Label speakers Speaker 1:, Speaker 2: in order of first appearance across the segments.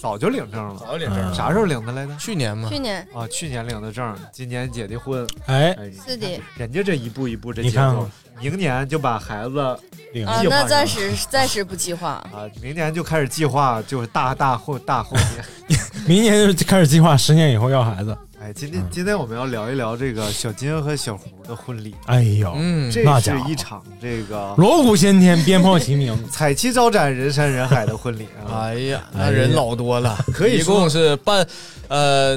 Speaker 1: 早就领证了。
Speaker 2: 早领证，
Speaker 1: 啥时候领的来着？
Speaker 2: 去年嘛，
Speaker 3: 去年
Speaker 1: 啊，去年领的证，今年结的婚。
Speaker 4: 哎，
Speaker 1: 哎，
Speaker 3: 是的
Speaker 1: 人家这一步一步这
Speaker 4: 你看
Speaker 1: 节奏，明年就把孩子
Speaker 4: 领
Speaker 3: 啊那暂时暂时不计划。
Speaker 1: 啊，明年就开始计划，就是大大后大后年。
Speaker 4: 明年就开始计划十年以后要孩子。
Speaker 1: 哎，今天今天我们要聊一聊这个小金和小胡的婚礼，
Speaker 4: 哎呦，
Speaker 2: 嗯，
Speaker 1: 这是一场这个
Speaker 4: 锣鼓喧天，鞭炮齐鸣，
Speaker 1: 彩旗招展、人山人海的婚礼啊！
Speaker 2: 哎呀，那人老多了，一
Speaker 1: 可以说
Speaker 2: 共是办，呃，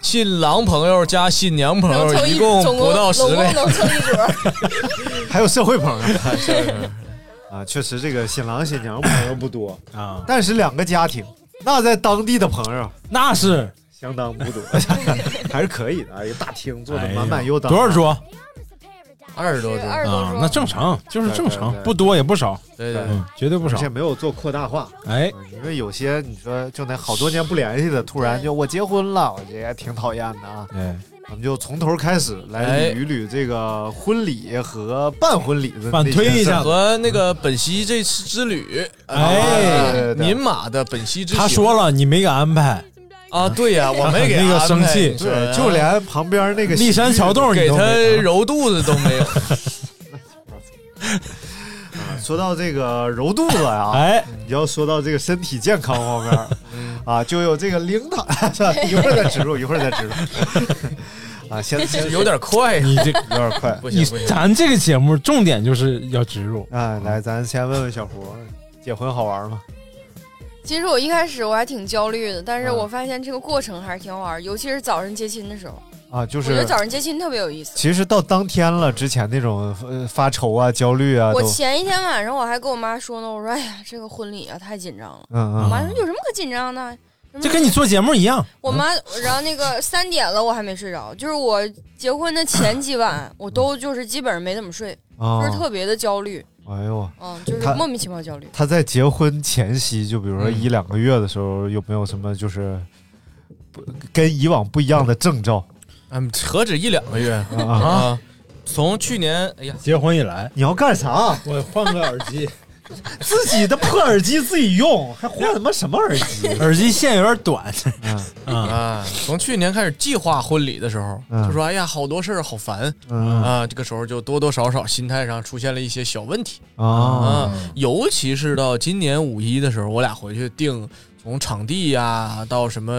Speaker 2: 新郎朋友加新娘朋友，一共不到十位。
Speaker 3: 能凑一桌。
Speaker 1: 还有社会朋友。啊，确实这个新郎新娘朋友不多，
Speaker 4: 啊，
Speaker 1: 但是两个家庭，那在当地的朋友。
Speaker 4: 那是
Speaker 1: 相当不多，还是可以的。一个，大厅坐的满满又当，
Speaker 4: 多少？桌
Speaker 2: 二十多桌，
Speaker 4: 啊？那正常，就是正
Speaker 1: 对对，对
Speaker 4: 常不多也不少，
Speaker 2: 对对，
Speaker 4: 嗯，绝对不少
Speaker 1: 而且。没有做扩大化。
Speaker 4: 哎，
Speaker 1: 嗯因为有些你说就那好多年不联系的，突然就我结婚了，我这也挺讨厌的啊。
Speaker 4: 哎，
Speaker 1: 我们就从头开始来
Speaker 2: 哎
Speaker 1: 捋一捋这个婚礼和办婚礼的
Speaker 4: 反推一下
Speaker 2: 和那个本溪这次之旅，
Speaker 4: 哎
Speaker 2: 呃民马的本溪之旅，
Speaker 4: 他说了，你没给安排，
Speaker 2: 啊，对呀，我没给
Speaker 4: 那个生气。
Speaker 1: 就连旁边那个
Speaker 4: 立山桥洞
Speaker 2: 给他揉肚子都没有。
Speaker 1: 说到这个揉肚子呀，
Speaker 4: 哎，
Speaker 1: 你要说到这个身体健康方面 啊，就有这个灵堂，是吧？一会儿再植入，一会儿再植入。啊，先先
Speaker 2: 有点快，
Speaker 4: 你这
Speaker 1: 有点快。
Speaker 4: 你咱这个节目重点就是要植入，
Speaker 1: 啊，来，咱先问问小胡，结婚好玩吗？
Speaker 3: 其实我一开始我还挺焦虑的，但是
Speaker 1: 嗯
Speaker 3: 我发现这个过程还是挺好玩，尤其是早上接亲的时候，
Speaker 1: 啊，就是
Speaker 3: 我觉得早上接亲特别有意思。
Speaker 1: 其实到当天了，之前那种呃发愁啊、焦虑啊，
Speaker 3: 我前一天晚上我还跟我妈说呢，我说哎呀，这个婚礼啊太紧张了。
Speaker 1: 嗯嗯
Speaker 3: 我妈说有什么可紧张的？
Speaker 4: 这跟你做节目一样。
Speaker 3: 我妈，然后那个三点了我还没睡着，就是我结婚的前几晚我都就是基本上没怎么睡，
Speaker 1: 啊
Speaker 3: 就是特别的焦虑，
Speaker 1: 哎呦，
Speaker 3: 嗯，就是
Speaker 1: 他
Speaker 3: 莫名其妙焦虑。
Speaker 1: 他在结婚前夕，就比如说
Speaker 2: 嗯
Speaker 1: 一两个月的时候，有没有什么就是不跟以往不一样的征兆
Speaker 2: 嗯，何止一两个月
Speaker 1: 啊？
Speaker 2: 啊！从去年，哎呀，
Speaker 4: 结婚以来，
Speaker 1: 你要干啥？
Speaker 4: 我换个耳机，
Speaker 1: 自己的破耳机自己用，还换他妈什么耳机？
Speaker 4: 耳机线有点短。
Speaker 1: 嗯
Speaker 4: 啊，
Speaker 2: 啊，从去年开始计划婚礼的时候，
Speaker 1: 嗯
Speaker 2: 就说哎呀，好多事儿好烦
Speaker 1: 嗯
Speaker 2: 啊。这个时候就多多少少心态上出现了一些小问题
Speaker 1: 啊
Speaker 2: 啊，尤其是到今年五一的时候，我俩回去定从场地呀、到什么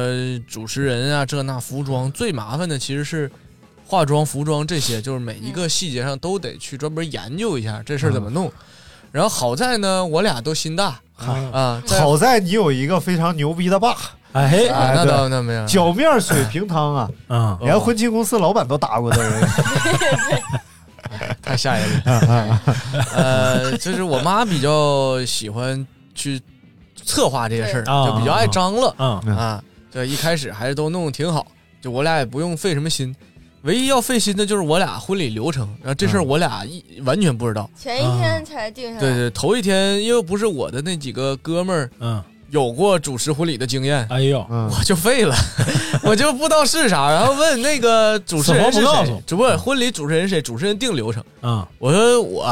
Speaker 2: 主持人啊，这那服装，最麻烦的其实是化妆、服装这些，就是每一个细节上都得去专门研究一下这事儿怎么弄。然后好在呢，我俩都心大啊，在
Speaker 1: 好在你有一个非常牛逼的爸，
Speaker 4: 哎，
Speaker 2: 啊，那
Speaker 1: 对。
Speaker 2: 倒那没有，
Speaker 1: 脚面水平汤啊，
Speaker 4: 嗯，
Speaker 1: 连婚庆公司老板都打过的人。
Speaker 2: 太吓人了。呃，就是我妈比较喜欢去策划这些事儿，就比较爱张罗。
Speaker 4: 嗯。
Speaker 2: 啊。对，一开始还是都弄得挺好，就我俩也不用费什么心。唯一要费心的就是我俩婚礼流程，然后这事儿我俩一完全不知道。
Speaker 3: 前一天才定下来。
Speaker 2: 对对，头一天因为不是我的那几个哥们儿，
Speaker 5: 嗯，
Speaker 2: 有过主持婚礼的经验，
Speaker 5: 哎呦，
Speaker 2: 我就废了，我就不知道是啥，然后问那个主持人是
Speaker 5: 死活不告诉，
Speaker 2: 谁只不过婚礼主持人是谁，主持人定流程，
Speaker 5: 啊
Speaker 2: 我说我。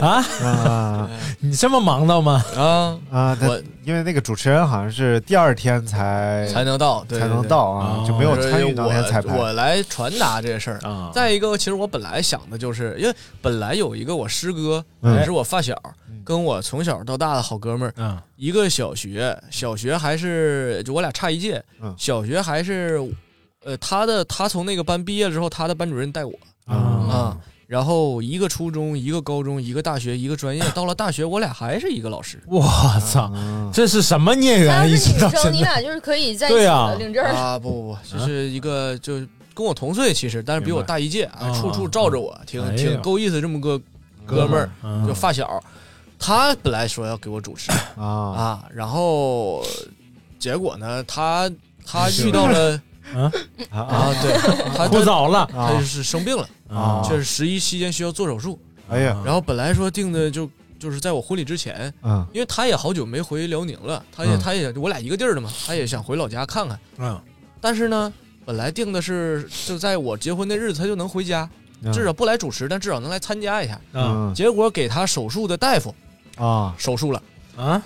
Speaker 5: 啊？
Speaker 1: 啊？
Speaker 5: 你这么忙到吗？
Speaker 2: 啊。
Speaker 1: 啊！
Speaker 2: 我
Speaker 1: 因为那个主持人好像是第二天才
Speaker 2: 才能到，
Speaker 1: 才能到啊，就没有参与当天彩排。
Speaker 2: 我我来传达这个事儿
Speaker 5: 啊。
Speaker 2: 再一个，其实我本来想的就是，因为本来有一个我师哥，
Speaker 1: 嗯。
Speaker 2: 也是我发小，跟我从小到大的好哥们儿，
Speaker 5: 嗯
Speaker 2: 一个小学，小学还是就我俩差一届，
Speaker 1: 嗯
Speaker 2: 小学还是，呃，他的他从那个班毕业了之后，他的班主任带我
Speaker 5: 啊
Speaker 2: 啊。然后一个初中，一个高中，一个大学，一个专业。到了大学，我俩还是一个老师。
Speaker 5: 我操，
Speaker 1: 嗯
Speaker 5: 这是什么孽
Speaker 3: 她
Speaker 5: 缘？一
Speaker 3: 要是女生，
Speaker 5: 直到现在
Speaker 3: 你俩就是可以在一起
Speaker 5: 对呀
Speaker 3: 的，领证儿。
Speaker 2: 啊，不不不，就是一个就跟我同岁，其实，但是比我大一届，啊，处处罩着我，挺
Speaker 5: 哎呦
Speaker 2: 挺够意思，这么个哥们儿，
Speaker 5: 嗯
Speaker 2: 就发小。他本来说要给我主持
Speaker 1: 啊。
Speaker 2: 啊，然后结果呢，他他遇到了
Speaker 5: 啊？
Speaker 2: 啊，对，他
Speaker 5: 不早了。
Speaker 2: 他就是生病了
Speaker 5: 啊。
Speaker 2: 确实十一期间需要做手术。
Speaker 1: 哎呀，
Speaker 2: 然后本来说定的就就是在我婚礼之前，
Speaker 1: 嗯。
Speaker 2: 因为他也好久没回辽宁了，他也
Speaker 1: 嗯。
Speaker 2: 他也我俩一个地儿的嘛，他也想回老家看看。
Speaker 5: 嗯。
Speaker 2: 但是呢，本来定的是就在我结婚的日子，他就能回家，
Speaker 1: 嗯
Speaker 2: 至少不来主持，但至少能来参加一下。
Speaker 5: 嗯
Speaker 2: 结果给他手术的大夫
Speaker 1: 啊。
Speaker 2: 手术了。
Speaker 5: 啊？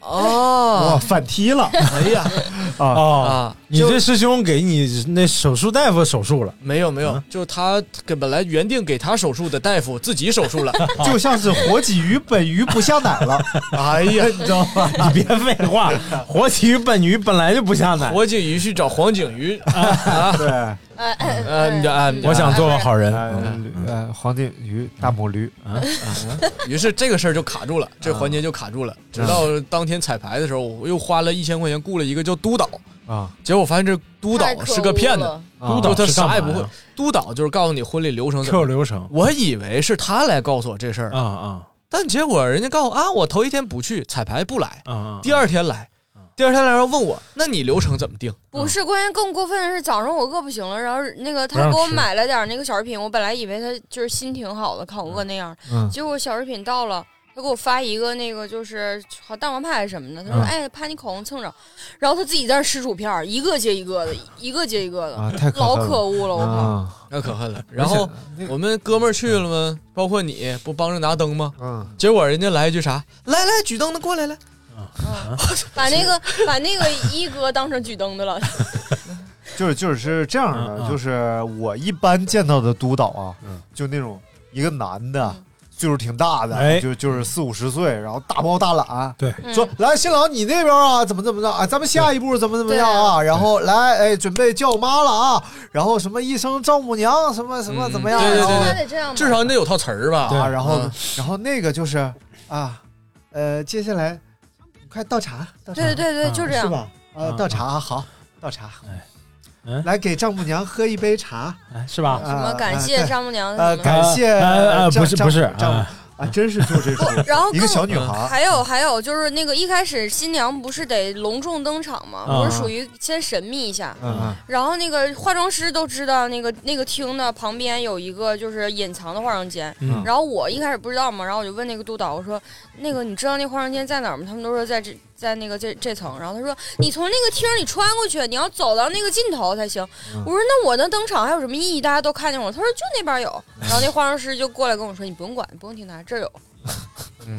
Speaker 1: 哇，
Speaker 2: 哦，
Speaker 1: 反踢了。
Speaker 2: 哎呀。
Speaker 1: 啊！
Speaker 5: 哦。
Speaker 2: 啊，
Speaker 5: 你这师兄给你那手术大夫手术了，
Speaker 2: 没有没有，就他给本来原定给他手术的大夫自己手术了，
Speaker 1: 就像是活鲫鱼本鱼不下奶了。
Speaker 2: 哎呀，
Speaker 1: 你知道吗？
Speaker 5: 你别废话，活鲫鱼本鱼本来就不下奶。
Speaker 2: 活鲫鱼去找黄景瑜。啊，
Speaker 1: 对，
Speaker 3: 哎
Speaker 2: 呃，你啊，
Speaker 5: 我想做个好人。
Speaker 1: 呃呃，黄金鱼大母驴。啊，
Speaker 2: 于是这个事儿就卡住了，这环节就卡住了。直到当天彩排的时候，我又花了一千块钱雇了一个叫督导
Speaker 1: 啊，
Speaker 2: 结果我发现这督导是个骗子，
Speaker 5: 督导
Speaker 2: 他啥也不会。督导就是告诉你婚礼流程怎么
Speaker 5: Q 流程。
Speaker 2: 我以为是他来告诉我这事儿。
Speaker 5: 啊啊。
Speaker 2: 但结果人家告诉我啊，我头一天不去彩排不来，
Speaker 5: 啊！
Speaker 2: 第二天来，第二天来然后问我，那你流程怎么定？
Speaker 3: 不是，关键更过分的是，早上我饿不行了，然后那个他给我买了点那个小食品，我本来以为他就是心挺好的，看我饿那样，
Speaker 1: 嗯
Speaker 3: 结果小食品到了。他给我发一个那个就是好蛋黄派还是什么的，他说：“
Speaker 1: 嗯
Speaker 3: 哎，怕你口红蹭着。”然后他自己在那吃薯片儿，一个接一个的，一个接一个的，
Speaker 1: 啊太可
Speaker 3: 老
Speaker 1: 恨了
Speaker 3: 可恶了，我靠！
Speaker 1: 啊，
Speaker 2: 那可恨了。然后我们哥们儿去了吗？包括你不帮着拿灯吗？
Speaker 1: 嗯，
Speaker 2: 结果人家来一句啥？来来，举灯的过来来。
Speaker 3: 把那个把那个一哥当成举灯的了。
Speaker 1: 就是就是是这样的，就是我一般见到的督导啊，就那种一个男的。岁数挺大的，
Speaker 5: 哎。
Speaker 1: 就就是四五十岁，然后大包大揽，
Speaker 5: 对，
Speaker 1: 说来新郎你那边啊怎么怎么着啊，咱们下一步怎么怎么样啊，然后来哎准备叫妈了啊，然后什么一声丈母娘什么什么怎么样，
Speaker 2: 对对对至少你得有套词儿吧？
Speaker 1: 啊，然后
Speaker 2: 嗯。
Speaker 1: 然后那个就是啊，呃，接下来快倒茶，倒茶，
Speaker 3: 对对对，就这样。
Speaker 1: 是。吧？呃，
Speaker 5: 嗯
Speaker 1: 倒茶好，倒茶，
Speaker 5: 嗯。
Speaker 1: 来给丈母娘喝一杯茶，
Speaker 5: 哎是吧？
Speaker 3: 什么感谢丈母娘
Speaker 1: 呃，感谢
Speaker 5: 呃不是不是啊，
Speaker 1: 真是就这种
Speaker 3: 然后
Speaker 1: 一个
Speaker 3: 更
Speaker 1: 小女孩，
Speaker 3: 还有还有就是那个一开始新娘不是得隆重登场吗？
Speaker 5: 啊
Speaker 3: 不是属于先神秘一下。然后那个化妆师都知道，那个那个厅的旁边有一个就是隐藏的化妆间。
Speaker 5: 嗯
Speaker 3: 然后我一开始不知道嘛，然后我就问那个督导，我说：“那个你知道那化妆间在哪儿吗？”他们都说在这在那个这这层。然后他说：“你从那个厅儿你穿过去，你要走到那个尽头才行。
Speaker 1: 嗯
Speaker 3: 我说：“那我那登场还有什么意义？大家都看见我。”他说：“就那边有。”然后那化妆师就过来跟我说：“你不用管，不用听他，这儿有。”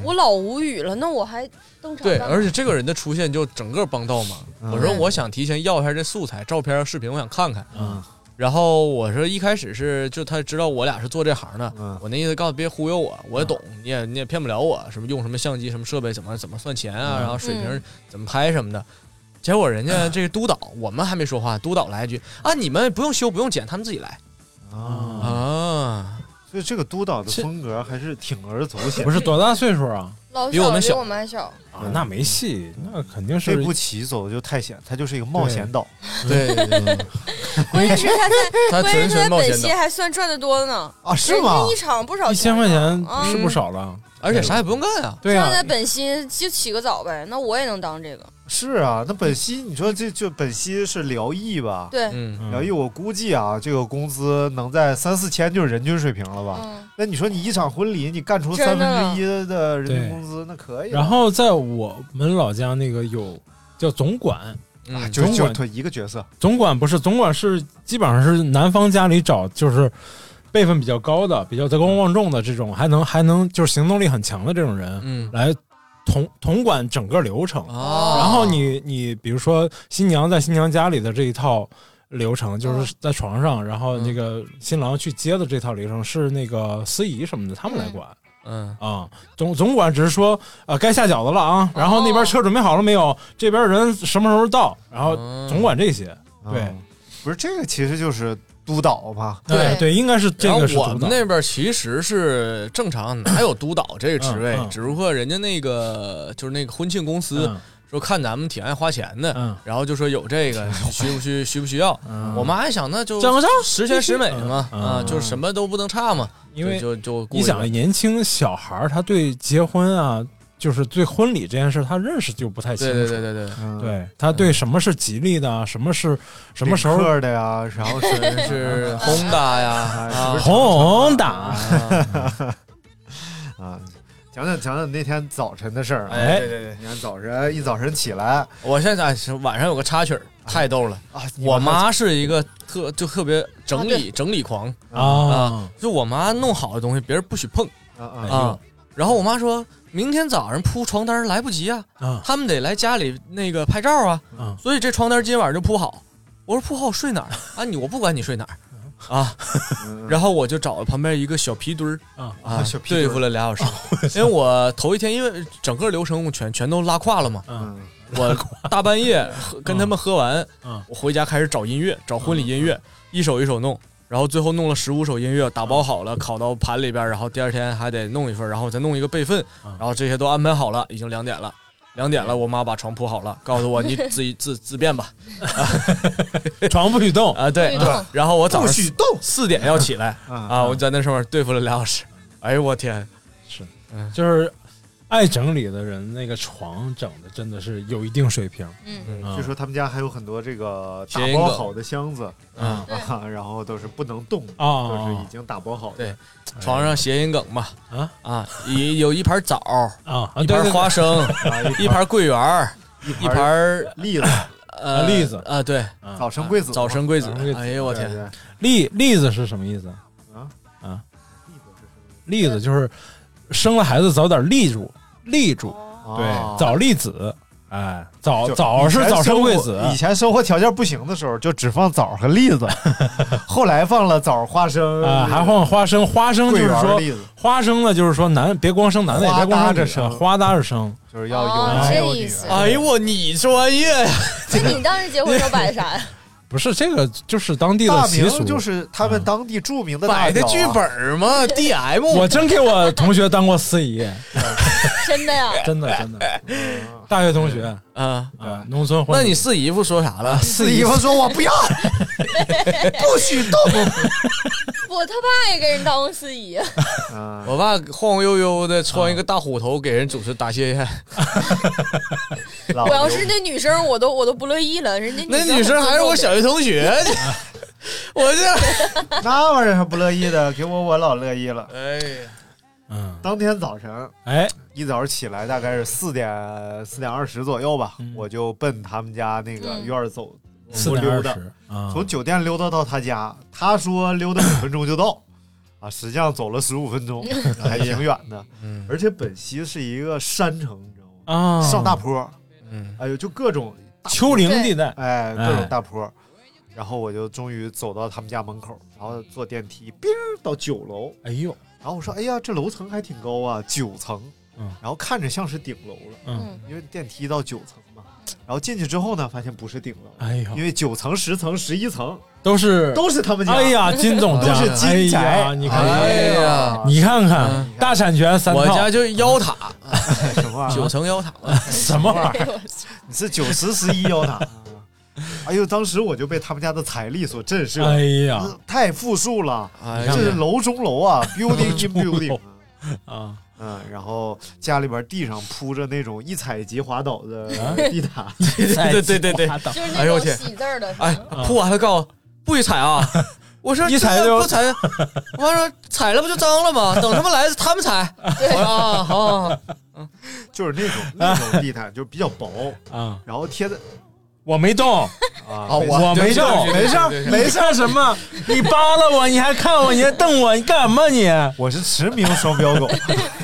Speaker 3: 我老无语了，那我还登场
Speaker 2: 对，而且这个人的出现就整个帮到忙。
Speaker 1: 嗯
Speaker 2: 我说我想提前要一下这素材、照片、视频，我想看看。
Speaker 5: 嗯
Speaker 2: 然后我说一开始是就他知道我俩是做这行的，
Speaker 1: 嗯
Speaker 2: 我那意思告诉别忽悠我，我也懂，你也你也骗不了我，什么用什么相机、什么设备，怎么怎么算钱啊，
Speaker 1: 嗯
Speaker 2: 然后水平怎么拍什么的。结果人家这个督导，我们还没说话，督导来一句啊，你们不用修不用剪，他们自己来
Speaker 1: 啊，
Speaker 2: 啊。
Speaker 1: 所以这个督导的风格还是挺而走险，
Speaker 5: 不是多大岁数啊？
Speaker 3: 老
Speaker 2: 比我们小
Speaker 3: 比我们还小。
Speaker 5: 啊，那没戏，那肯定是
Speaker 1: 这步棋走的就太险，它就是一个冒险岛，
Speaker 2: 对对对，
Speaker 3: 关键是他在，
Speaker 2: 他
Speaker 3: 关键是他
Speaker 2: 纯纯冒险岛
Speaker 3: 本溪还算赚的多呢。
Speaker 1: 啊是吗
Speaker 3: 一场不少
Speaker 5: 一千块钱
Speaker 3: 啊
Speaker 5: 是不少了。
Speaker 2: 而且啥也不用干啊。
Speaker 1: 对啊
Speaker 3: 现在本溪就起个早呗，那我也能当这个。
Speaker 1: 是啊，那本溪，你说这就本溪是辽艺吧？
Speaker 3: 对
Speaker 2: 嗯
Speaker 1: 辽艺我估计啊，这个工资能在三四千就是人均水平了吧？
Speaker 3: 嗯，
Speaker 1: 那你说你一场婚礼，你干出三分之一的人均工资，那可以啊。
Speaker 4: 然后在我们老家那个有叫总管，
Speaker 2: 啊，
Speaker 1: 就
Speaker 4: 总管
Speaker 1: 就他一个角色，
Speaker 4: 总管不是总管是基本上是男方家里找就是辈分比较高的、比较德高望重的这种，还能还能就是行动力很强的这种人，
Speaker 2: 嗯
Speaker 4: 来统统管整个流程。
Speaker 2: 哦
Speaker 4: 然后你你比如说新娘在新娘家里的这一套流程，就是在床上，然后那个新郎去接的这套流程是那个司仪什么的他们来管。
Speaker 2: 嗯
Speaker 4: 啊，总总管只是说，呃，该下饺子了啊，然后那边车准备好了没有？这边人什么时候到？然后总管这些。对
Speaker 1: 嗯，不是这个，其实就是督导吧？
Speaker 4: 对对，应该是这
Speaker 2: 然后
Speaker 4: 个是。
Speaker 2: 我们那边其实是正常，哪有督导这个职位？
Speaker 4: 嗯嗯
Speaker 2: 只不过人家那个就是那个婚庆公司。
Speaker 4: 嗯
Speaker 2: 说看咱们挺爱花钱的，
Speaker 4: 嗯
Speaker 2: 然后就说有这个 需不需需不需要？
Speaker 4: 嗯
Speaker 2: 我妈还想那就
Speaker 4: 整上
Speaker 2: 十全十美嘛，
Speaker 4: 嗯
Speaker 2: 啊，
Speaker 4: 嗯
Speaker 2: 就是什么都不能差嘛，
Speaker 4: 因为
Speaker 2: 就就就
Speaker 4: 你想，年轻小孩儿他对结婚啊，就是对婚礼这件事，他认识就不太清楚。
Speaker 2: 对对对对对，
Speaker 1: 嗯
Speaker 4: 对他对什么是吉利的啊，什么是什么时候
Speaker 1: 的呀，然后是
Speaker 2: 是 轰达呀，啊
Speaker 4: 红的。
Speaker 1: 啊，讲讲讲讲那天早晨的事儿啊。
Speaker 2: 哎对对对
Speaker 1: 你看早晨一早晨起来
Speaker 2: 我现在是晚上有个插曲，太逗了
Speaker 1: 啊！
Speaker 2: 我妈是一个特就特别整理整理狂
Speaker 4: 啊
Speaker 2: 啊，就我妈弄好的东西别人不许碰
Speaker 1: 啊
Speaker 2: 啊。然后我妈说明天早上铺床单来不及啊，
Speaker 4: 啊。
Speaker 2: 他们得来家里那个拍照啊，
Speaker 4: 啊。
Speaker 2: 所以这床单今晚就铺好。我说铺好睡哪儿？啊？你我不管你睡哪儿。啊。然后我就找了旁边一个小皮墩儿
Speaker 4: 啊
Speaker 2: 啊
Speaker 1: 小，皮
Speaker 2: 对付了俩小时。因为我头一天因为整个流程我全全都拉胯了嘛，
Speaker 4: 嗯。
Speaker 2: 我大半夜喝跟他们喝完，
Speaker 4: 嗯。
Speaker 2: 我回家开始找音乐，找婚礼音乐，一首一首弄，然后最后弄了十五首音乐，打包好了，拷到盘里边，然后第二天还得弄一份，然后再弄一个备份，然后这些都安排好了，已经两点了。两点了，我妈把床铺好了，告诉我你自 己自自便吧，
Speaker 4: 床不许动。
Speaker 2: 啊，对。然后我早上
Speaker 1: 不许动。
Speaker 2: 四点要起来
Speaker 1: 嗯。
Speaker 2: 啊，我在那上面对付了俩小时，哎呦我天，是。
Speaker 4: 就是爱整理的人，那个床整的真的是有一定水平。
Speaker 3: 嗯，
Speaker 4: 啊
Speaker 1: 据说他们家还有很多这个打
Speaker 2: 谐音梗
Speaker 1: 包好的箱子
Speaker 2: 嗯。
Speaker 1: 啊，然后都是不能动的，
Speaker 4: 啊
Speaker 1: 都是已经打包好的。
Speaker 2: 对，床上谐音梗嘛，
Speaker 4: 啊？
Speaker 2: 啊，一有一盘枣
Speaker 4: 啊，
Speaker 2: 一盘花生，一盘桂圆，一盘
Speaker 1: 栗子，
Speaker 2: 呃
Speaker 4: 栗子。
Speaker 2: 啊，对，
Speaker 1: 早生贵子，
Speaker 2: 早生贵子。
Speaker 4: 早生贵，子。
Speaker 2: 哎呦我天，
Speaker 4: 栗栗子是什么意思？
Speaker 1: 啊？
Speaker 4: 啊？栗子是什么栗子就是生了孩子早点立住，立住，对，
Speaker 1: 哦
Speaker 4: 早立子，哎，早
Speaker 1: 就
Speaker 4: 早是早生贵子，
Speaker 1: 以前生活条件不行的时候，就只放枣和栗子，后来放了枣、花生。
Speaker 4: 啊，还放花生，花生就是说花生呢，就是说男别光生男的，也别光
Speaker 1: 花搭
Speaker 4: 生。花搭着生，
Speaker 1: 就是要有
Speaker 3: 哦
Speaker 1: 男有女
Speaker 3: 这意思。
Speaker 2: 哎呦我你专业呀，
Speaker 3: 那你当时结婚时候摆的啥呀？
Speaker 4: 不是这个就是当地的
Speaker 1: 大
Speaker 4: 习俗，
Speaker 1: 就是他们当地著名的
Speaker 2: 摆的剧本嘛，DM，
Speaker 4: 我真给我同学当过司仪，
Speaker 3: 真的呀？
Speaker 4: 真 的真的，大学同学
Speaker 2: 啊，
Speaker 4: 啊，农村
Speaker 2: 那你四姨夫说啥了？
Speaker 1: 四姨夫说我不要，不许动。
Speaker 3: 我他爸也给人当过司仪，
Speaker 1: 嗯
Speaker 2: 我爸晃晃悠悠的穿一个大虎头给人主持答谢宴，
Speaker 3: 我要是那女生，我都我都不乐意了。人家
Speaker 2: 那女生还是我小学同学，我这，
Speaker 1: 那玩意儿还不乐意的，给我我老乐意了。
Speaker 2: 哎呀，
Speaker 4: 嗯，
Speaker 1: 当天早晨
Speaker 4: 哎，
Speaker 1: 一早上起来，大概是四点四点二十左右吧，我就奔他们家那个院儿走，
Speaker 4: 四
Speaker 1: 我溜达，
Speaker 4: 点二十啊，
Speaker 1: 从酒店溜达到他家。他说溜达五分钟就到，啊，实际上走了十五分钟，还挺远的。
Speaker 2: 嗯
Speaker 1: 而且本溪是一个山城，你知道吗？
Speaker 4: 啊，
Speaker 1: 上大坡，
Speaker 2: 嗯，
Speaker 1: 哎呦，就各种
Speaker 4: 丘陵地带，
Speaker 1: 哎，各
Speaker 4: 哎
Speaker 1: 种大坡。然后我就终于走到他们家门口，然后坐电梯，冰儿到九楼。
Speaker 4: 哎呦，
Speaker 1: 然后我说：“哎呀，这楼层还挺高啊，九层。”
Speaker 4: 嗯
Speaker 1: 然后看着像是顶楼了，
Speaker 4: 嗯，
Speaker 1: 因为电梯到九层嘛。然后进去之后呢，发现不是顶楼，
Speaker 4: 哎呀
Speaker 1: 因，为九层、十层、十一层
Speaker 4: 都是
Speaker 1: 都是他们家。
Speaker 4: 哎呀，金总家
Speaker 1: 都是金宅
Speaker 4: 哎你看，
Speaker 2: 哎呀，
Speaker 4: 你看看
Speaker 2: 嗯
Speaker 4: 大产权三套，
Speaker 2: 我家就腰塔，
Speaker 1: 什么玩意儿？
Speaker 2: 九层腰塔，
Speaker 4: 什么玩意儿？
Speaker 1: 你是九十十一腰塔。哎呦，当时我就被他们家的财力所震慑。
Speaker 4: 哎呀，
Speaker 1: 太富庶了，
Speaker 2: 哎
Speaker 1: 这是，楼中楼啊，building in building
Speaker 4: 啊，
Speaker 1: 嗯，然后家里边地上铺着那种一踩即滑倒的地毯，
Speaker 2: 对对对对，
Speaker 3: 就是
Speaker 2: 哎呦我天，
Speaker 3: 那种喜字的，
Speaker 2: 哎，铺完了告诉我不许踩啊！我说
Speaker 4: 你踩就
Speaker 2: 不踩，我说踩了不就脏了吗？等他们来他们踩。我说啊，好好好，
Speaker 1: 就是那种那种地毯，就是比较薄
Speaker 4: 啊，
Speaker 1: 然后贴在
Speaker 4: 我没动
Speaker 1: 啊，
Speaker 2: 哦
Speaker 1: 没
Speaker 4: 我没动，
Speaker 1: 没事儿
Speaker 4: 没事什么？你扒拉我，你还看我，你还瞪我，你干什么你？
Speaker 1: 我是驰名双标狗，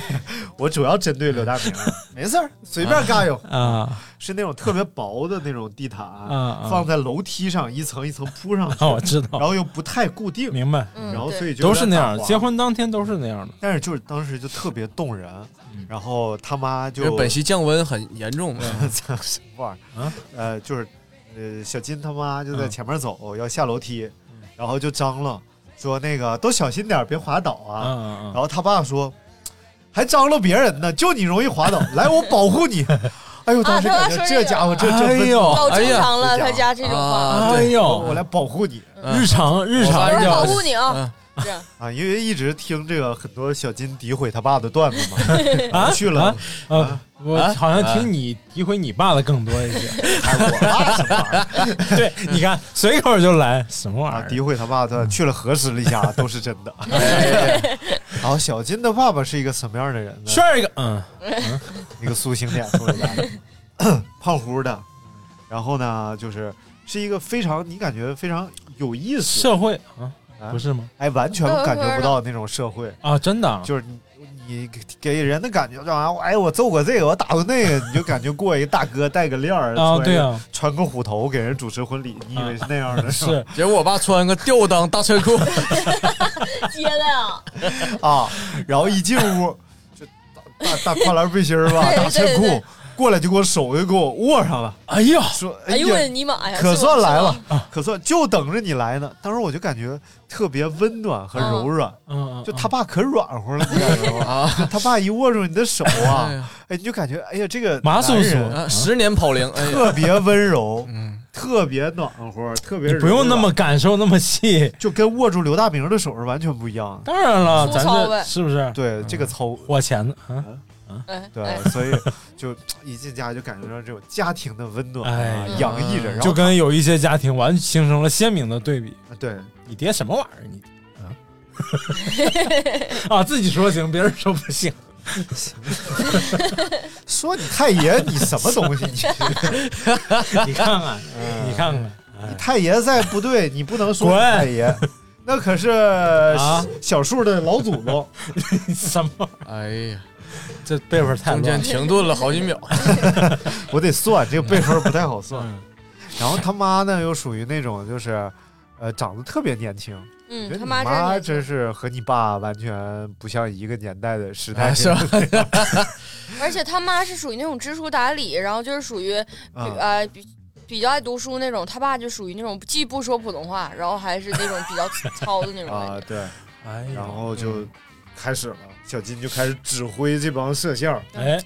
Speaker 1: 我主要针对刘大明，没事儿，随便嘎悠。
Speaker 4: 啊。
Speaker 1: 是那种特别薄的那种地毯，
Speaker 4: 啊
Speaker 1: 放在楼梯上一层一层铺上去，
Speaker 4: 啊我知道。
Speaker 1: 然后又不太固定，
Speaker 4: 明白？
Speaker 3: 嗯
Speaker 1: 然后所以就
Speaker 4: 都是那样，结婚当天都是那样的。
Speaker 1: 但是就是当时就特别动人，然后他妈就
Speaker 2: 本溪降温很严重嘛。
Speaker 1: 什么玩意儿
Speaker 4: 啊？
Speaker 1: 呃，就是呃，小金他妈就在
Speaker 4: 嗯。
Speaker 1: 前面走，要下楼梯，然后就张罗说那个都小心点，别滑倒啊。
Speaker 4: 嗯嗯
Speaker 1: 然后他爸说，还张罗别人呢，就你容易滑倒，来我保护你。哎呦，当时感觉
Speaker 3: 这
Speaker 1: 家伙这
Speaker 4: 哎呦
Speaker 3: 老正常了，他
Speaker 1: 家
Speaker 3: 这种话，
Speaker 2: 啊
Speaker 4: 哎呦，
Speaker 1: 我来保护你。
Speaker 4: 日常日常
Speaker 3: 保护你啊。
Speaker 2: 嗯，
Speaker 3: 这样
Speaker 1: 啊，因为一直听这个很多小金诋毁他爸的段子嘛，
Speaker 4: 啊
Speaker 1: 去了
Speaker 4: 啊呃，我
Speaker 2: 啊
Speaker 4: 好像听你诋毁你爸的更多一些。
Speaker 1: 哎我爸什么玩意儿？
Speaker 4: 对，你看随口就来什么玩
Speaker 1: 啊，
Speaker 4: 意儿？
Speaker 1: 诋毁他爸的去了核实了一下，都是真的。
Speaker 4: 哎
Speaker 1: 然后小金的爸爸是一个什么样的人呢？
Speaker 4: 炫一个，嗯，
Speaker 1: 一个苏醒脸出来的，胖乎的，然后呢，就是是一个非常你感觉非常有意思，
Speaker 4: 社会啊，
Speaker 1: 啊
Speaker 4: 不是吗？
Speaker 1: 哎，完全感觉不到那种社会，
Speaker 4: 啊，真的啊，
Speaker 1: 就是你你给人的感觉这玩意儿，哎，我揍过这个，我打过那个，你就感觉过一个大哥带个链儿
Speaker 4: 啊，
Speaker 1: 穿
Speaker 4: 对啊，
Speaker 1: 穿个虎头给人主持婚礼，你以为是那样的？吧
Speaker 4: 是。
Speaker 2: 结果我爸穿个吊裆大车裤，
Speaker 3: 接的呀，
Speaker 1: 啊，然后一进屋就大大大跨栏背心儿吧，
Speaker 3: 对
Speaker 1: 大车
Speaker 3: 对。对
Speaker 1: 裤，过来就给我手就给我握上了，
Speaker 4: 哎呀，
Speaker 1: 说
Speaker 3: 哎呦尼玛呀，
Speaker 1: 可算来了，可算就等着你来呢。当时我就感觉特别温暖和柔软，
Speaker 4: 嗯嗯，
Speaker 1: 就他爸可软和了，你感觉吗？
Speaker 2: 啊，
Speaker 1: 他爸一握住你的手
Speaker 2: 哎
Speaker 1: 啊，哎，你就感觉哎呀，这个
Speaker 4: 麻酥酥
Speaker 1: 男人
Speaker 2: 啊十年跑龄，哎呀，
Speaker 1: 特别温柔，
Speaker 2: 嗯，
Speaker 1: 特别暖和，特别
Speaker 4: 不用那么感受那么细。
Speaker 1: 就跟握住刘大明的手是完全不一样的。
Speaker 4: 当然了，咱这是不是？
Speaker 1: 对，这个操，
Speaker 4: 我钱的？嗯，
Speaker 3: 哎
Speaker 1: 对
Speaker 3: 哎，
Speaker 1: 所以就一进家就感觉到这种家庭的温暖啊
Speaker 4: 哎，
Speaker 1: 洋溢着，然后
Speaker 4: 就跟有一些家庭完形成了鲜明的对比。
Speaker 1: 对
Speaker 4: 你爹什么玩意儿？你啊啊，自己说行，别人说不行。
Speaker 1: 说你太爷你什么东西？你
Speaker 4: 你看看，
Speaker 1: 嗯
Speaker 4: 你看看，
Speaker 1: 你太爷在部队，你不能说你太爷，那可是
Speaker 4: 啊
Speaker 1: 小树的老祖宗。
Speaker 4: 什么？
Speaker 2: 哎呀，
Speaker 4: 这辈分太
Speaker 2: 中间
Speaker 4: 乱。
Speaker 2: 停顿了好几秒。
Speaker 1: 我得算这个辈分不太好算。
Speaker 4: 嗯
Speaker 1: 然后他妈呢，又属于那种就是，呃，长得特别年轻。
Speaker 3: 嗯，他妈
Speaker 1: 妈
Speaker 3: 真
Speaker 1: 真是和你爸完全不像一个年代的时代
Speaker 2: 哎是吧
Speaker 3: 而且他妈是属于那种知书达理，然后就是属于
Speaker 1: 啊
Speaker 3: 呃比比较爱读书那种。他爸就属于那种既不说普通话，然后还是那种比较糙的那种
Speaker 1: 啊对，
Speaker 4: 哎，
Speaker 1: 然后就开始了，小金就开始指挥这帮摄像。
Speaker 4: 哎，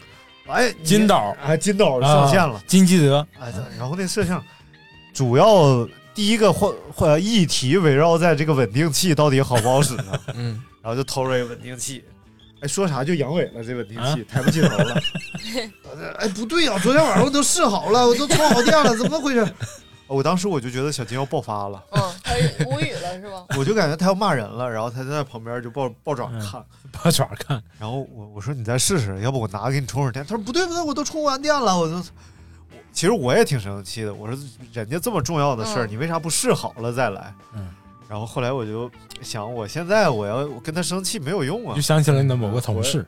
Speaker 1: 哎，
Speaker 4: 金导
Speaker 1: 哎，金导上线了。
Speaker 4: 金基德，
Speaker 1: 哎，然后那摄像主要第一个换换议题围绕在这个稳定器到底好不好使呢，
Speaker 2: 嗯，
Speaker 1: 然后就偷了一个稳定器，哎，说啥就阳痿了，这稳定器、
Speaker 4: 啊
Speaker 1: 抬不起头了。哎，不对呀、昨天晚上我都试好了，我都充好电了，怎么回事？我当时我就觉得小金要爆发了，
Speaker 3: 嗯，他是无语了是吧？
Speaker 1: 我就感觉他要骂人了，然后他在旁边就抱抱爪
Speaker 4: 嗯
Speaker 1: 看，
Speaker 4: 抱爪看，
Speaker 1: 然后我我说你再试试，要不我拿给你充会儿电。他说不对不对，我都充完电了，我都。我其实我也挺生气的，我说人家这么重要的事儿，
Speaker 3: 嗯
Speaker 1: 你为啥不试好了再来？
Speaker 4: 嗯，
Speaker 1: 然后后来我就想，我现在我要我跟他生气没有用啊
Speaker 4: 就，想起了你的某个同事。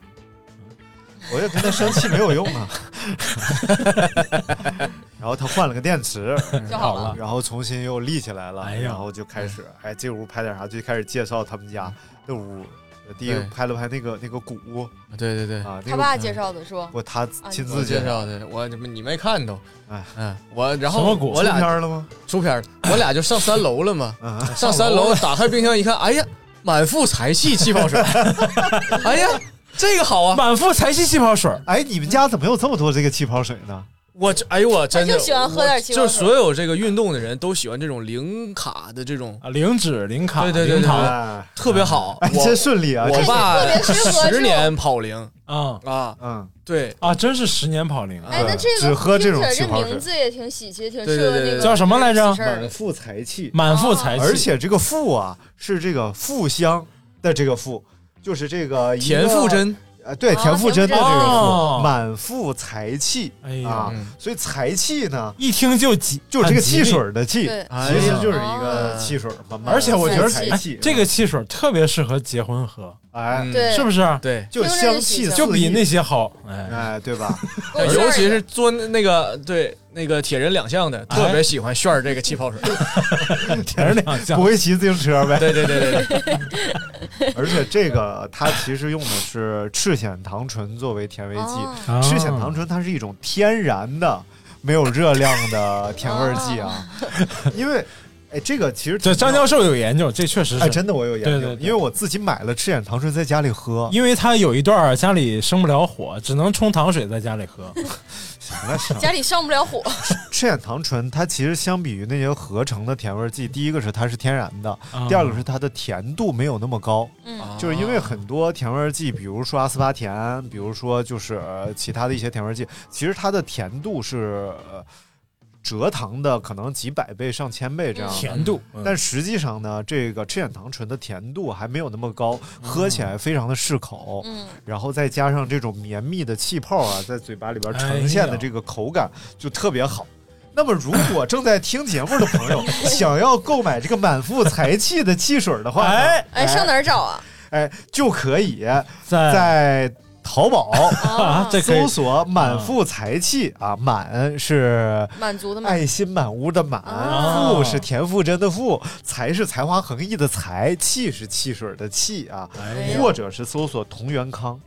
Speaker 1: 我也跟他生气没有用啊。然后他换了个电池，
Speaker 3: 就好了。
Speaker 1: 然后重新又立起来了，
Speaker 4: 哎
Speaker 1: 然后就开始哎这屋拍点啥，就开始介绍他们家的屋。第一个拍了拍那个那个鼓
Speaker 2: 对对对，
Speaker 1: 啊，那个
Speaker 3: 他爸介绍的是吧？
Speaker 1: 不他亲自介绍。
Speaker 2: 的，我你没看都？
Speaker 1: 哎
Speaker 2: 嗯，我然后我俩
Speaker 1: 出片
Speaker 2: 俩
Speaker 1: 了吗？
Speaker 2: 出片儿，我俩就上三楼了嘛。
Speaker 1: 嗯，
Speaker 2: 上三楼打开冰箱一看，哎呀，满腹才气气泡水，哎呀，这个好啊！
Speaker 4: 满腹才气气泡水，
Speaker 1: 哎，你们家怎么有这么多这个气泡水呢？
Speaker 2: 我这哎呦我真的
Speaker 3: 就喜欢喝点气泡水。
Speaker 2: 就是所有这个运动的人都喜欢这种零卡的这种
Speaker 4: 啊，零脂、零卡、
Speaker 2: 对对对对
Speaker 4: 零糖
Speaker 1: 哎。
Speaker 2: 特别好。
Speaker 1: 哎真顺利啊
Speaker 2: 我爸
Speaker 3: 特别适合
Speaker 2: 十年跑零
Speaker 4: 啊。
Speaker 2: 啊，
Speaker 1: 嗯，
Speaker 2: 对。
Speaker 4: 啊，真是十年跑龄。
Speaker 3: 哎，那这个
Speaker 1: 只喝这种
Speaker 3: 听起来
Speaker 1: 气泡水。
Speaker 3: 这名字也挺喜气，挺
Speaker 2: 对对对
Speaker 3: 适合那个
Speaker 4: 叫什么来着？
Speaker 1: 满腹财气，
Speaker 4: 满腹财气，
Speaker 1: 而且这个腹啊是这个腹香的这个腹，就是这个
Speaker 2: 田馥甄。
Speaker 1: 呃，对，
Speaker 3: 哦
Speaker 1: 田馥甄的这个
Speaker 4: 哦
Speaker 1: 腹，满腹才气，
Speaker 4: 哎呀
Speaker 1: 啊
Speaker 2: 嗯，
Speaker 1: 所以才气呢，
Speaker 4: 一听就急，
Speaker 1: 就是这个汽水的气，其实就是一个汽水嘛。
Speaker 4: 而且我觉得哎
Speaker 1: 财气，
Speaker 4: 这个汽水特别适合结婚喝，
Speaker 1: 哎，
Speaker 4: 是不是？
Speaker 2: 对，
Speaker 1: 就香气
Speaker 4: 就比那些好。哎，
Speaker 1: 哎，对吧？
Speaker 2: 尤其是做那个对那个铁人两项的，特别喜欢炫这个气泡水。
Speaker 4: 铁人两项
Speaker 1: 不会骑自行车呗？
Speaker 2: 对对对对对，
Speaker 1: 而且这个它其实用的是赤藓糖醇作为甜味剂，
Speaker 3: 哦。
Speaker 1: 赤藓糖醇它是一种天然的没有热量的甜味剂啊，因为。哎，这个其实
Speaker 4: 这张教授有研究，这确实是。
Speaker 1: 哎，真的我有研究，
Speaker 4: 对对对。
Speaker 1: 因为我自己买了赤藓糖醇在家里喝。
Speaker 4: 因为他有一段家里生不了火，只能冲糖水在家里喝。
Speaker 1: 行了行了，
Speaker 3: 家里上不了火，
Speaker 1: 赤藓糖醇它其实相比于那些合成的甜味剂，第一个是它是天然的，
Speaker 4: 啊
Speaker 1: 第二个是它的甜度没有那么高。
Speaker 3: 嗯
Speaker 1: 就是因为很多甜味剂，比如说阿斯巴甜，比如说就是、呃其他的一些甜味剂，其实它的甜度是。呃蔗糖的可能几百倍、上千倍这样
Speaker 4: 甜度嗯
Speaker 1: 但实际上呢，这个赤藓糖醇的甜度还没有那么高，喝起来非常的适口。
Speaker 3: 嗯，
Speaker 1: 然后再加上这种绵密的气泡啊，在嘴巴里边呈现的这个口感就特别好。那么，如果正在听节目的朋友 想要购买这个满腹才气的汽水的话呢，
Speaker 4: 哎
Speaker 3: 哎，上哪儿找啊？
Speaker 1: 哎，就可以
Speaker 4: 在
Speaker 1: 在淘宝 搜索“满腹才气”啊，满是
Speaker 3: 满足的满
Speaker 1: 爱心满屋的满，
Speaker 4: 哦
Speaker 1: 富是田馥甄的富，才是才华横溢的才，气是汽水的气啊，或者是搜索同源康。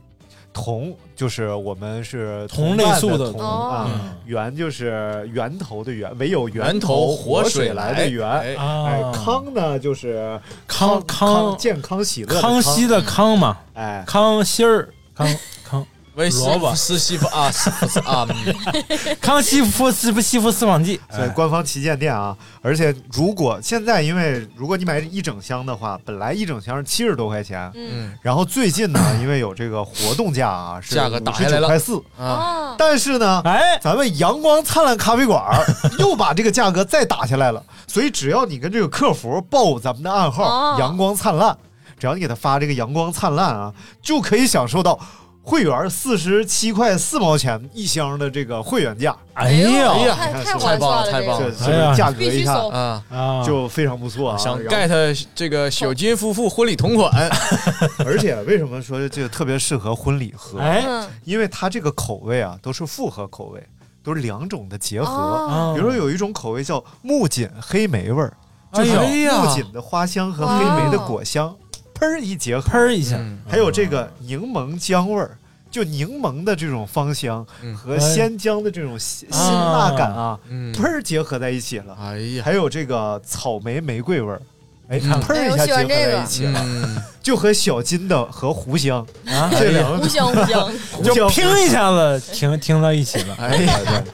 Speaker 1: 同就是我们是
Speaker 4: 同类
Speaker 1: 伴
Speaker 4: 素的
Speaker 1: 同
Speaker 3: 哦。
Speaker 1: 啊
Speaker 4: 嗯，
Speaker 1: 源就是源头的源，唯有
Speaker 2: 源
Speaker 1: 头
Speaker 2: 头活
Speaker 1: 水
Speaker 2: 水来
Speaker 1: 来的源。
Speaker 2: 哎
Speaker 1: 康呢就是
Speaker 4: 康康
Speaker 1: 健康喜乐的
Speaker 4: 康。熙的康嘛，
Speaker 1: 哎，
Speaker 4: 康熙儿康康
Speaker 2: 为
Speaker 4: 萝卜。
Speaker 2: 斯西弗啊斯弗斯啊，嗯。
Speaker 4: 康熙夫西夫西夫私访记，
Speaker 1: 所以官方旗舰店啊，而且如果现在因为如果你买一整箱的话，本来一整箱是七十多块钱，
Speaker 3: 嗯，
Speaker 1: 然后最近呢，因为有这个活动价啊，是
Speaker 2: 价格打下来了。
Speaker 1: 块四，
Speaker 2: 啊，
Speaker 3: 哦，
Speaker 1: 但是呢，
Speaker 4: 哎，
Speaker 1: 咱们阳光灿烂咖啡馆儿 又把这个价格再打下来了，所以只要你跟这个客服报咱们的暗号
Speaker 3: 哦“
Speaker 1: 阳光灿烂”，只要你给他发这个“阳光灿烂”啊，就可以享受到会员四十七块四毛钱一箱的这个会员价，
Speaker 4: 哎呀
Speaker 2: 哎呀
Speaker 3: 太太
Speaker 1: 你看是
Speaker 3: 划算了，
Speaker 2: 太棒了
Speaker 3: 这个。
Speaker 1: 价格一下
Speaker 2: 啊，
Speaker 4: 啊，
Speaker 1: 就非常不错啊。
Speaker 2: 想 get 这个小金夫妇婚礼同款，
Speaker 1: 而且为什么说这个特别适合婚礼喝？
Speaker 4: 哎。
Speaker 3: 嗯，
Speaker 1: 因为它这个口味啊都是复合口味，都是两种的结合。比如说有一种口味叫木槿黑莓味儿，就是
Speaker 4: 哎
Speaker 2: 呀。
Speaker 1: 木槿的花香和黑莓的果香，砰儿一结合。
Speaker 4: 喷儿一下，
Speaker 2: 嗯
Speaker 1: 还有这个柠檬姜味儿，就柠檬的这种芳香
Speaker 2: 嗯。
Speaker 1: 和鲜姜的这种辛辛辣感啊，喷儿结合在一起了。
Speaker 2: 哎呀，
Speaker 1: 还有这个草莓玫瑰味儿。哎，
Speaker 2: 嗯。
Speaker 1: 砰儿一下结合在一起了，
Speaker 2: 嗯，
Speaker 1: 就和小金的和胡香。
Speaker 4: 啊？
Speaker 1: 这两个
Speaker 3: 互相互相，
Speaker 1: 胡香
Speaker 4: 就拼一下子停停到一起了。
Speaker 2: 哎呀，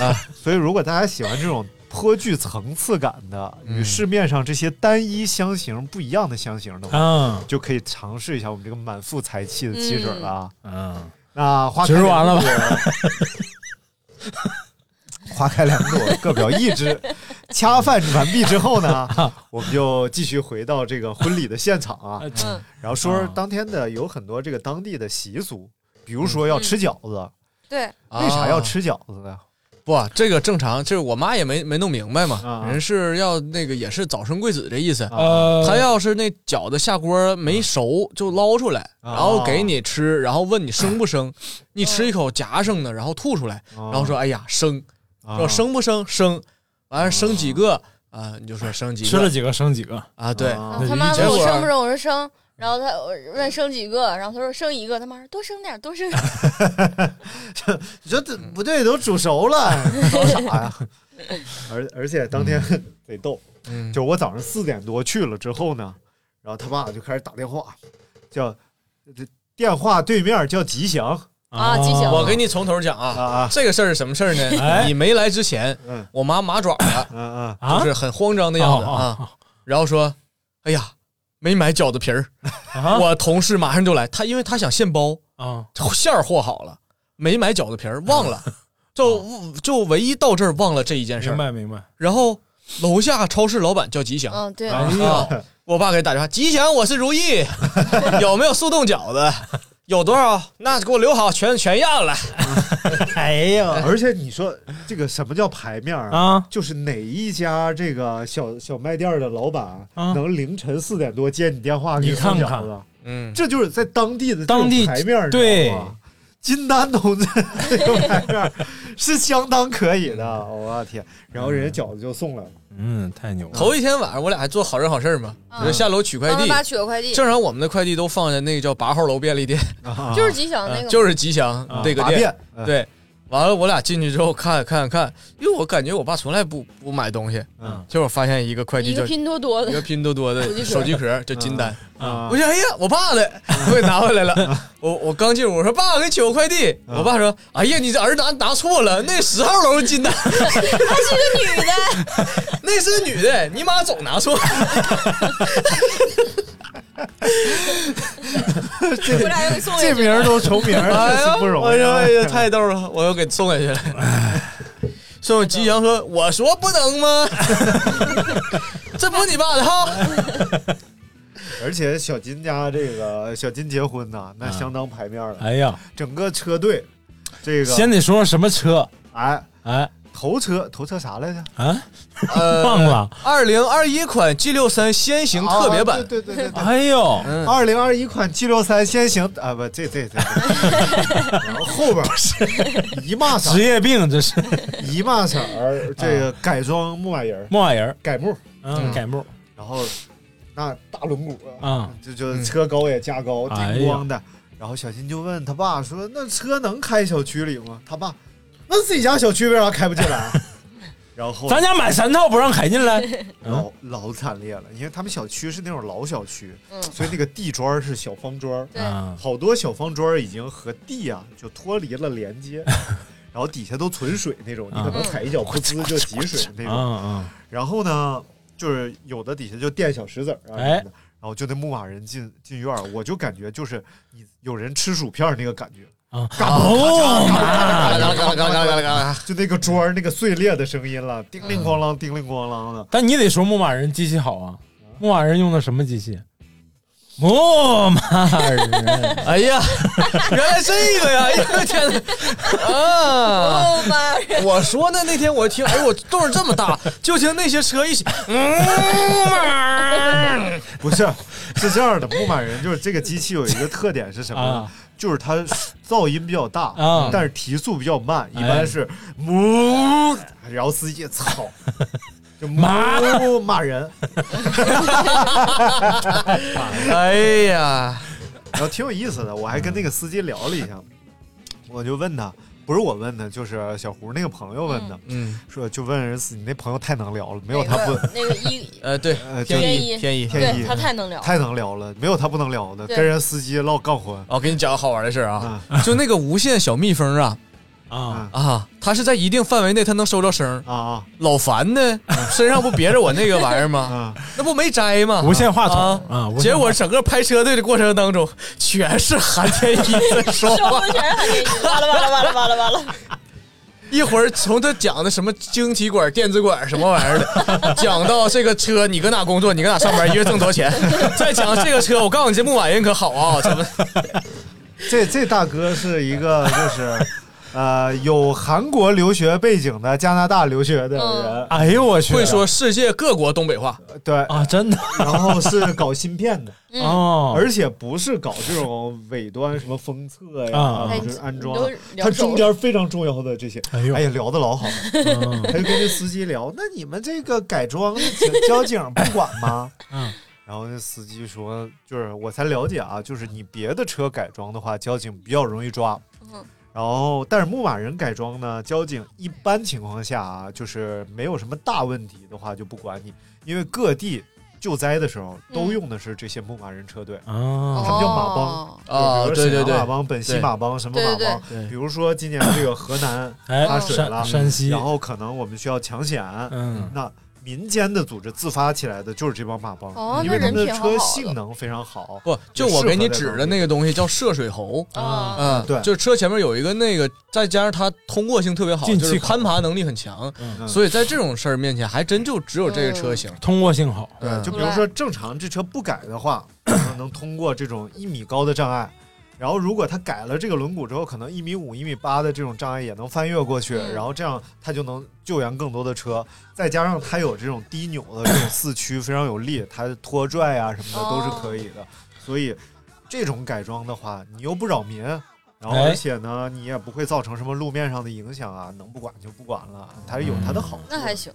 Speaker 1: 啊，所以如果大家喜欢这种颇具层次感的，与市面上这些单一香型不一样的香型的话，就可以尝试一下我们这个满腹财气的汽水了。
Speaker 4: 嗯，
Speaker 1: 那花开
Speaker 4: 完了吧？
Speaker 1: 花开两朵，各表一枝。恰饭完毕之后呢，我们就继续回到这个婚礼的现场啊，然后说说当天的有很多这个当地的习俗，比如说要吃饺子，
Speaker 3: 对，
Speaker 1: 为啥要吃饺子呢？
Speaker 2: 不，这个正常，这我妈也没没弄明白嘛。
Speaker 1: 啊。
Speaker 2: 人是要那个也是早生贵子这意思。
Speaker 4: 呃，
Speaker 2: 他要是那饺子下锅没熟，就捞出来，
Speaker 1: 啊。
Speaker 2: 然后给你吃，然后问你生不生，你吃一口夹生的，然后吐出来，
Speaker 1: 然
Speaker 2: 然后说哎呀生，
Speaker 1: 啊。
Speaker 2: 说生不生？生，完了生几个？啊？你就说生几个，
Speaker 4: 吃了几个生几个，
Speaker 2: 啊？对，
Speaker 1: 啊。
Speaker 3: 他妈问我生不生，我说生。然后他我问生几个，然后他说生一个，他妈说多生点，多生点。
Speaker 1: 你说这不对，都煮熟了，搞啥呀？而而且当天贼逗，
Speaker 2: 嗯，
Speaker 1: 就是我早上四点多去了之后呢，然后他爸就开始打电话，叫这电话对面叫吉祥，
Speaker 3: 啊吉祥
Speaker 2: 我给你从头讲啊，这个事儿是什么事儿呢？
Speaker 4: 哎
Speaker 2: 你没来之前，我妈麻爪了，
Speaker 1: 嗯嗯，
Speaker 2: 就是很慌张的样子
Speaker 4: 哦
Speaker 2: 啊，然后说：“哎呀，没买饺子皮儿。”我同事马上就来，他因为他想现包
Speaker 4: 啊，
Speaker 2: 馅儿和好了，没买饺子皮儿，忘了，就就唯一到这儿忘了这一件事儿
Speaker 4: 明。白明白。
Speaker 2: 然后楼下超市老板叫吉祥，
Speaker 3: 嗯，对，
Speaker 4: 哎呀，
Speaker 2: 我爸给打电话，吉祥，我是如意，有没有速冻饺子？有多少？那给我留好，全全要了。
Speaker 4: 哎呀，
Speaker 1: 而且你说这个什么叫牌面儿
Speaker 4: 啊？
Speaker 1: 就是哪一家这个小小卖店的老板
Speaker 4: 啊
Speaker 1: 能凌晨四点多接你电话给
Speaker 4: 你看
Speaker 1: 送饺
Speaker 4: 看
Speaker 1: 子？
Speaker 2: 嗯，
Speaker 1: 这就是在当地的这种
Speaker 4: 当地
Speaker 1: 牌面儿，
Speaker 4: 对
Speaker 1: 你知道吗金丹同志这个牌面儿是相当可以的，我的天！然后人家饺子就送来了，
Speaker 4: 嗯，太牛了。
Speaker 2: 头一天晚上我俩还做好人好事嘛，
Speaker 3: 嗯
Speaker 2: 就下楼取快递
Speaker 3: 帮他，爸取个快递，
Speaker 2: 正常我们的快递都放在那个叫八号楼便利店，
Speaker 3: 就是吉祥那个吗，
Speaker 2: 就是吉祥那个店对。完了，我俩进去之后看看看，因为我感觉我爸从来不不买东西，
Speaker 1: 嗯，
Speaker 2: 结果发现一个快递叫
Speaker 3: 一个拼多多的。
Speaker 2: 一个拼多多的
Speaker 3: 手机壳。
Speaker 2: 叫金丹。
Speaker 1: 啊
Speaker 2: 我，说哎呀，我爸的，我给拿回来了。我我刚进屋，我说爸，我给你取个快递。我爸说，哎呀，你这儿子拿拿错了，那十号楼金丹，
Speaker 3: 她是个女的，
Speaker 2: 那是女的，你妈总拿错。
Speaker 3: 我俩又给送回去了
Speaker 1: 这名儿都重名儿，
Speaker 2: 哎呀，
Speaker 1: 不容
Speaker 2: 我
Speaker 1: 易啊。
Speaker 2: 说哎呀，太逗了，我又给送下去了。送给吉祥说：“我说不能吗？这不是你爸的号？
Speaker 1: 而且小金家这个小金结婚呢，那相当排面了。
Speaker 4: 哎呀，
Speaker 1: 整个车队，这个
Speaker 4: 先得说说什么车？
Speaker 1: 哎
Speaker 4: 哎
Speaker 1: 头车头车啥来着？
Speaker 4: 啊，
Speaker 2: 呃，
Speaker 4: 忘了。
Speaker 2: 二零二一款 G 六三先行特别版。
Speaker 1: 啊，对对对对对。
Speaker 4: 哎呦，
Speaker 2: 嗯。
Speaker 1: 二零二一款 G 六三先行啊不这这这，然后后边是。一骂色
Speaker 4: 职业病这是。
Speaker 1: 一骂色儿这个改装牧马人儿。
Speaker 4: 牧马人儿，
Speaker 1: 改木，
Speaker 4: 嗯，改木
Speaker 1: 然后那大轮毂啊，
Speaker 4: 啊，
Speaker 1: 就就车高也加高，顶光的。然后小新就问他爸说：“那车能开小区里吗？”他爸：“那自己家小区为啥开不进来？” 然后后
Speaker 4: 咱家买三套不让开进来。
Speaker 1: 老老惨烈了，因为他们小区是那种老小区，
Speaker 3: 嗯
Speaker 1: 所以那个地砖是小方砖，
Speaker 3: 对
Speaker 4: 啊，
Speaker 1: 好多小方砖已经和地啊就脱离了连接，然后底下都存水那种，你可能踩一脚噗呲就积水那
Speaker 4: 嗯
Speaker 1: 种。
Speaker 4: 嗯，
Speaker 1: 然后呢，就是有的底下就垫小石子儿啊什
Speaker 4: 哎
Speaker 1: 么的，然后就那牧马人进进院儿，我就感觉就是你有人吃薯片儿那个感觉。
Speaker 4: 啊，
Speaker 1: 嘎
Speaker 2: 啦嘎啦嘎啦嘎啦嘎啦嘎啦，
Speaker 1: 就那个砖儿那个碎裂的声音了，叮铃咣啷，叮铃咣啷的。
Speaker 4: 但你得说牧马人机器好啊，牧马人用的什么机器？牧马人，
Speaker 2: 哎呀，原来这个呀！哎呀天哪！啊！我说呢，那天我听，哎，我动静这么大，就听那些车一起，嗯，
Speaker 1: 不是，是这样的，牧马人就是这个机器有一个特点是什么呢？
Speaker 4: 啊
Speaker 1: 就是它噪音比较大，
Speaker 4: 嗯
Speaker 1: 但是提速比较慢，一
Speaker 4: 哎
Speaker 1: 般是母，然后司机操，就
Speaker 4: 马
Speaker 1: 母骂人，
Speaker 2: 哎呀，
Speaker 1: 然后挺有意思的。我还跟那个司机聊了一下，我就问他，不是我问的，就是小胡那个朋友问的，
Speaker 2: 嗯，
Speaker 1: 说就问人司机，你那朋友太能聊了，没有他不
Speaker 3: 那个那个一
Speaker 2: 呃，对，
Speaker 1: 呃
Speaker 2: 天
Speaker 3: 一
Speaker 2: 天一，
Speaker 1: 天一。
Speaker 3: 他太能聊了，
Speaker 1: 太能聊了，没有他不能聊的，跟人司机唠杠混。
Speaker 2: 我给你讲个好玩的事啊，就那个无限小蜜蜂啊
Speaker 4: 啊
Speaker 2: 啊，他是在一定范围内他能收着声儿。
Speaker 1: 啊啊
Speaker 2: 老樊呢，身上不别着我那个玩意儿吗？
Speaker 1: 啊！
Speaker 2: 那不没摘吗？
Speaker 4: 无线话筒
Speaker 2: 啊结果整个拍车队的过程当中，全是韩天一在说话
Speaker 3: 说的。全是韩天一，完了完了完了完了完了，
Speaker 2: 一会儿从他讲的什么晶体管、电子管什么玩意儿的，讲到这个车你搁哪工作，你搁哪上班，一月挣多少钱，再讲这个车，我告诉你这牧马人可好啊，怎么？
Speaker 1: 这这大哥是一个就是，呃，有韩国留学背景的加拿大留学的人，
Speaker 4: 哎呦我去，
Speaker 2: 会说世界各国东北话，
Speaker 1: 对，
Speaker 4: 啊，真的？
Speaker 1: 然后是搞芯片的，
Speaker 4: 哦，
Speaker 1: 而且不是搞这种尾端什么封测呀，
Speaker 4: 啊。
Speaker 1: 或者安装。
Speaker 3: 都，聊
Speaker 1: 它中间非常重要的这些，
Speaker 4: 哎呦。
Speaker 1: 哎呀，聊的老好。了，
Speaker 4: 嗯。
Speaker 1: 他就跟这司机聊，那你们这个改装的交警不管吗？
Speaker 4: 嗯。
Speaker 1: 然后那司机说，就是我才了解啊，就是你别的车改装的话，交警比较容易抓。
Speaker 3: 嗯
Speaker 1: 然后，但是牧马人改装呢，交警一般情况下啊，就是没有什么大问题的话就不管你，因为各地救灾的时候
Speaker 3: 嗯。
Speaker 1: 都用的是这些牧马人车队。
Speaker 4: 啊，
Speaker 1: 什么叫马帮？
Speaker 3: 哦
Speaker 2: 啊
Speaker 1: 就比如
Speaker 2: 对对对
Speaker 1: 沈阳马帮、本溪
Speaker 2: 对。
Speaker 1: 马帮什么
Speaker 3: 对对
Speaker 1: 马帮？
Speaker 2: 对。
Speaker 1: 比如说今年这个河南
Speaker 4: 哎。
Speaker 1: 发水了，
Speaker 4: 山西，
Speaker 1: 然后可能我们需要抢险，
Speaker 4: 嗯。
Speaker 1: 那民间的组织自发起来的就是这帮马帮，
Speaker 3: 哦
Speaker 1: 因为他们的车性能非常好。
Speaker 2: 不，就我给你指的那个东西叫涉水猴。
Speaker 3: 啊，
Speaker 2: 嗯，
Speaker 1: 对
Speaker 2: 就是车前面有一个那个，再加上它通过性特别好，就是攀爬能力很强，
Speaker 1: 嗯
Speaker 2: 所以在这种事儿面前，还真就只有这个车型。
Speaker 4: 通过性好，
Speaker 1: 对，
Speaker 2: 嗯
Speaker 1: 就比如说正常这车不改的话，可能能通过这种一米高的障碍。然后，如果它改了这个轮毂之后，可能一米五、一米八的这种障碍也能翻越过去，
Speaker 3: 嗯
Speaker 1: 然后这样它就能救援更多的车。再加上它有这种低扭的这种四驱，非常有力，它拖拽啊什么的都是可以的。所以这种改装的话，你又不扰民，然后
Speaker 4: 哎
Speaker 1: 而且呢，你也不会造成什么路面上的影响啊，能不管就不管了，它有它的好处。
Speaker 3: 那还行。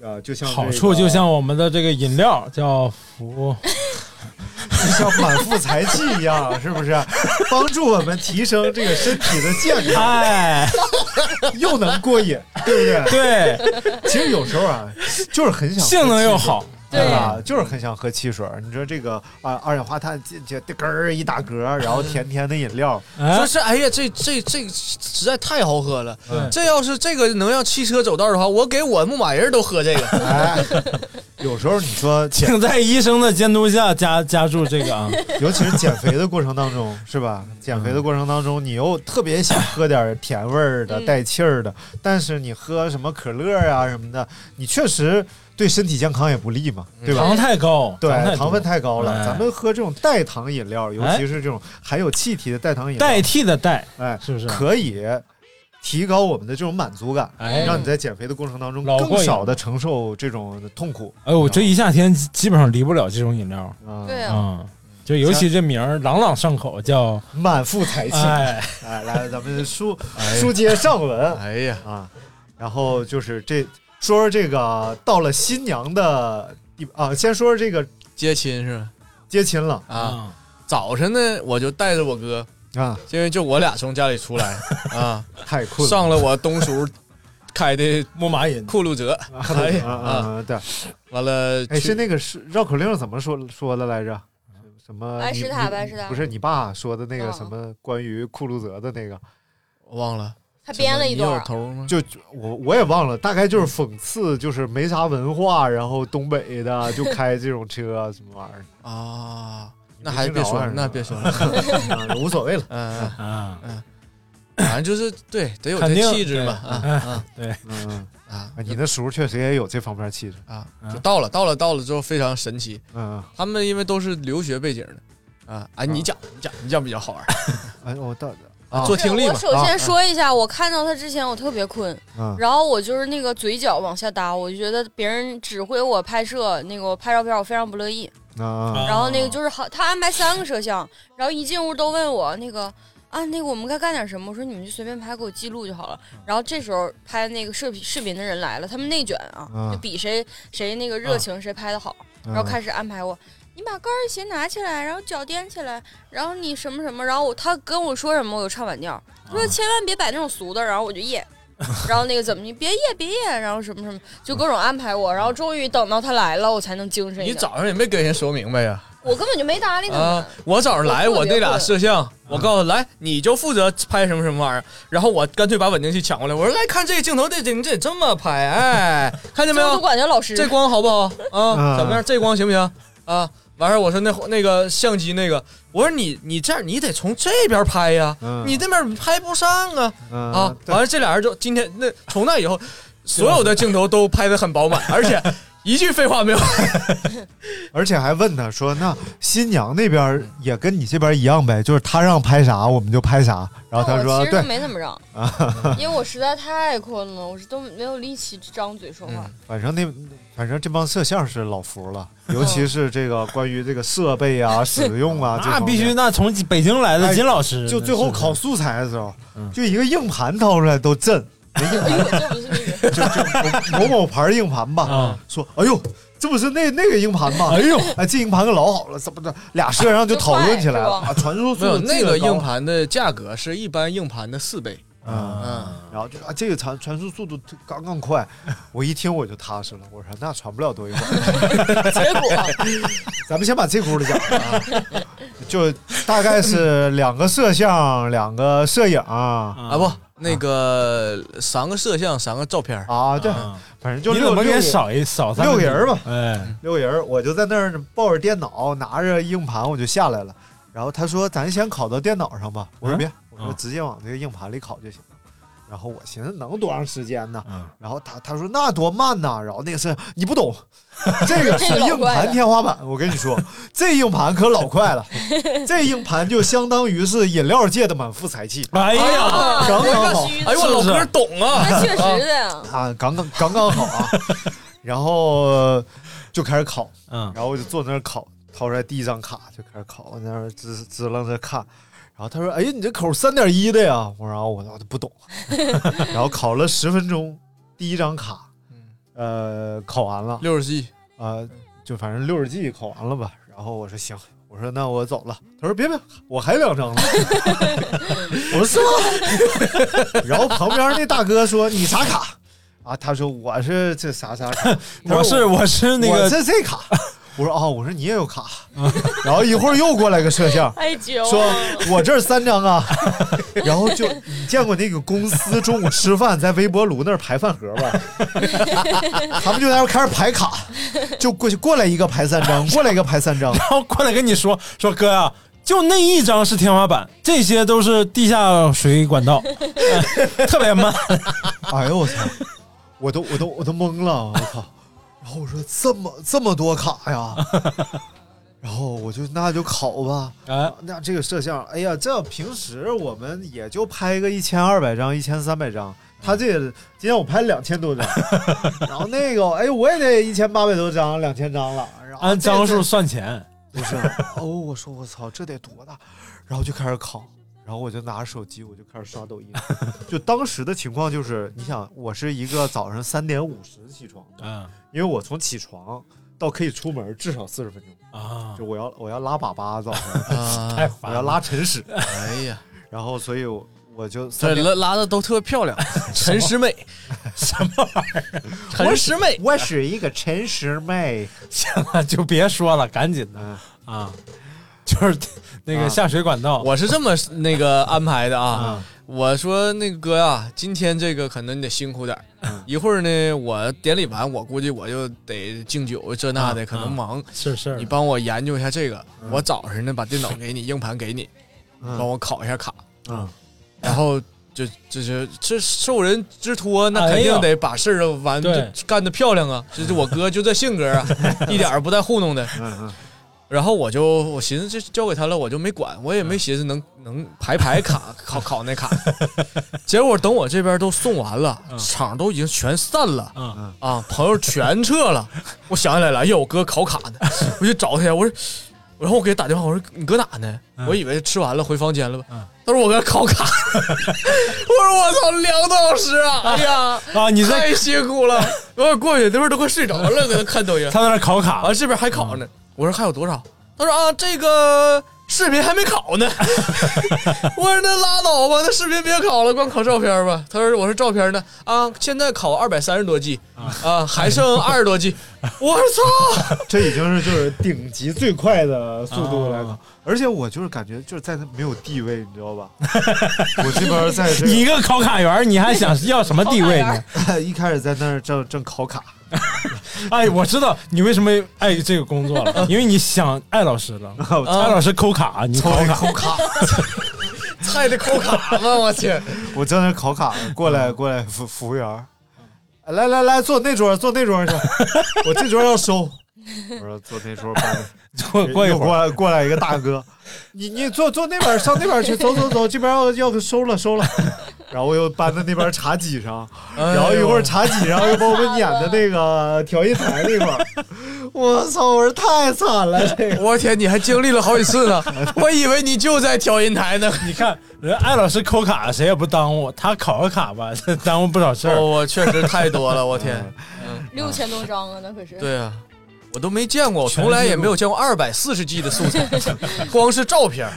Speaker 1: 呃，就像
Speaker 4: 好
Speaker 1: 这个
Speaker 4: 处就像我们的这个饮料叫福，
Speaker 1: 就像满腹才气一样，是不是？帮助我们提升这个身体的健康，
Speaker 4: 哎，
Speaker 1: 又能过瘾，对不对？
Speaker 4: 对，
Speaker 1: 其实有时候啊，就是很想
Speaker 4: 性能又好，
Speaker 1: 对吧？就是很想喝汽水儿。你说这个啊，二氧化碳进去，嘚儿一打嗝，然后甜 甜的饮料，
Speaker 4: 哎
Speaker 2: 说是哎呀，这这这实在太好喝了。
Speaker 4: 对
Speaker 2: 这要是这个能让汽车走道的话，我给我牧马人都喝这个。
Speaker 1: 哎，有时候你说，
Speaker 4: 请在医生的监督下加加注这个啊，
Speaker 1: 尤其是减肥的过程当中，是吧？减肥的过程当中，你又特别想喝点甜味儿的、
Speaker 3: 嗯
Speaker 1: 带气儿的，但是你喝什么可乐啊什么的，你确实对身体健康也不利嘛，对吧？
Speaker 4: 糖太高，
Speaker 1: 对
Speaker 4: 太，
Speaker 1: 糖分太高了。
Speaker 4: 哎
Speaker 1: 咱们喝这种代糖饮料，尤其是这种含有气体的代糖饮料，
Speaker 4: 代替的代，
Speaker 1: 哎，
Speaker 4: 是不是？
Speaker 1: 可以提高我们的这种满足感，
Speaker 4: 哎
Speaker 1: 让你在减肥的过程当中更少的承受这种痛苦。
Speaker 4: 哎，我这一夏天基本上离不了这种饮料，
Speaker 1: 啊，
Speaker 3: 对啊，
Speaker 4: 嗯，就尤其这名儿朗朗上口，叫
Speaker 1: 满腹才气。
Speaker 4: 哎，
Speaker 1: 哎，来，咱们书书接上文
Speaker 2: 哎呀，
Speaker 1: 啊，然后就是这说说这个到了新娘的地啊，先说说这个
Speaker 2: 接亲是吧？
Speaker 1: 接亲了。
Speaker 2: 啊，早晨呢，我就带着我哥，
Speaker 1: 啊，
Speaker 2: 因为就我俩从家里出来 啊，
Speaker 1: 太困了，
Speaker 2: 上了我东叔开的
Speaker 4: 牧马人，
Speaker 2: 酷路泽，哎
Speaker 1: 啊
Speaker 2: 啊，
Speaker 1: 啊，对，
Speaker 2: 完了
Speaker 1: 哎，是那个是绕口令怎么说说的来着？什么？
Speaker 3: 白石塔白石塔
Speaker 1: 不是你爸说的那个
Speaker 3: 嗯。
Speaker 1: 什么关于酷路泽的那个，
Speaker 2: 我忘了，
Speaker 3: 他编了一段
Speaker 2: 你有，头吗？
Speaker 1: 就就我我也忘了，大概就是讽刺，就是没啥文化，然后东北的就开这种车什么玩意儿。
Speaker 2: 啊，那
Speaker 1: 没
Speaker 2: 还别说了，那别说了，
Speaker 1: 啊无所谓了。
Speaker 2: 嗯，
Speaker 4: 嗯嗯，
Speaker 2: 反正就是对，得有这气质嘛，嗯
Speaker 4: 对
Speaker 2: 啊
Speaker 4: 对，
Speaker 1: 嗯，
Speaker 2: 啊
Speaker 1: 啊你那叔确实也有这方面气质。
Speaker 2: 啊，
Speaker 4: 嗯
Speaker 2: 就到了，到了，到了之后非常神奇，
Speaker 1: 嗯，
Speaker 2: 他们因为都是留学背景的啊，啊，你讲，你讲，你讲比较好玩，
Speaker 1: 哎，我到
Speaker 2: 啊，做听力嘛，
Speaker 3: 我首先说一下，我看到他之前我特别困，
Speaker 1: 嗯
Speaker 3: 然后我就是那个嘴角往下搭，我就觉得别人指挥我拍摄那个我拍照片，我非常不乐意。
Speaker 1: 啊
Speaker 3: 然后那个就是好，他安排三个摄像，然后一进屋都问我那个啊那个我们该干点什么，我说你们就随便拍，给我记录就好了。然后这时候拍那个视频视频的人来了，他们内卷啊，
Speaker 1: 啊
Speaker 3: 就比谁谁那个热情谁拍的好，然后开始安排我。你把高跟鞋拿起来，然后脚踮起来，然后你什么什么，然后我他跟我说什么，我就唱反调。他说千万别摆那种俗的，然后我就耶，然后那个怎么你别耶别耶，然后什么什么，就各种安排我，然后终于等到他来了，我才能精神一点。
Speaker 2: 你早上也没跟人说明白呀。
Speaker 3: 我根本就没搭理他们。
Speaker 2: 啊！我早上来，
Speaker 3: 我特别
Speaker 2: 我那俩摄像，我告诉他来，你就负责拍什么什么玩意儿，然后我干脆把稳定器抢过来，我说来看这个镜头这这你得这么拍，哎，看见没有？
Speaker 3: 就都管叫老师。
Speaker 2: 这光好不好啊？
Speaker 1: 嗯
Speaker 2: 怎么样？这光行不行啊？完事儿我说那那个相机那个，我说你你这样你得从这边拍呀，
Speaker 1: 嗯。
Speaker 2: 你那边拍不上啊。
Speaker 1: 嗯
Speaker 2: 啊！
Speaker 1: 对。
Speaker 2: 完了这俩人就今天那从那以后，所有的镜头都拍得很饱满，而且一句废话没有。
Speaker 1: 而且还问他说：“那新娘那边也跟你这边一样呗，就是他让拍啥我们就拍啥。”然后他说：“对
Speaker 3: 我其实没怎么让，因为我实在太困了，我是都没有力气张嘴说话。
Speaker 1: 反正那反正这帮摄像是老服了，尤其是这个关于这个设备啊、使用啊，
Speaker 4: 那必须，那从北京来的
Speaker 1: 哎
Speaker 4: 金老师，
Speaker 1: 就最后
Speaker 4: 是
Speaker 1: 考素材的时候
Speaker 4: 嗯，
Speaker 1: 就一个硬盘掏出来都震，那硬盘
Speaker 3: 这不是那个，
Speaker 1: 就就某某牌硬盘吧
Speaker 4: 啊，
Speaker 1: 说哎呦。这不是那那个硬盘吗？
Speaker 4: 哎呦，
Speaker 1: 哎，这硬盘可老好了，怎么的？俩摄像就讨论起来了啊！传说
Speaker 2: 没有
Speaker 1: 速度
Speaker 2: 那个硬盘的价格是一般硬盘的四倍
Speaker 1: 嗯，然后就啊，这个传传输速度刚刚快，我一听我就踏实了。我说那传不了多一会儿。
Speaker 3: 结果
Speaker 1: 咱们先把这轱辘讲了啊，就大概是两个摄像，两个摄影啊
Speaker 2: 啊不，那个三个摄像，三个照片
Speaker 1: 啊，对，反正就六
Speaker 4: 个人
Speaker 1: 六
Speaker 4: 少一少
Speaker 1: 六
Speaker 4: 个
Speaker 1: 个人吧，
Speaker 4: 哎，
Speaker 1: 六个人，我就在那儿抱着电脑，拿着硬盘，我就下来了。然后他说：“咱先拷到电脑上吧。”我说：“别，我说直接往这个硬盘里拷就行了。”然后我寻思能多长时间呢？然后他他说那多慢呐。然后那个是你不懂，这个是硬盘天花板。我跟你说，这硬盘可老快了，这硬盘就相当于是饮料界的满腹才气。
Speaker 4: 哎呀，
Speaker 1: 刚刚好。
Speaker 2: 哎呦，我老哥懂啊，
Speaker 3: 那确实的呀。
Speaker 1: 啊，刚刚刚刚好啊。然后就开始烤，
Speaker 4: 嗯，
Speaker 1: 然后我就坐那儿拷，掏出来第一张卡就开始烤，我在那儿支支楞着看。然后他说：“哎，你这口三点一的呀？”我说：“我我都不懂。”然后考了十分钟，第一张卡，呃，考完了
Speaker 2: 六十 G，
Speaker 1: 啊，就反正六十 G 考完了吧。然后我说：“行。”我说：“那我走了。”他说：“别别，我还有两张呢。”我说：“是吗？” 然后旁边那大哥说：“你啥卡？”啊，他说：“我是这啥啥卡。”
Speaker 4: 我是我是那个
Speaker 1: 我这这卡。我说哦，我说你也有卡，然后一会儿又过来个摄像，说我这儿三张啊，然后就你见过那个公司中午吃饭在微波炉那儿排饭盒吧？他们就在那儿开始排卡，就过去过来一个排三张，过来一个排三张，
Speaker 4: 然后过来跟你说说哥呀、就那一张是天花板，这些都是地下水管道，哎特别慢。
Speaker 1: 哎呦我操！我都我都我都懵了，我操！然后我说这么这么多卡呀，然后我就那就考吧。
Speaker 4: 啊，
Speaker 1: 那这个摄像，哎呀，这平时我们也就拍个一千二百张、一千三百张，他这个今天我拍两千多张，然后那个哎，我也得一千八百多张、两千张了，然后
Speaker 4: 按张数算钱，
Speaker 1: 不是？哦，我说我操，这得多大？然后就开始考。然后我就拿着手机，我就开始刷抖音。就当时的情况就是，你想，我是一个早上三点五十起床的，
Speaker 4: 嗯
Speaker 1: 因为我从起床到可以出门至少四十分钟
Speaker 4: 啊，
Speaker 1: 就我要我要拉粑粑早上，
Speaker 2: 啊
Speaker 4: 太
Speaker 1: 我要。拉晨屎，
Speaker 2: 哎呀，
Speaker 1: 然后所以我我就
Speaker 2: 拉拉的都特别漂亮，陈师妹，
Speaker 4: 什么玩意儿？
Speaker 2: 陈师妹，
Speaker 1: 我是一个陈师妹，
Speaker 4: 行了，就别说了，赶紧的
Speaker 1: 嗯
Speaker 4: 啊！就是那个下水管道，
Speaker 2: 我是这么那个安排的啊
Speaker 4: 嗯。
Speaker 2: 我说那个哥呀，今天这个可能你得辛苦点儿
Speaker 4: 嗯
Speaker 2: 一会儿呢，我典礼完，我估计我就得敬酒这那的，
Speaker 4: 嗯
Speaker 2: 可能忙。
Speaker 4: 是是
Speaker 2: 你帮我研究一下这个，我早上呢把电脑给你，硬盘给你，帮我拷一下卡，
Speaker 1: 嗯
Speaker 2: 然后就就是这受人之托，那肯定得把事儿完干得漂亮啊！这是我哥就这性格啊，一点儿不带糊弄的。
Speaker 1: 嗯嗯
Speaker 2: 然后我就我寻思这交给他了，我就没管，我也没寻思能能排排卡 考考那卡。结果等我这边都送完了，场都已经全散了，
Speaker 4: 嗯
Speaker 2: 啊，朋友全撤了。我想起来了，哎呦，我哥考卡呢，我就找他去，我说，然后我给他打电话，我说你搁哪呢？我以为吃完了回房间了吧。他说我搁考卡。我说我操，两个多小时啊！哎呀，
Speaker 4: 啊你
Speaker 2: 太辛苦了。我过去那边都快睡着了，搁那看抖音。
Speaker 4: 他在那考卡
Speaker 2: 啊，这边还考呢。我说还有多少？他说啊，这个视频还没考呢。我说那拉倒吧，那视频别考了，光考照片吧。他说我说照片呢啊，现在考二百三十多 G 啊，还剩二十多 G。我操！
Speaker 1: 这已经是就是顶级最快的速度来
Speaker 4: 啊，
Speaker 1: 而且我就是感觉就是在那没有地位，你知道吧？我这边在这
Speaker 4: 你一个考卡员，你还想要什么地位呢？
Speaker 1: 一开始在那儿正正考卡，
Speaker 4: 哎，我知道你为什么爱这个工作了，因为你想艾老师了。艾老师抠卡，你抠卡，
Speaker 1: 抠卡，
Speaker 2: 菜的抠卡吗？我去！
Speaker 1: 我正在考卡呢，过来过来服服务员，来来来，坐那桌，坐那桌去，我这桌要收。我说坐那桌吧，
Speaker 4: 过过一会儿，
Speaker 1: 过来过来一个大哥，你你坐坐那边，上那边去，走走走，这边要要收了收了。然后我又搬到那边茶几上，
Speaker 2: 哎
Speaker 1: 然后一会儿茶几上又把我们撵到那个调音台那块儿。我操！我说太惨了，这个
Speaker 2: 我天，你还经历了好几次呢，我以为你就在调音台呢。
Speaker 4: 你看人艾老师抠卡，谁也不耽误，他考个卡吧，耽误不少事儿。
Speaker 2: 哦，我确实太多了，我天。
Speaker 3: 六千多张啊，那可是。
Speaker 2: 对啊，我都没见过，我从来也没有见过二百四十 G 的素材，光是照片儿。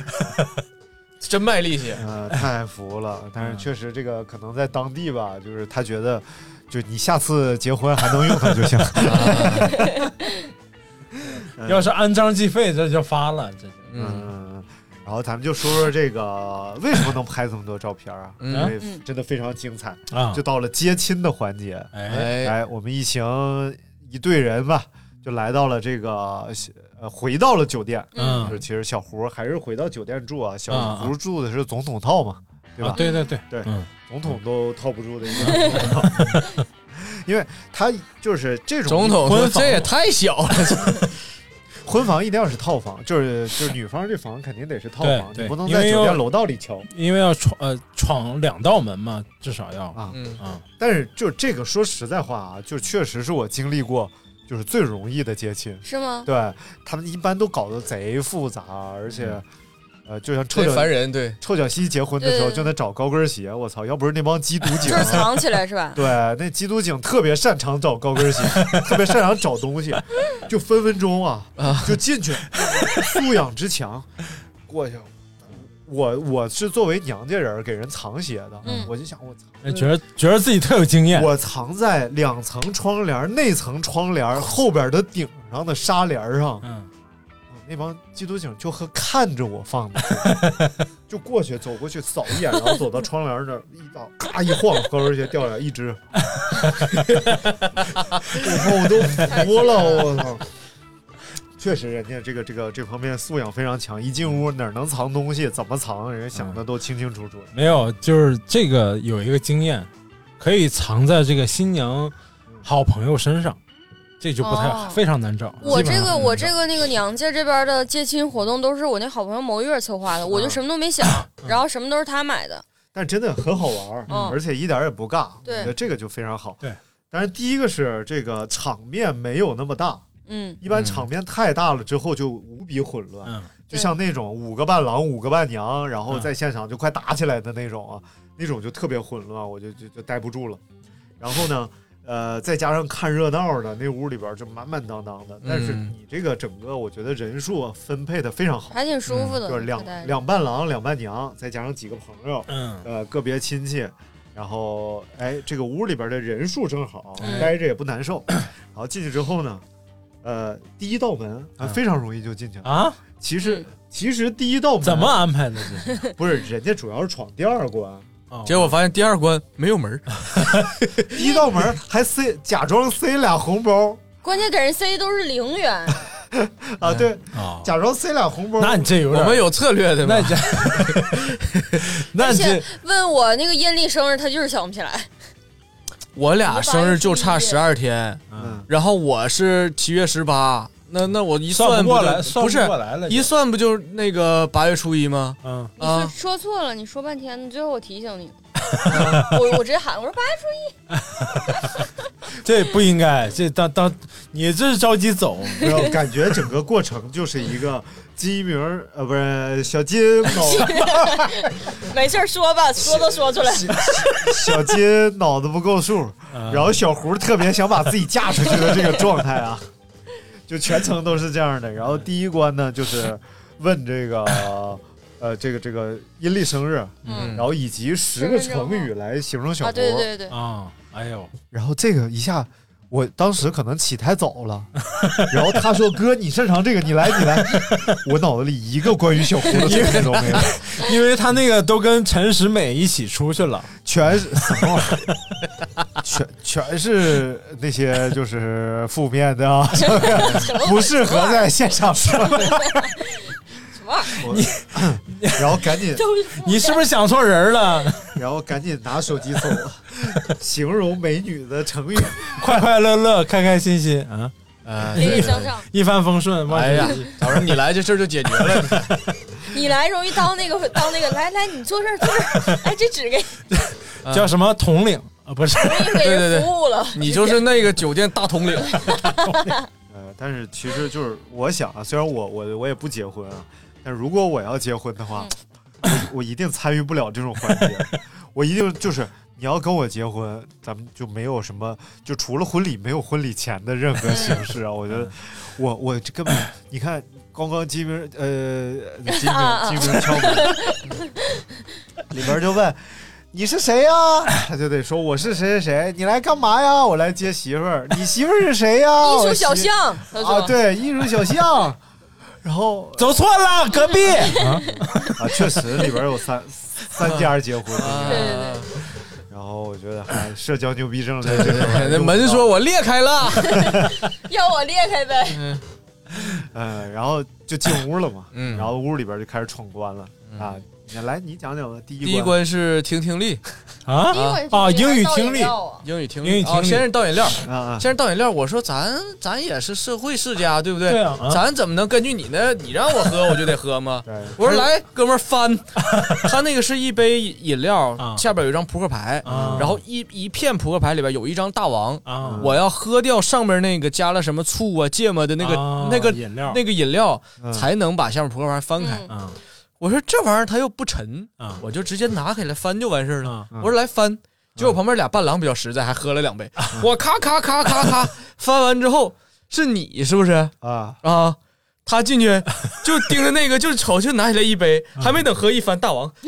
Speaker 2: 真卖力气。
Speaker 1: 呃，太服了。但是确实这个可能在当地吧，就是他觉得，就你下次结婚还能用它就行。
Speaker 4: 要是按章计费，这就发了，这就
Speaker 1: 嗯，然后咱们就说说这个为什么能拍这么多照片啊？
Speaker 2: 嗯
Speaker 1: 因为真的非常精彩
Speaker 4: 啊
Speaker 1: 就到了接亲的环节，
Speaker 4: 哎
Speaker 1: 哎，我们一行一队人吧，就来到了这个呃，回到了酒店。
Speaker 4: 嗯。
Speaker 1: 就是其实小胡还是回到酒店住啊，小
Speaker 4: 啊
Speaker 1: 胡住的是总统套嘛，对吧？
Speaker 4: 啊对对对
Speaker 1: 对，
Speaker 4: 嗯。
Speaker 1: 总统都套不住的一个总统套，因为他就是这种
Speaker 2: 总统
Speaker 1: 婚房
Speaker 2: 这也太小了，
Speaker 1: 婚房一定要是套房，就是就是女方这房肯定得是套房，你不能在酒店楼道里敲。
Speaker 4: 因为要闯呃闯两道门嘛，至少要
Speaker 1: 啊
Speaker 2: 嗯。
Speaker 4: 啊。
Speaker 1: 但是就这个说实在话啊，就确实是我经历过，就是最容易的接亲。
Speaker 3: 是吗？
Speaker 1: 对他们一般都搞得贼复杂，而且。呃，就像臭脚
Speaker 2: 烦人对
Speaker 1: 臭脚西结婚的时候
Speaker 3: 对对对
Speaker 1: 就得找高跟鞋，我操！要不是那帮缉毒警，
Speaker 3: 就是藏起来是吧？
Speaker 1: 对，那缉毒警特别擅长找高跟鞋，特别擅长找东西，就分分钟啊，就进去，素养之强，过去。我我是作为娘家人儿给人藏鞋的，
Speaker 3: 嗯
Speaker 1: 我就想我藏，
Speaker 4: 哎觉得觉得自己特有经验。
Speaker 1: 我藏在两层窗帘内层窗帘后边的顶上的纱帘上，
Speaker 4: 嗯，
Speaker 1: 那帮缉毒警就和看着我放的，就过去走过去扫一眼，然后走到窗帘那儿一倒，咔一晃，高跟鞋掉下来一只，我操，我都服了，我操！确实，人家这个这个这方面素养非常强，一进屋哪能藏东西，怎么藏，人家想的都清清楚楚。
Speaker 4: 没有，就是这个有一个经验，可以藏在这个新娘好朋友身上，这就不太、
Speaker 3: 哦
Speaker 4: 非常难找。
Speaker 3: 我这个我这个那个娘家这边的接亲活动都是我那好朋友某月策划的，我就什么都没想，然后什么都是他买的。
Speaker 1: 但真的很好玩，
Speaker 3: 嗯
Speaker 1: 而且一点也不尬，
Speaker 3: 对
Speaker 1: 我觉得这个就非常好。
Speaker 4: 对，
Speaker 1: 但是第一个是这个场面没有那么大，
Speaker 3: 嗯，
Speaker 1: 一般场面太大了之后就无比混乱，
Speaker 4: 嗯。
Speaker 1: 就像那种五个伴郎五个伴娘，然后在现场就快打起来的那种啊，那种就特别混乱，我就就就待不住了。然后呢，呃，再加上看热闹的那屋里边就满满当当的，但是
Speaker 2: 嗯。
Speaker 1: 你这个整个我觉得人数啊分配的非常好，
Speaker 3: 还挺舒服的，
Speaker 1: 就是两两伴郎两伴娘，再加上几个朋友，
Speaker 4: 嗯
Speaker 1: 呃，个别亲戚，然后哎，这个屋里边的人数正好，
Speaker 3: 嗯
Speaker 1: 待着也不难受。然后进去之后呢，呃，第一道门啊非常容易就进去了。
Speaker 4: 啊，
Speaker 1: 其实其实第一道门
Speaker 4: 怎么安排的这？
Speaker 1: 不是人家主要是闯第二关，
Speaker 4: 哦
Speaker 2: 结果发现第二关没有门儿，
Speaker 1: 第一道门还塞假装塞俩红包
Speaker 3: 关键给人塞都是零元，
Speaker 1: 啊，对，
Speaker 4: 啊，
Speaker 1: 假装塞俩红包。
Speaker 4: 那你这有点
Speaker 2: 我们有策略的嘛？
Speaker 4: 那这那
Speaker 3: 而且
Speaker 4: 这
Speaker 3: 问我那个阴历生日，他就是想不起来。
Speaker 2: 我俩生日就差十二天，
Speaker 1: 嗯，
Speaker 2: 然后我是七月十八，那那我一
Speaker 4: 算不
Speaker 2: 就
Speaker 4: 来算不
Speaker 2: 不是
Speaker 4: 过来了就。
Speaker 2: 一算不就那个八月初一吗？
Speaker 4: 嗯。
Speaker 3: 你说
Speaker 2: 啊，
Speaker 3: 说错了，你说半天，最后我提醒你，我我直接喊我说八月初一，
Speaker 4: 这不应该，这当当你这是着急走，
Speaker 1: 感觉整个过程就是一个金明儿呃不是小金脑
Speaker 3: 没事儿说吧，说都说出来。
Speaker 1: 小金脑子不够数，
Speaker 4: 嗯
Speaker 1: 然后小胡特别想把自己嫁出去的这个状态啊，就全程都是这样的。然后第一关呢，就是问这个 呃这个这个阴历生日，
Speaker 3: 嗯
Speaker 1: 然后以及十个成语来形容小
Speaker 3: 啊，
Speaker 1: 胡。
Speaker 3: 对对对，
Speaker 4: 啊，哎呦，
Speaker 1: 然后这个一下。我当时可能起太早了，然后他说：“哥，你擅长这个，你来，你来。”我脑子里一个关于小胡的东西都没有，
Speaker 4: 因为他那个都跟陈时美一起出去了，
Speaker 1: 全是什么玩意儿？全全是那些就是负面的啊，不适合在现场说。
Speaker 3: 什么玩意儿？
Speaker 1: 你，然后赶紧，
Speaker 4: 你是不是想错人了？
Speaker 1: 然后赶紧拿手机搜形容美女的成语。
Speaker 4: 快快乐乐，开开心心啊，
Speaker 2: 呃，
Speaker 3: 磊磊向上，
Speaker 4: 一帆风顺。万
Speaker 2: 哎呀
Speaker 4: 事如意，
Speaker 2: 早上你来这事儿就解决了。
Speaker 3: 你来容易当那个当那个，来来，你坐这儿坐这儿，哎，这纸给
Speaker 4: 叫什么统领啊？不是，
Speaker 2: 对对对
Speaker 3: 服务了。
Speaker 2: 你就是那个酒店大统领，
Speaker 1: 呃，但是其实就是我想啊，虽然我我我也不结婚啊，但如果我要结婚的话，我我一定参与不了这种环节，我一定就是你要跟我结婚，咱们就没有什么，就除了婚礼没有婚礼前的任何形式啊。我觉得我我这根本你看，刚刚金明呃金明金明敲门，里边就问你是谁呀？他就得说我是谁谁谁，你来干嘛呀？我来接媳妇儿。你媳妇儿是谁呀？
Speaker 3: 艺术小象，
Speaker 1: 啊，对，艺术小象。然后
Speaker 5: 走错了，隔壁。
Speaker 1: 啊，确实里边有三 三家结婚。
Speaker 3: 对对对，
Speaker 1: 然后我觉得还社交牛逼症在这
Speaker 2: 那门说我裂开了，
Speaker 3: 要我裂开呗。
Speaker 1: 嗯，然后就进屋了嘛，
Speaker 2: 嗯
Speaker 1: 然后屋里边就开始闯关了啊。你来，你讲讲吧。第一
Speaker 2: 第一关是听听力
Speaker 4: 啊啊，英语听力，
Speaker 2: 英语听力啊，
Speaker 4: 英语听力
Speaker 2: 先是倒饮料，
Speaker 1: 啊啊，
Speaker 2: 先是倒饮料。我说咱咱也是社会世家，对不对？
Speaker 4: 对啊啊
Speaker 2: 咱怎么能根据你那你让我喝我就得喝吗？我说来，哥们儿翻，他那个是一杯饮料
Speaker 4: 啊，
Speaker 2: 下边有一张扑克牌，
Speaker 4: 啊
Speaker 2: 然后一一片扑克牌里边有一张大王，
Speaker 4: 啊，
Speaker 2: 我要喝掉上面那个加了什么醋啊、芥末的那个
Speaker 4: 啊
Speaker 2: 那个
Speaker 4: 饮料
Speaker 2: 那个饮料，
Speaker 1: 嗯
Speaker 2: 才能把下面扑克牌翻开。我说这玩意儿它又不沉，
Speaker 4: 啊
Speaker 2: 我就直接拿起来翻就完事儿了。
Speaker 4: 啊
Speaker 2: 我说来翻，结果旁边俩伴郎比较实在，还喝了两杯。我咔咔咔咔咔翻完之后，是你是不是
Speaker 1: 啊，
Speaker 2: 啊？他进去就盯着那个，就瞅就拿起来一杯，还没等喝一翻，大王。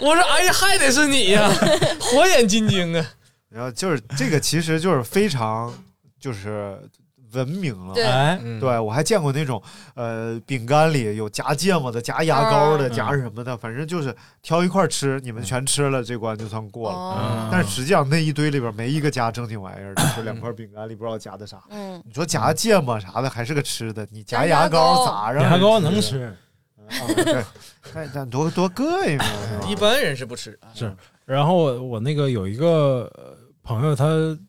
Speaker 2: 我说哎呀，还得是你呀，火眼金睛啊！
Speaker 1: 然后就是这个，其实就是非常就是文明了。
Speaker 3: 对
Speaker 4: 哎，
Speaker 2: 嗯
Speaker 1: 对，我还见过那种，呃，饼干里有夹芥末的、夹牙膏的、
Speaker 4: 嗯
Speaker 1: 夹什么的，反正就是挑一块吃，你们全吃了，这关就算过了。
Speaker 3: 哦，
Speaker 1: 但是实际上那一堆里边没一个夹正经玩意儿的，就两块饼干里不知道夹的啥。
Speaker 3: 嗯，
Speaker 1: 你说夹芥末啥的还是个吃的，你夹
Speaker 3: 夹牙
Speaker 1: 牙膏
Speaker 3: 膏
Speaker 1: 咋让人
Speaker 4: 牙膏能吃。
Speaker 1: 啊？对，但但多多膈应啊！
Speaker 2: 一般人是不吃，
Speaker 4: 是然后我我那个有一个呃朋友，她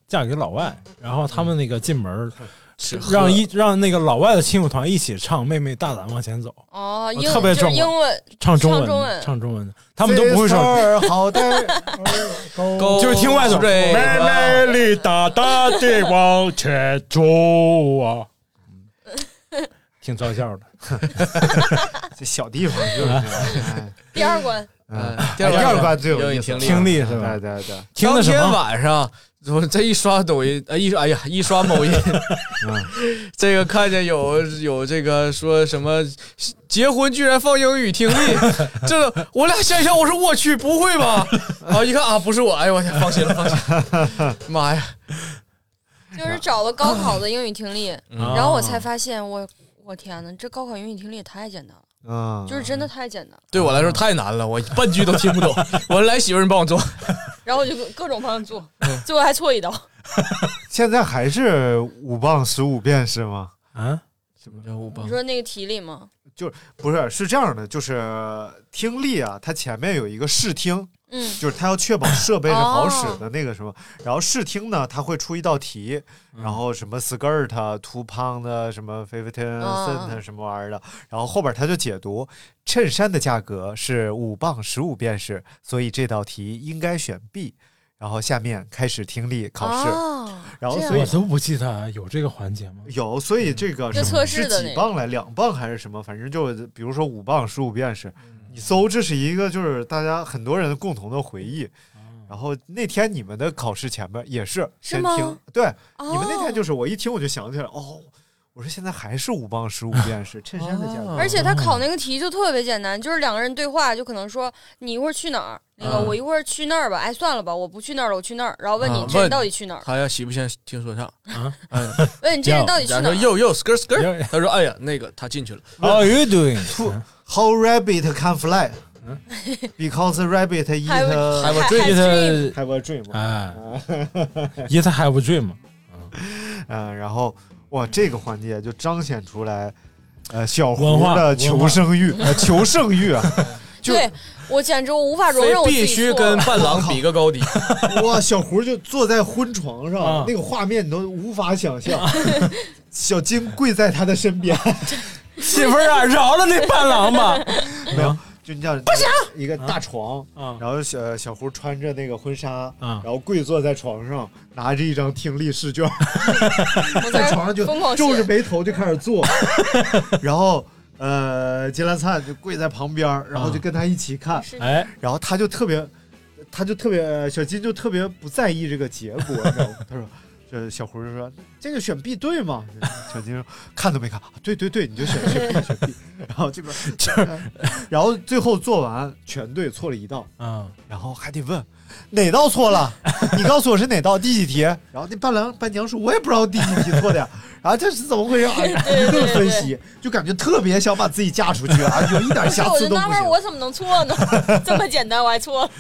Speaker 4: 嫁给老外，然后他们那个进门
Speaker 2: 吃
Speaker 4: 让一让那个老外的亲友团一起唱《妹妹大胆往前走》，
Speaker 3: 哦，英
Speaker 4: 特别中
Speaker 3: 英文，
Speaker 4: 唱中文
Speaker 3: 唱中文。
Speaker 4: 唱中文的，他们都不会说
Speaker 1: 好的，
Speaker 4: 就是听外头
Speaker 2: 对
Speaker 4: 妹妹你大大的往前走啊，嗯 挺招笑的。
Speaker 1: 这小地方就是
Speaker 3: 第二关，
Speaker 1: 嗯，
Speaker 2: 第二
Speaker 1: 关最有意思，
Speaker 2: 听力
Speaker 4: 听力是吧？
Speaker 1: 对？对对，
Speaker 4: 听的什
Speaker 2: 当天
Speaker 4: 么？
Speaker 2: 晚上，我这一刷抖音，呃，一哎呀，一刷某音，
Speaker 1: 嗯。
Speaker 2: 这个看见有有这个说什么结婚居然放英语听力，这个我俩想想，我说我去，不会吧？啊，一看啊，不是我，哎呦我天，放心了，放心了，妈呀，
Speaker 3: 就是找了高考的英语听力，
Speaker 2: 嗯。
Speaker 3: 然后我才发现，我我天呐，这高考英语听力也太简单了，
Speaker 1: 嗯，
Speaker 3: 就是真的太简单了。
Speaker 2: 对我来说太难了，我半句都听不懂。我来媳妇儿，你帮我做。
Speaker 3: 然后我就各各种帮他做，
Speaker 2: 嗯
Speaker 3: 最后还错一道。
Speaker 1: 现在还是五磅十五遍是吗？
Speaker 4: 啊，
Speaker 2: 什么叫五磅你？
Speaker 3: 说那个题里吗？
Speaker 1: 就不是，是这样的，就是听力啊，它前面有一个试听，
Speaker 3: 嗯，
Speaker 1: 就是它要确保设备是好使的那个什么，然后试听呢，它会出一道题，然后什么 skirt、two pound 什么 fifteen
Speaker 3: 嗯
Speaker 1: cent 什么玩意儿的，然后后边它就解读，衬衫的价格是五磅十五便士，所以这道题应该选 B。然后下面开始听力考试，
Speaker 3: 哦
Speaker 1: 然后所以
Speaker 4: 我都不记得有这个环节吗？
Speaker 1: 有，所以这个
Speaker 3: 是测试
Speaker 1: 是
Speaker 3: 的那
Speaker 1: 几磅来，两磅还是什么？反正就比如说五磅、十五便士，
Speaker 4: 嗯
Speaker 1: 你搜这是一个就是大家很多人共同的回忆。然后那天你们的考试前面也是
Speaker 3: 是吗
Speaker 1: 先听，对，
Speaker 3: 哦
Speaker 1: 你们那天就是我一听我就想起来，哦，我说现在还是五磅十五便士，衬衫的价格，
Speaker 3: 而且他考那个题就特别简单，就是两个人对话，就可能说你一会儿去哪儿，那个
Speaker 2: 嗯。
Speaker 3: 我一会儿去那儿吧，哎算了吧，我不去那儿了，我去那儿，然后问你
Speaker 2: 啊
Speaker 3: 这人到底去哪儿，
Speaker 2: 他要喜不喜欢听说唱？
Speaker 4: 啊，
Speaker 2: 哎，
Speaker 3: 问你这人到底去哪儿，
Speaker 2: 又又 skirt skirt，他说哎呀那个他进去了
Speaker 4: ，How are you doing？
Speaker 1: How rabbit can fly? Because rabbit eat
Speaker 3: Have-
Speaker 4: a dream.
Speaker 3: dream
Speaker 1: have a dream.
Speaker 4: 哎，It have a dream。
Speaker 1: 嗯，然后哇，这个环节就彰显出来，呃，小胡的求生欲，呃，求胜欲啊！就
Speaker 3: 对我简直我无法容忍我
Speaker 2: 必须跟伴郎比个高低。
Speaker 1: 哇，小胡就坐在婚床上，
Speaker 4: 啊
Speaker 1: 那个画面你都无法想象。小金跪在他的身边，
Speaker 4: 媳妇儿啊，饶了那伴郎吧。
Speaker 1: 没有，就你讲不行，一个大床，
Speaker 4: 啊
Speaker 1: 然后小小胡穿着那个婚纱，
Speaker 4: 啊
Speaker 1: 然后跪坐在床上，拿着一张听力试卷，
Speaker 3: 我
Speaker 1: 在床上就
Speaker 3: 疯狂
Speaker 1: 皱着，眉头就开始做，然后呃，金兰灿就跪在旁边，然后就跟他一起看，
Speaker 3: 是
Speaker 4: 哎，
Speaker 1: 然后他就特别，他就特别，小金就特别不在意这个结果，你知道吗？他说。这小胡就说：“这个选 B 对吗？” 小金说：“看都没看，啊对对对，你就选选 B 选 B。”然后这边 这，然后最后做完全对，错了一道，
Speaker 4: 嗯，
Speaker 1: 然后还得问哪道错了，你告诉我是哪道第几题。然后那伴郎伴娘说：“我也不知道第几题错的呀。”然后这是怎么回事啊？一顿分析，就感觉特别想把自己嫁出去啊，有一点瑕疵都不行。
Speaker 3: 我怎么能错呢？这么简单，我还错了。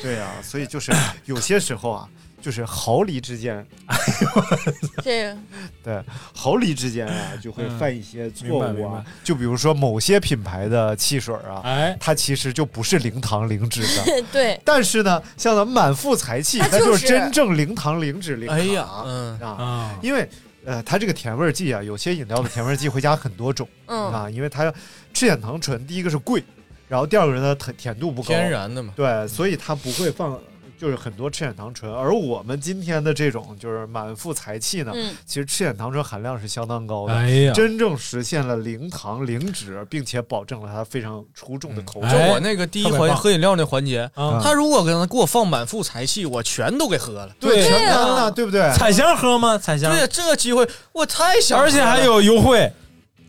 Speaker 1: 对呀、所以就是有些时候啊，就是毫厘之间，
Speaker 3: 这个
Speaker 1: 对毫厘之间啊，就会犯一些错误啊。就比如说某些品牌的汽水啊，
Speaker 4: 哎，
Speaker 1: 它其实就不是零糖零脂的。
Speaker 3: 对，
Speaker 1: 但是呢，像咱们满腹才气，
Speaker 3: 它就
Speaker 1: 它就是是真正零糖零脂零糖。
Speaker 2: 哎呀，嗯
Speaker 1: 啊，
Speaker 4: 啊，
Speaker 1: 因为呃，它这个甜味儿剂啊，有些饮料的甜味儿剂会加很多种
Speaker 3: 嗯，
Speaker 1: 啊，因为它赤藓糖醇，第一个是贵，然后第二个呢，甜甜度不高，
Speaker 2: 天然的嘛。
Speaker 1: 对，所以它不会放。就是很多赤藓糖醇，而我们今天的这种就是满腹才气呢，
Speaker 3: 嗯
Speaker 1: 其实赤藓糖醇含量是相当高的，
Speaker 4: 哎呀，
Speaker 1: 真正实现了零糖零脂，并且保证了它非常出众的口感。
Speaker 2: 就
Speaker 4: 哎
Speaker 2: 我那个第一环喝饮料那环节，
Speaker 4: 啊
Speaker 2: 他如果给他给我放满腹才气，我全都给喝了。
Speaker 4: 对
Speaker 1: 全干
Speaker 3: 啊
Speaker 1: 了，对不对？
Speaker 4: 彩香喝吗？彩香，
Speaker 2: 对呀，这个机会我太想，
Speaker 4: 而且还有优惠
Speaker 1: 嗯，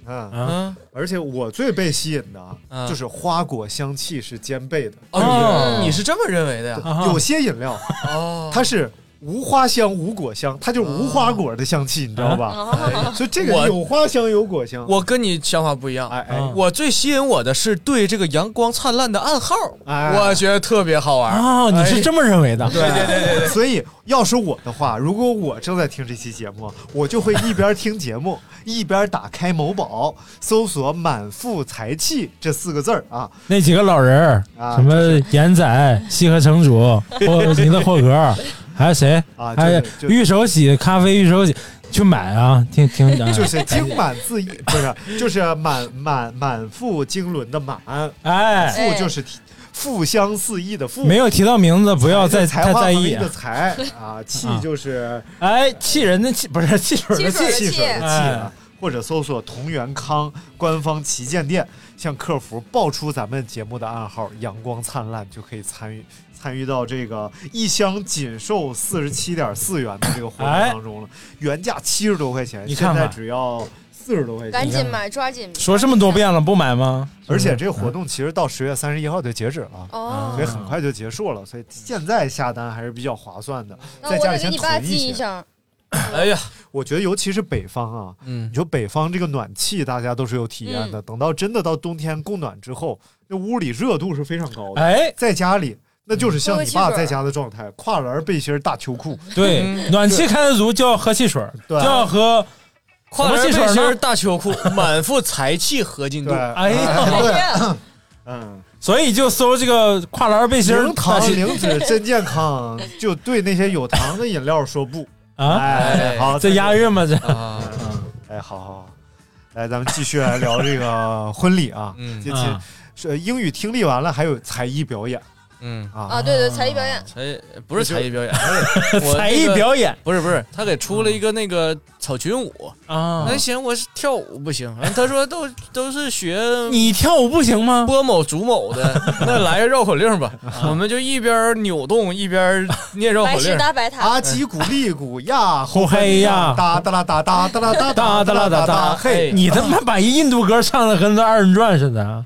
Speaker 4: 啊！
Speaker 2: 嗯
Speaker 1: 而且我最被吸引的啊
Speaker 2: 嗯
Speaker 1: 就是花果香气是兼备的。
Speaker 2: 哦，你是这么认为的呀？
Speaker 4: 啊
Speaker 1: 有些饮料
Speaker 2: 哦，
Speaker 1: 它是无花香无果香，它就是无花果的香气，你知道吧？
Speaker 3: 哦
Speaker 1: 所以这个有花香有果香。
Speaker 2: 我跟你想法不一样。
Speaker 1: 哎哎
Speaker 4: 嗯
Speaker 2: 我最吸引我的是对这个阳光灿烂的暗号，
Speaker 1: 哎
Speaker 2: 我觉得特别好玩。
Speaker 4: 哦，你是这么认为的？
Speaker 2: 对对对对对，
Speaker 1: 所以要是我的话，如果我正在听这期节目，我就会一边听节目，一边打开某宝搜索“满腹才气”这四个字儿啊。
Speaker 4: 那几个老人儿，
Speaker 1: 啊
Speaker 4: 什么严仔、西河城主、或你的霍格，还有谁？
Speaker 1: 啊
Speaker 4: 还有玉手洗咖啡，玉手洗去买啊！听听，讲
Speaker 1: 就是精满自溢，不是，就是满满满腹经纶的满，
Speaker 4: 哎，
Speaker 1: 腹就是提腹香四溢的腹，
Speaker 4: 没有提到名字，不要再
Speaker 1: 才
Speaker 4: 太在意
Speaker 1: 华横溢。的才啊，气
Speaker 4: 啊
Speaker 1: 就是
Speaker 4: 哎，气人的气不是汽水的气
Speaker 3: 汽水的，
Speaker 1: 汽水的气
Speaker 4: 哎
Speaker 1: 啊。或者搜索同源康官方旗舰店，向客服报出咱们节目的暗号“阳光灿烂”，就可以参与参与到这个一箱仅售四十七点四元的这个活动
Speaker 4: 哎
Speaker 1: 当中了。原价七十多块钱，
Speaker 4: 你看看
Speaker 1: 现在只要四十多块钱。
Speaker 3: 赶紧买，抓紧！
Speaker 4: 说这么多遍了，不买吗？
Speaker 1: 而且这个活动其实到十月三十一号就截止了。
Speaker 3: 哦
Speaker 1: 所以很快就结束了，所以现在下单还是比较划算的，
Speaker 3: 那我得给
Speaker 1: 在家里先
Speaker 3: 你爸寄
Speaker 1: 囤一些。
Speaker 3: 一箱。
Speaker 2: 哎呀，
Speaker 1: 我觉得尤其是北方啊，
Speaker 2: 嗯
Speaker 1: 你，说北方这个暖气大家都是有体验的，等到真的到冬天供暖之后，那屋里热度是非常高的。
Speaker 4: 哎，
Speaker 1: 在家里那就是像你爸在家的状态，跨栏背心、大秋裤，
Speaker 4: 对，暖气开得足就要喝汽水，就要喝
Speaker 2: 跨栏背心？大秋裤，满腹才气合进度
Speaker 1: 对，。
Speaker 4: 哎呀，
Speaker 1: 对，嗯，
Speaker 4: 所以就搜这个跨栏背心
Speaker 1: 零糖零脂真健康，就对那些有糖的饮料说不。
Speaker 4: 啊，
Speaker 1: 哎，好，
Speaker 4: 这押韵吗？这。
Speaker 2: 啊，
Speaker 1: 哎，好好好，来，咱们继续来聊这个婚礼啊。
Speaker 2: 嗯。
Speaker 1: 是英语听力完了，还有才艺表演
Speaker 2: 嗯，
Speaker 1: 啊。
Speaker 3: 啊，对对，才艺表演。
Speaker 2: 才艺不是才艺表演，我
Speaker 4: 才艺表演
Speaker 2: 不是不是，他给出了一个那个草裙舞。
Speaker 4: 啊
Speaker 2: 那行，我是跳舞不行。他说都都是学
Speaker 4: 你跳舞不行吗？
Speaker 2: 波某主某的，那来个绕口令吧，我们就一边扭动一边念绕
Speaker 3: 白石
Speaker 2: 口令。
Speaker 3: 搭白塔，
Speaker 1: 阿基古利古呀，
Speaker 4: 吼嘿呀
Speaker 1: 哒哒啦哒哒哒啦哒
Speaker 4: 哒哒啦哒哒，
Speaker 1: 嘿。
Speaker 4: 你他妈把一印度歌唱的跟那二人转似的啊！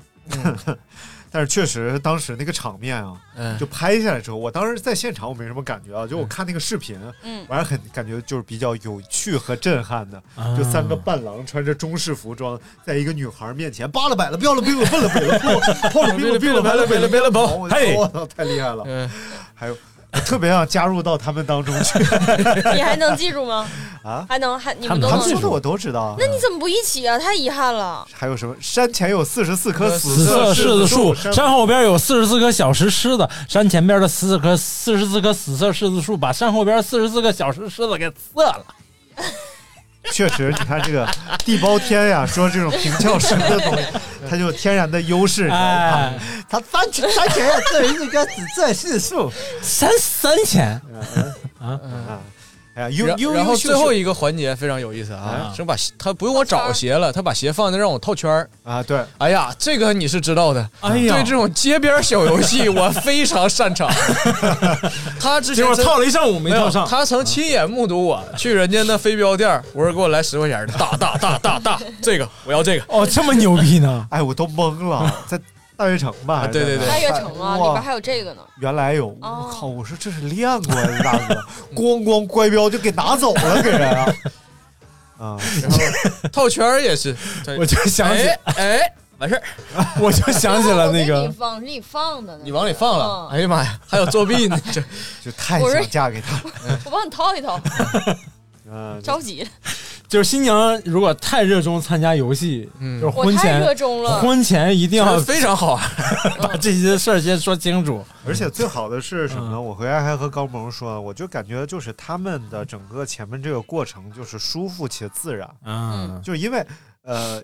Speaker 1: 但是确实，当时那个场面啊，
Speaker 2: 嗯
Speaker 1: 就拍下来之后，我当时在现场我没什么感觉啊，就我看那个视频，
Speaker 3: 嗯
Speaker 1: 我还很感觉就是比较有趣和震撼的。
Speaker 4: 啊
Speaker 1: 就三个伴郎穿着中式服装，在一个女孩面前扒了摆了，标了兵了，奔了北了，泡泡了别了别了，白了北了别了跑，我
Speaker 4: 嘿
Speaker 1: 我操，太厉害了！
Speaker 2: 嗯，
Speaker 1: 还有，我 特别想加入到他们当中去
Speaker 3: 你还能记住吗？
Speaker 1: 啊！
Speaker 3: 还能还你
Speaker 4: 们
Speaker 3: 们都能
Speaker 1: 他们说的我都知道啊。
Speaker 3: 那你怎么不一起啊？太遗憾了。
Speaker 1: 还有什么？山前有四十四棵
Speaker 4: 紫
Speaker 1: 紫
Speaker 4: 色柿子树，
Speaker 1: 山
Speaker 4: 山后边有四十四棵小石狮子，山前边的四十棵四十四棵死色柿子树把山后边四十四个小石狮子给刺了。
Speaker 1: 确实，你看这个地包天呀，说这种平翘舌的东西，它就有天然的优势。
Speaker 4: 哎，
Speaker 1: 它番茄番茄呀，这是一个紫色柿树。
Speaker 4: 三三千
Speaker 1: 啊，哎呀，
Speaker 2: 然然后最后一个环节非常有意思啊
Speaker 1: 哎，
Speaker 2: 是把他不用我找鞋了，他把鞋放那让我套圈儿。
Speaker 1: 啊，对，
Speaker 2: 哎呀，这个你是知道的。
Speaker 4: 哎呀
Speaker 2: 对这种街边小游戏我非常擅长。他之前
Speaker 4: 套了一上午没套上，
Speaker 2: 他曾亲眼目睹我去人家那飞镖店，我说给我来十块钱的，大大大大大，这个我要这个。
Speaker 4: 哦，这么牛逼呢？
Speaker 1: 哎，我都懵了，在大悦城吧？
Speaker 2: 啊对对对
Speaker 3: 大悦城啊，里边还有这个呢。
Speaker 1: 原来有，
Speaker 3: 哦
Speaker 1: 我靠！我说这是练过呀，大哥，咣咣乖标就给拿走了，给人啊！啊，
Speaker 2: 然后套圈儿也是，
Speaker 4: 我就想起
Speaker 2: 哎哎，完事儿，
Speaker 4: 我就想起了那
Speaker 3: 个你
Speaker 4: 个，
Speaker 3: 放，给你放的呢。
Speaker 2: 你往里放了，
Speaker 3: 嗯
Speaker 2: 哎呀妈呀，还有作弊呢，这
Speaker 1: 就太
Speaker 3: 我说
Speaker 1: 想嫁给他。
Speaker 3: 我帮你掏一掏，
Speaker 1: 嗯，
Speaker 3: 着急。
Speaker 4: 就是新娘如果太热衷参加游戏，
Speaker 2: 嗯
Speaker 4: 就是婚前
Speaker 3: 热衷了。
Speaker 4: 婚前一定要
Speaker 2: 非常好啊。
Speaker 4: 把这些事儿先说清楚。
Speaker 1: 而且最好的是什么呢？
Speaker 4: 嗯
Speaker 1: 我回来还和高萌说，我就感觉就是他们的整个前面这个过程就是舒服且自然，
Speaker 4: 嗯，
Speaker 1: 就是因为呃。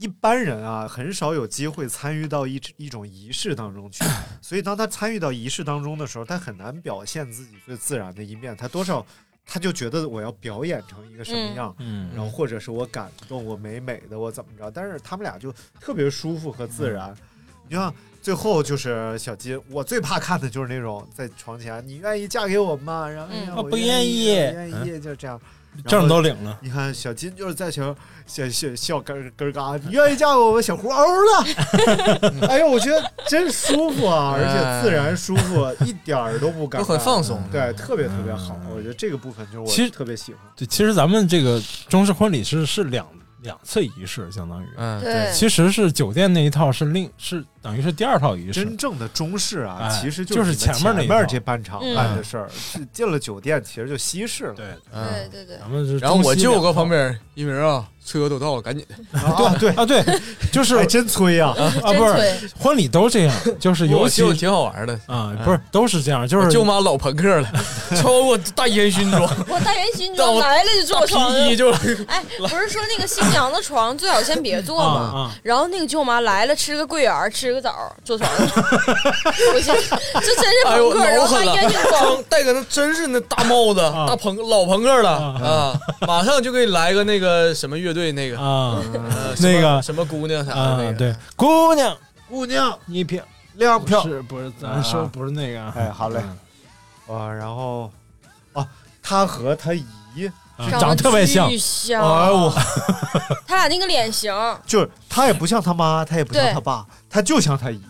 Speaker 1: 一般人啊，很少有机会参与到一一种仪式当中去，所以当他参与到仪式当中的时候，他很难表现自己最自然的一面。他多少，他就觉得我要表演成一个什么样，
Speaker 4: 嗯
Speaker 1: 然后或者是我感动，我美美的，我怎么着？但是他们俩就特别舒服和自然。你像最后就是小金，我最怕看的就是那种在床前，你愿意嫁给我吗？然后
Speaker 3: 嗯
Speaker 1: 哎呀我
Speaker 4: 我不
Speaker 1: 愿
Speaker 4: 意
Speaker 1: 不愿意，就这样。
Speaker 4: 证都领了，
Speaker 1: 你看小金就是在前小小笑咯咯嘎，你愿意嫁给我吗？小胡欧了，哎呦，我觉得真舒服啊，而且自然舒服，一点儿都不尴尬，
Speaker 2: 都很放松
Speaker 1: 对，特别特别好。我觉得这个部分就是我
Speaker 4: 其实
Speaker 1: 特别喜欢。
Speaker 4: 对，其实咱们这个中式婚礼是是两两次仪式，相当于，
Speaker 2: 嗯，
Speaker 3: 对。
Speaker 4: 其实是酒店那一套是另是等于是第二套仪式。
Speaker 1: 真，正的中式啊，
Speaker 4: 哎
Speaker 1: 其实
Speaker 4: 就是
Speaker 1: 是
Speaker 4: 前面那
Speaker 1: 面这半场
Speaker 3: 嗯
Speaker 1: 办的事儿，是进了酒店其实就西式了。
Speaker 4: 对，
Speaker 2: 嗯。
Speaker 3: 对对对，
Speaker 4: 咱们是
Speaker 2: 然后我舅搁旁，边，一鸣啊，车都到了，赶紧的。
Speaker 1: 啊，对，
Speaker 4: 啊，对，就是
Speaker 1: 还真催呀。
Speaker 4: 啊，不是
Speaker 3: 真催
Speaker 4: 婚礼都这样，就是尤其
Speaker 2: 挺好玩的，
Speaker 4: 啊，不是都是这样，就是
Speaker 2: 舅妈老朋克了，穿我大烟熏妆，
Speaker 3: 我大烟
Speaker 2: 熏
Speaker 3: 妆来了就坐我床上
Speaker 2: 皮衣。就
Speaker 3: 哎，不是说那个新娘的床最好先别坐吗？然后那个舅妈来了，吃个桂圆，吃个枣，坐床上。我寻思这真是朋克，然后还
Speaker 2: 老狠了
Speaker 3: 烟熏妆。
Speaker 2: 戴个那真是那大帽子，大朋老朋克了啊！马上就给你来个那个什么乐队对那个
Speaker 4: 啊，那个
Speaker 2: 什么姑娘啥的，，
Speaker 4: 对，姑娘
Speaker 1: 姑娘
Speaker 4: 你漂
Speaker 1: 亮票，
Speaker 4: 是不是咱说不是那个？
Speaker 1: 哎，好嘞。啊，然后啊，他和他姨，
Speaker 4: 长得特别像
Speaker 3: 巨，像。
Speaker 1: 哎我
Speaker 3: 他俩那个脸型，
Speaker 1: 就是他也不像他妈，他也不像他爸，他就像他姨。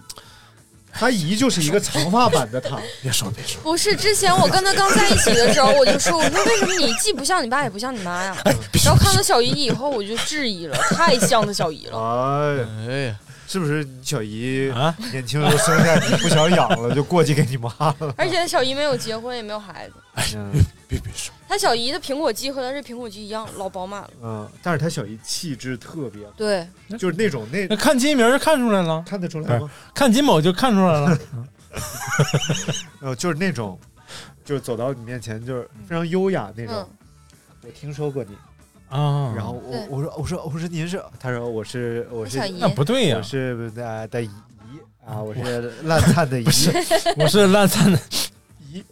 Speaker 1: 他姨就是一个长发版的他，
Speaker 4: 别说别说，
Speaker 3: 不是之前我跟他刚在一起的时候，我就说，我说为什么你既不像你爸也不像你妈呀？然后看到小姨以后，我就质疑了，太像他小姨了。
Speaker 1: 哎，
Speaker 2: 哎呀，
Speaker 1: 是不是你小姨
Speaker 4: 啊
Speaker 1: 年轻时候生下你不想养了，就过继给你妈了？
Speaker 3: 而且小姨没有结婚，也没有孩子。
Speaker 1: 嗯
Speaker 4: 别别说，
Speaker 3: 他小姨的苹果肌和他这苹果肌一样，老饱满了。
Speaker 1: 嗯，但是他小姨气质特别，
Speaker 3: 对，
Speaker 1: 就是那种那
Speaker 4: 那看金名就看出来了，
Speaker 1: 看得出来吗？
Speaker 4: 看金某就看出来了，
Speaker 1: 呃，就是那种，就是走到你面前就是非常优雅那种。
Speaker 3: 嗯，
Speaker 1: 我听说过你，
Speaker 4: 啊，
Speaker 1: 然后我
Speaker 3: 对
Speaker 1: 我说我说我说您是，他说我是我是
Speaker 3: 小姨
Speaker 4: 那不对呀
Speaker 1: 我，是呃的姨啊，我是烂灿的 姨，
Speaker 4: 我是烂灿的，
Speaker 1: 姨。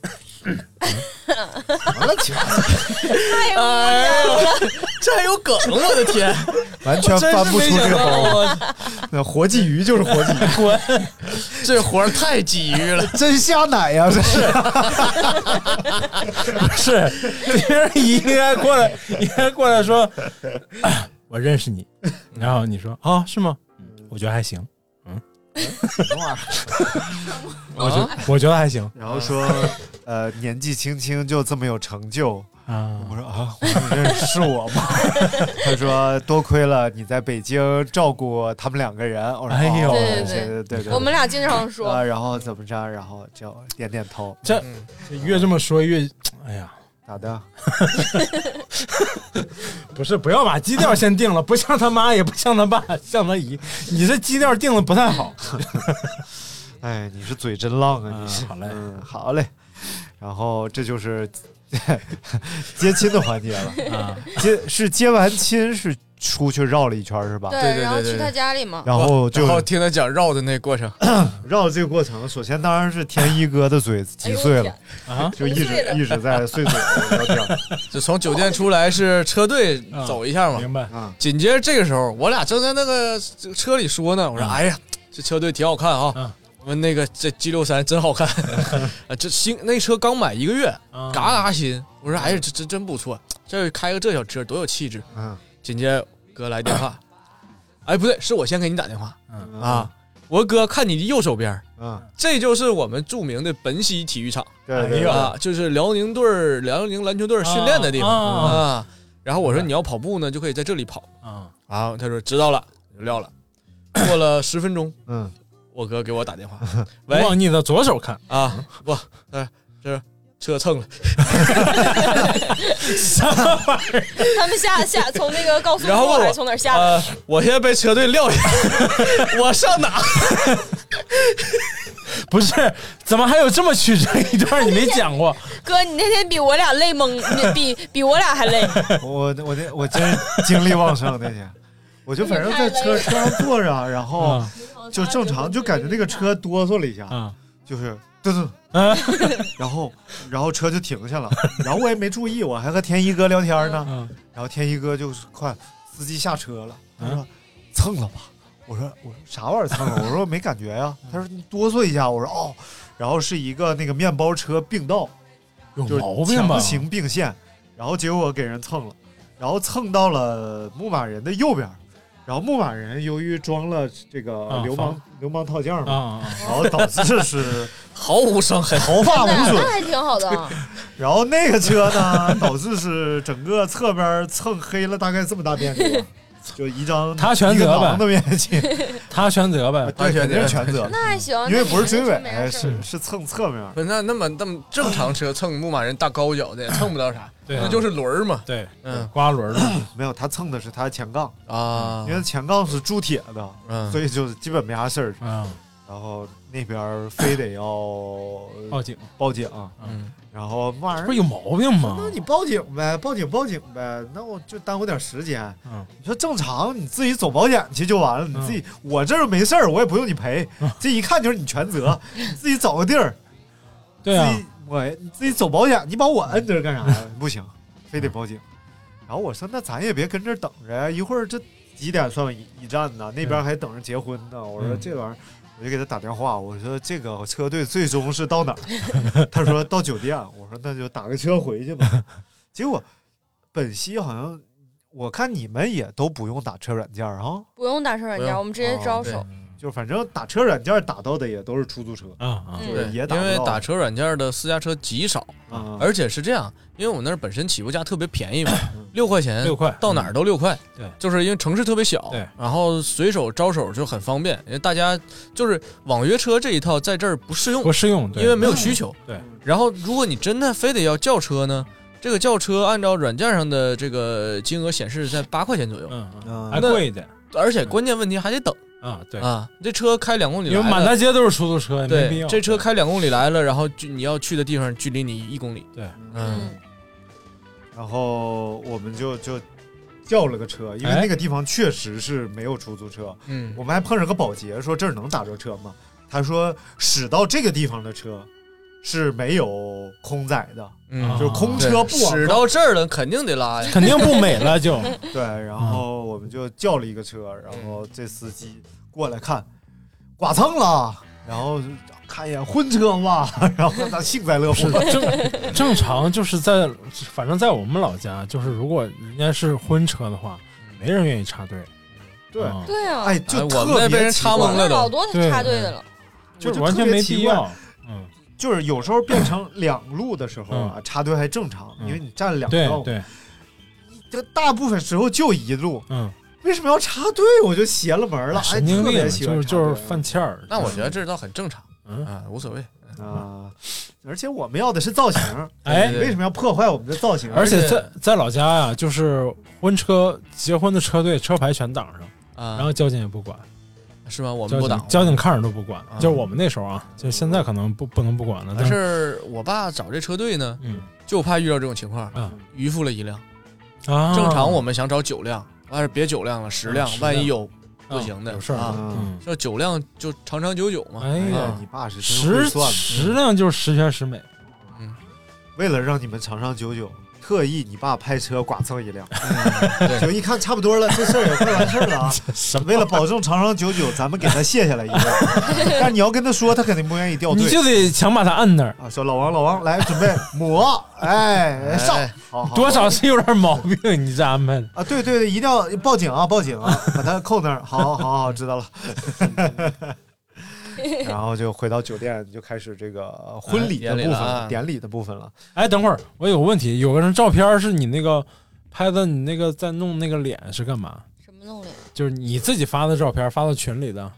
Speaker 1: 完了，起来，
Speaker 3: 太无了。
Speaker 2: 呦，这还有梗，我的天，
Speaker 1: 完全翻不出这个包。那活鲫鱼就是活鲫鱼，
Speaker 2: 滚！这活儿太鲫鱼了，
Speaker 1: 真下奶呀！这是
Speaker 4: 是，别人应该过来，应该过来说，啊 我认识你，然后你说啊是吗？嗯我觉得还行，嗯，我觉我觉得还行。
Speaker 1: 然后说，呃，年纪轻轻就这么有成就。
Speaker 4: 啊。
Speaker 1: 我说啊，我说认识是我吗？他说多亏了你在北京照顾他们两个人。我说
Speaker 4: 哎呦。
Speaker 1: 哦
Speaker 3: 对对
Speaker 1: 对对对对，
Speaker 3: 我们俩经常说。
Speaker 1: 啊，，然后怎么着，然后就点点头，
Speaker 4: 这越这么说越，哎呀，
Speaker 1: 咋的？
Speaker 4: 不是，不要把基调先定了，不像他妈，也不像他爸，像他姨，你这基调定的不太好。
Speaker 1: 哎，你是嘴真浪啊！
Speaker 4: 嗯
Speaker 1: 你是
Speaker 4: 好嘞
Speaker 1: 嗯，好嘞。然后这就是接亲的环节了
Speaker 4: 啊，
Speaker 1: 接是接完亲是出去绕了一圈是吧？
Speaker 3: 对，然后去他家里嘛。
Speaker 1: 然后就
Speaker 2: 然后听他讲绕的那过程，
Speaker 1: 绕这个过程，首先当然是天一哥的嘴几岁了
Speaker 2: 啊
Speaker 1: 就一直一直在碎嘴聊天。
Speaker 2: 就从酒店出来是车队走一下嘛，
Speaker 4: 明白
Speaker 1: 啊。
Speaker 2: 紧接着这个时候，我俩正在那个车里说呢，我说：“哎呀，这车队挺好看啊。”我们那个这 G 六三真好看，啊，这新那车刚买一个月，嘎嘎新。我说：“哎呀，这这真不错，这开个这小车多有气质。”
Speaker 1: 嗯。
Speaker 2: 紧接着哥来电话，哎，不对，是我先给你打电话。
Speaker 4: 嗯。
Speaker 2: 啊，我说哥，看你的右手边，
Speaker 1: 嗯，
Speaker 2: 这就是我们著名的本溪体育场。
Speaker 1: 对对对。
Speaker 2: 啊，就是辽宁队儿、辽宁篮球队儿训练的地方。
Speaker 4: 啊
Speaker 2: 啊。然后我说你要跑步呢，就可以在这里跑。
Speaker 4: 啊。
Speaker 2: 然后，他说知道了，就撂了。过了十分钟，
Speaker 1: 嗯，
Speaker 2: 我哥给我打电话，喂，
Speaker 4: 往你的左手看。
Speaker 2: 啊，不，哎，这车蹭了，
Speaker 4: 什么玩意儿？
Speaker 3: 他们下下从那个高速公路还
Speaker 2: 然后问我
Speaker 3: 是从哪儿下的？
Speaker 2: 呃，我现在被车队撂下，我上哪？
Speaker 4: 不是，怎么还有这么曲折一段你没讲过？
Speaker 3: 哥，你那天比我俩累懵，你 比比我俩还累。
Speaker 1: 我我那我真精力旺盛那天，我就反正在车车上坐着，然后就正常，就感觉那个车哆嗦了一下，就是噔噔，然后然后车就停下了，然后我也没注意，我还和天一哥聊天呢，然后天一哥就是快司机下车了，他说蹭了吧。我说我说啥玩意儿蹭了？我说没感觉呀。他说你哆嗦一下。我说哦，然后是一个那个面包车并道，
Speaker 4: 有
Speaker 1: 就是
Speaker 4: 毛病吧
Speaker 1: 强行并线，然后结果给人蹭了，然后蹭到了牧马人的右边，然后牧马人由于装了这个
Speaker 4: 啊
Speaker 1: 流氓、
Speaker 4: 防
Speaker 1: 流氓套件嘛，然后导致是
Speaker 2: 毫无伤害，
Speaker 1: 毫发无损
Speaker 3: 那
Speaker 1: 损。
Speaker 3: 还挺好的。啊
Speaker 1: 然后那个车呢，导致是整个侧边蹭黑了大概这么大面积吧，就一张
Speaker 4: 他全责呗。
Speaker 1: 一个囊的面积，
Speaker 4: 他全责呗，
Speaker 1: 对，肯定是全责。
Speaker 3: 那还行，
Speaker 1: 因为不是追尾是是蹭侧面。
Speaker 2: 不是那那么那么正常车蹭牧马人大高脚的也蹭不到啥，那就是轮儿嘛。
Speaker 4: 对，
Speaker 2: 嗯，
Speaker 4: 刮轮的。
Speaker 1: 没有，他蹭的是他前杠。
Speaker 2: 啊。
Speaker 1: 因为前杠是铸铁的，
Speaker 2: 嗯。
Speaker 1: 所以就是基本没啥事儿。
Speaker 4: 嗯，
Speaker 1: 然后那边非得要
Speaker 4: 报警，
Speaker 1: 报警，
Speaker 2: 嗯，
Speaker 1: 然后骂人
Speaker 4: 不是有毛病吗？
Speaker 1: 那你报警呗，报警报警呗，那我就耽误点时间。
Speaker 4: 嗯，
Speaker 1: 你说正常，你自己走保险去就完了，你自己我这儿没事儿，我也不用你赔，这一看就是你全责，你自己找个地儿。
Speaker 4: 对啊
Speaker 1: 我你自己走保险，你把我摁这儿干啥呀？不行，非得报警。然后我说那咱也别跟这儿等着呀，一会儿这几点算一一站呢？那边还等着结婚呢。我说
Speaker 4: 嗯
Speaker 1: 这玩意儿。我就给他打电话，我说这个车队最终是到哪儿？他说到酒店。我说那就打个车回去吧。结果本溪好像，我看你们也都不用打车软件啊，
Speaker 3: 不用打车软件，我们直接招手。
Speaker 1: 就反正打车软件打到的也都是出租车
Speaker 4: 啊啊，
Speaker 1: 就是也打
Speaker 2: 因为打车软件的私家车极少，
Speaker 1: 啊
Speaker 2: 而且是这样，因为我们那儿本身起步价特别便宜嘛，六块钱，
Speaker 4: 六块
Speaker 2: 到哪儿都六块，
Speaker 4: 对，
Speaker 2: 就是因为城市特别小，
Speaker 4: 对，
Speaker 2: 然后随手招手就很方便，因为大家就是网约车这一套在这儿不适用，
Speaker 4: 不适用，对
Speaker 2: 因为没有需求，
Speaker 4: 对。
Speaker 2: 然后如果你真的非得要叫车呢，这个叫车按照软件上的这个金额显示在八块钱左右，
Speaker 4: 嗯
Speaker 1: 嗯
Speaker 4: 还贵一点，
Speaker 2: 而且关键问题还得等。
Speaker 4: 啊，对
Speaker 2: 啊，这车开两公里来了，
Speaker 4: 因为满大街都是出租车，没必
Speaker 2: 对，
Speaker 4: 要。
Speaker 2: 这车开两公里来了，然后距你要去的地方距离你一公里。
Speaker 4: 对，
Speaker 2: 嗯，
Speaker 1: 然后我们就就叫了个车，因为
Speaker 4: 哎
Speaker 1: 那个地方确实是没有出租车。
Speaker 2: 嗯
Speaker 1: 我们还碰上个保洁，说这儿能打着车吗？他说驶到这个地方的车是没有空载的，
Speaker 2: 嗯
Speaker 1: 就是空车不往
Speaker 2: 驶到这儿了，肯定得拉呀，
Speaker 4: 肯定不美了就。
Speaker 1: 对，然后我们就叫了一个车，然后这司机过来看，剐蹭了，然后看一眼婚车嘛，然后他幸灾乐祸
Speaker 4: 是。正正常就是在，反正在我们老家，就是如果人家是婚车的话，没人愿意插队。
Speaker 1: 对
Speaker 4: 啊
Speaker 3: 对啊，
Speaker 1: 哎，就
Speaker 2: 哎我
Speaker 1: 特
Speaker 2: 们那被人插懵了都
Speaker 3: 老多插队的了。
Speaker 4: 就是完全没必要。嗯，
Speaker 1: 就是有时候变成两路的时候啊，插队还正常，因为你占两道。
Speaker 4: 对对，
Speaker 1: 这大部分时候就一路，
Speaker 4: 嗯，
Speaker 1: 为什么要插队？我就邪了门了。哎，
Speaker 4: 神经病，
Speaker 1: 特别喜
Speaker 4: 就是就是犯欠儿。
Speaker 2: 那我觉得这倒很正常，
Speaker 4: 嗯
Speaker 2: 啊，无所谓。
Speaker 1: 啊，而且我们要的是造型，
Speaker 4: 哎
Speaker 1: 为什么要破坏我们的造型？
Speaker 4: 而且在在老家呀，就是婚车结婚的车队车牌全挡上，
Speaker 2: 啊
Speaker 4: 然后交警也不管，
Speaker 2: 是吧？我们不挡。
Speaker 4: 交警看着都不管。
Speaker 2: 啊
Speaker 4: 就是我们那时候啊，就现在可能不不能不管了，
Speaker 2: 但
Speaker 4: 但
Speaker 2: 是我爸找这车队呢，
Speaker 4: 嗯
Speaker 2: 就怕遇到这种情况，
Speaker 4: 嗯
Speaker 2: 余付了一辆。
Speaker 4: 啊，
Speaker 2: 正常我们想找九辆，完事别九辆了，十辆，
Speaker 4: 嗯
Speaker 2: 万一有不行的
Speaker 4: 有事儿
Speaker 2: 啊。
Speaker 4: 嗯
Speaker 2: 这酒量就长长久久嘛。
Speaker 4: 哎呀
Speaker 2: 啊
Speaker 1: 你爸是真会
Speaker 4: 食
Speaker 1: 算的
Speaker 4: 食量就是十全十美。
Speaker 1: 嗯为了让你们长长久久，特意你爸派车剐蹭一辆，
Speaker 2: 对
Speaker 1: 就一看差不多了，这事儿也快完事儿了啊。为了保证长长久久，咱们给他卸下来一辆。但是你要跟他说，他肯定不愿意掉队。
Speaker 4: 你就得强把他摁那儿
Speaker 1: 啊，说老王，老王来准备抹，哎，上，好好
Speaker 4: 多少是有点毛病，你这安排的。
Speaker 1: 啊，对对对，一定要报警啊，报警啊，把他扣那儿。好好好，知道了。然后就回到酒店，就开始这个婚礼的部分
Speaker 4: 哎典礼了啊，
Speaker 1: 典礼的部分了。
Speaker 4: 哎，等会儿我有个问题，有个人照片是你那个拍的，你那个在弄那个脸是干嘛？
Speaker 3: 什么弄脸？
Speaker 4: 就是你自己发的照片，发到群里的。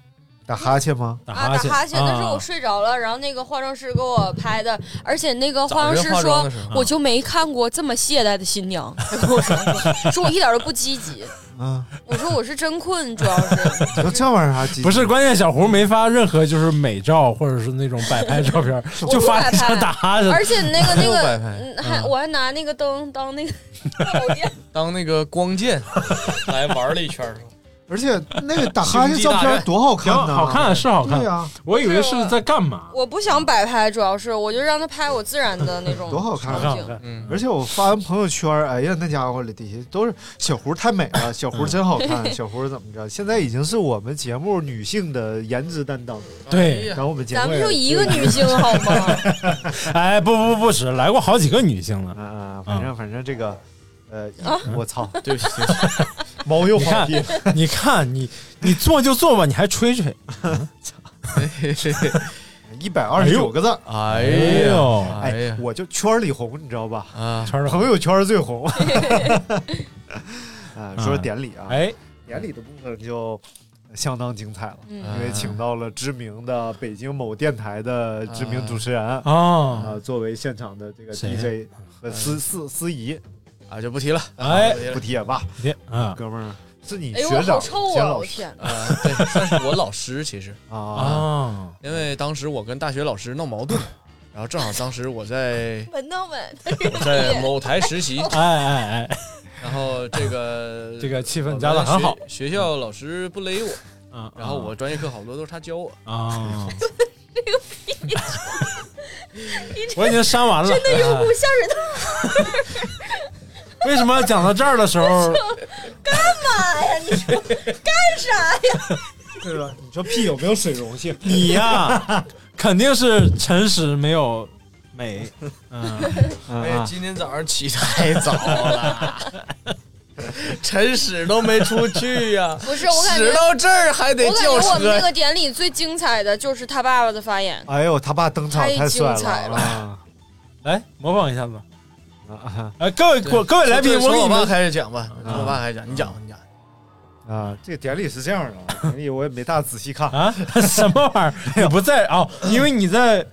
Speaker 1: 打哈欠吗？
Speaker 4: 打
Speaker 3: 啊，
Speaker 4: 哈欠。
Speaker 3: 打哈欠，那是
Speaker 4: 啊
Speaker 3: 我睡着了，然后那个化妆师给我拍的，而且那个化妆师说我就没看过这么懈怠的新娘，他跟我说，说我一点都不积极。
Speaker 1: 啊，
Speaker 3: 我说我是真困，主要是。
Speaker 1: 说这玩意儿啥
Speaker 4: 不是，关键小胡没发任何就是美照或者是那种摆拍照片，就发一张打哈欠。
Speaker 3: 而且那个那个，还我还拿那个灯当那个，
Speaker 2: 当那个光剑来玩了一圈儿。
Speaker 1: 而且 那个打哈欠照片多好看呢，
Speaker 4: 好看是好看。
Speaker 1: 对呀，
Speaker 4: 我以为是在干嘛？
Speaker 3: 我不想摆拍，主要是我就让他拍我自然的 那种
Speaker 1: 多好看而且我发完朋友圈，哎呀，那家伙里底下都是小胡太美了，小胡真好看，小胡怎么着？现在已经是我们节目女性的颜值担当。
Speaker 4: 对
Speaker 1: 然后我们节目
Speaker 3: 咱们就一个女性好吗？
Speaker 4: 哎，不不不是，来过好几个女性了。
Speaker 1: 啊，反正反正这个，呃，
Speaker 3: 啊
Speaker 1: 我操，
Speaker 2: 对不起，对不起
Speaker 1: 猫又
Speaker 4: 你看
Speaker 1: 放屁，，
Speaker 4: 你看，你你做就做吧，你还吹吹。
Speaker 1: 一百二十九个字。
Speaker 2: 哎
Speaker 4: 呦。
Speaker 2: 呀，哎
Speaker 1: 我就圈里红，你知道吧？
Speaker 2: 啊，
Speaker 4: 圈儿
Speaker 1: 朋友圈最红。啊，说说典礼啊，
Speaker 4: 哎，
Speaker 1: 典礼的部分就相当精彩了，
Speaker 3: 嗯。
Speaker 1: 因为请到了知名的北京某电台的知名主持人
Speaker 4: 啊，
Speaker 1: 啊，作为现场的这个 DJ 和司司司仪，
Speaker 2: 啊就不提了。
Speaker 4: 哎
Speaker 1: 不提也罢，
Speaker 4: 别啊
Speaker 1: 哥们儿 是你
Speaker 3: 哎呦，
Speaker 1: 学长
Speaker 3: 好臭啊！
Speaker 1: 老
Speaker 3: 天，
Speaker 2: 啊，对，算是我老师其实，
Speaker 1: 啊
Speaker 4: 啊，
Speaker 2: 因为当时我跟大学老师闹矛盾，然后正好当时我在
Speaker 3: 闻到闻，
Speaker 2: 我在 某台实习，
Speaker 4: 哎哎哎，
Speaker 2: 然后这个
Speaker 4: 这个气氛加的很好
Speaker 2: 学学校老师不勒我，
Speaker 4: 啊。
Speaker 2: 然后我专业课好多都是他教我。
Speaker 4: 啊，我已经删完了。
Speaker 3: 真的有股
Speaker 4: 哎
Speaker 3: 下水道，
Speaker 4: 为什么讲到这儿的时候，
Speaker 3: 干嘛呀？你说干啥呀？
Speaker 1: 对吧，你说屁有没有水溶性？
Speaker 4: 你呀，肯定是诚实没有美。嗯，
Speaker 2: 哎，今天早上起太早了，晨屎都没出去呀、
Speaker 3: 不是我感觉
Speaker 2: 屎到这儿还得
Speaker 3: 我感
Speaker 2: 叫
Speaker 3: 觉我们那
Speaker 2: 车
Speaker 3: 个典礼最精彩的就是他爸爸的发言，
Speaker 1: 哎呦，他爸登场
Speaker 3: 太
Speaker 1: 帅
Speaker 3: 精彩了
Speaker 1: 啊！
Speaker 4: 来模仿一下子。
Speaker 1: 啊。
Speaker 4: 哎，各位各各位来宾，
Speaker 2: 从我爸
Speaker 4: 我给你们
Speaker 2: 开始讲吧，从我爸开始讲，你讲，你讲。
Speaker 1: 啊，这个典礼是这样的啊，典礼我也没大仔细看，
Speaker 4: 啊，什么玩意儿？你不在啊，因为你在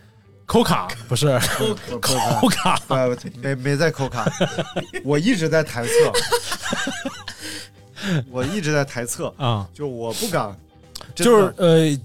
Speaker 4: 抠卡，不是？抠卡。
Speaker 1: 呃，没没在抠卡，我一直在台侧，我一直在台侧。
Speaker 4: 啊，
Speaker 1: 就我不敢，
Speaker 4: 就是呃，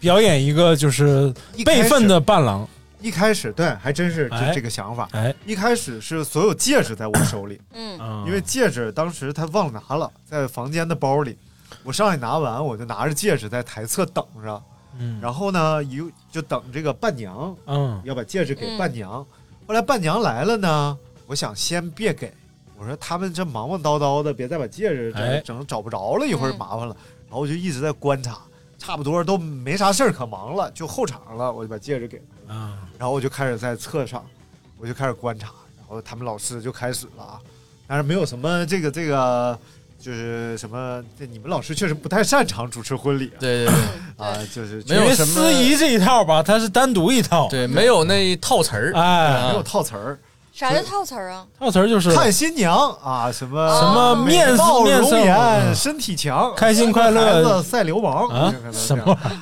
Speaker 4: 表演一个就是备份的伴郎。
Speaker 1: 一开始对，还真是
Speaker 4: 哎
Speaker 1: 这这个想法。
Speaker 4: 哎，
Speaker 1: 一开始是所有戒指在我手里，因为戒指当时他忘拿了，在房间的包里。我上去拿完，我就拿着戒指在台侧等着。
Speaker 4: 嗯
Speaker 1: 然后呢，一就等这个伴娘
Speaker 4: 嗯
Speaker 1: 要把戒指给伴娘。后来伴娘来了呢，我想先别给，我说他们这忙忙叨叨的，别再把戒指
Speaker 4: 哎
Speaker 1: 整整找不着了，一会儿麻烦了。然后我就一直在观察，差不多都没啥事儿可忙了，就后场了，我就把戒指给他。
Speaker 4: 啊。
Speaker 1: 然后我就开始在侧上，我就开始观察，然后他们老师就开始了啊，但是没有什么这个这个，就是什么，这你们老师确实不太擅长主持婚礼啊，
Speaker 2: 对对对，
Speaker 1: 啊，就是
Speaker 2: 没有
Speaker 4: 因为司仪这一套吧，它是单独一套。
Speaker 2: 对，没有那套词儿，
Speaker 4: 哎，
Speaker 1: 没有套词儿，
Speaker 3: 啥叫套词儿啊？
Speaker 4: 套词儿就是
Speaker 1: 看新娘啊，什么
Speaker 4: 什么面
Speaker 1: 美貌容
Speaker 4: 面色
Speaker 1: 颜，身体强，
Speaker 4: 开心快乐
Speaker 1: 孩子赛流氓？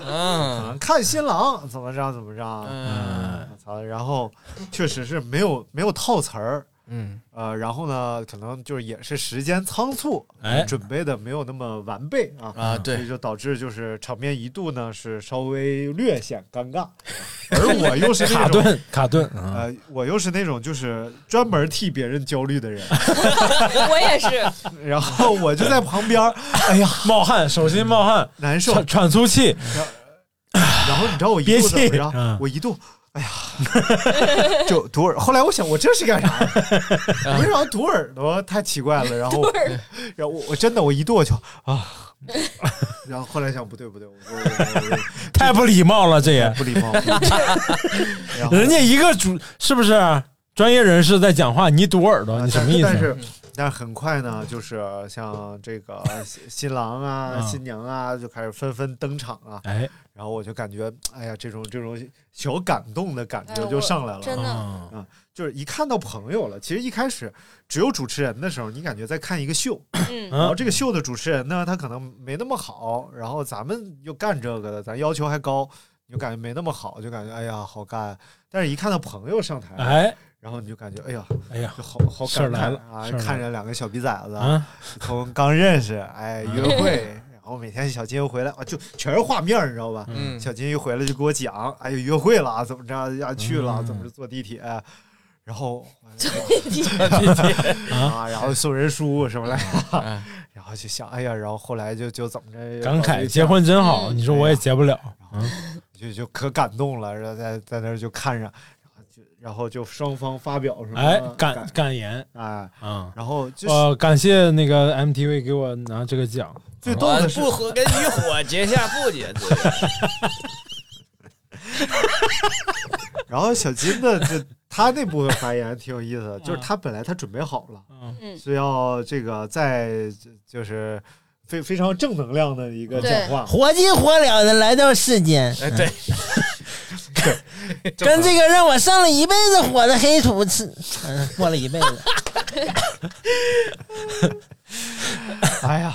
Speaker 2: 嗯
Speaker 1: 看新郎怎么着怎么着，
Speaker 2: 嗯！
Speaker 1: 然后确实是没有没有套词儿，
Speaker 2: 嗯，
Speaker 1: 呃，然后呢，可能就是也是时间仓促，
Speaker 4: 哎。
Speaker 1: 准备的没有那么完备啊
Speaker 2: 啊对
Speaker 1: 所以就导致就是场面一度呢是稍微略显尴尬，而我又是那
Speaker 4: 卡
Speaker 1: 种
Speaker 4: 顿卡顿啊，
Speaker 1: 呃，我又是那种就是专门替别人焦虑的人，
Speaker 3: 我也是，
Speaker 1: 然后我就在旁边，哎呀，
Speaker 4: 冒汗，手心冒汗，
Speaker 1: 难受，
Speaker 4: 喘喘粗气，
Speaker 1: 然后你知道我一度怎么着？
Speaker 4: 嗯。
Speaker 1: 我一度，哎呀，就堵耳。后来我想，我这是干啥呀？为啥堵耳朵？太奇怪了。然后，然后我我真的我一度我就啊，然后后来想不对不对，我我我我
Speaker 4: 太不礼貌了，这也
Speaker 1: 不礼貌。
Speaker 4: 人家一个主是不是专业人士在讲话，你堵耳朵，你什么意思？
Speaker 1: 但是但是很快呢，就是像这个新新郎啊、
Speaker 4: 嗯
Speaker 1: 新娘啊，就开始纷纷登场啊。
Speaker 4: 哎，
Speaker 1: 然后我就感觉，哎呀，这种这种小感动的感觉就上来了。
Speaker 3: 真的
Speaker 4: 啊
Speaker 1: 啊，就是一看到朋友了，其实一开始只有主持人的时候，你感觉在看一个秀，
Speaker 3: 嗯
Speaker 1: 然后这个秀的主持人呢，他可能没那么好，然后咱们又干这个的，咱要求还高，你就感觉没那么好，就感觉哎呀好干。但是一看到朋友上台，
Speaker 4: 哎，
Speaker 1: 然后你就感觉哎呀，
Speaker 4: 哎呀
Speaker 1: 就好好
Speaker 4: 事儿来了
Speaker 1: 感慨啊看着两个小逼崽子
Speaker 4: 啊，
Speaker 1: 从刚认识，哎，约会。然后每天小金又回来啊，就全是画面，你知道吧？
Speaker 2: 嗯
Speaker 1: 小金一回来就给我讲，哎呦，约会了，怎么着呀？去了，
Speaker 4: 嗯
Speaker 1: 怎么着坐地铁，然后
Speaker 3: 坐地铁
Speaker 1: 啊，然后送人书什么来着，
Speaker 2: 哎
Speaker 1: 然后就想，哎呀，然后后来就就怎么着，
Speaker 4: 感慨结婚真好，你说我也结不了，嗯，
Speaker 1: 就就可感动了，然后在在那儿就看着，然后就双方发表什么
Speaker 4: 哎，感感言
Speaker 1: 哎，
Speaker 4: 啊，
Speaker 1: 然后就是
Speaker 4: 呃，感谢那个 MTV 给我拿这个奖，
Speaker 1: 最逗的是
Speaker 2: 不和跟你火结下不解之缘。
Speaker 1: 然后小金的这他那部分发言挺有意思的，就是他本来他准备好了，
Speaker 3: 嗯
Speaker 1: 是要这个在就是非非常正能量的一个讲话，
Speaker 5: 活急活了的来到世间，
Speaker 2: 哎，对，
Speaker 5: 跟这个让我上了一辈子火的黑土吃，嗯，过了一辈子。
Speaker 1: 哎呀，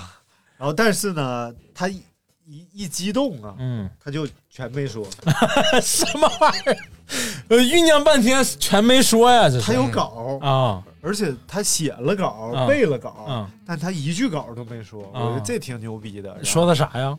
Speaker 1: 然后但是呢，他一一一激动啊，
Speaker 4: 嗯，
Speaker 1: 他就全没说，
Speaker 4: 什么玩意儿？呃，酝酿半天全没说呀，这是
Speaker 1: 他有稿
Speaker 4: 啊，
Speaker 1: 而且他写了稿、
Speaker 4: 啊
Speaker 1: 背了稿，
Speaker 4: 啊
Speaker 1: 但他一句稿都没说，我觉得
Speaker 4: 啊
Speaker 1: 这挺牛逼的。
Speaker 4: 说的啥呀？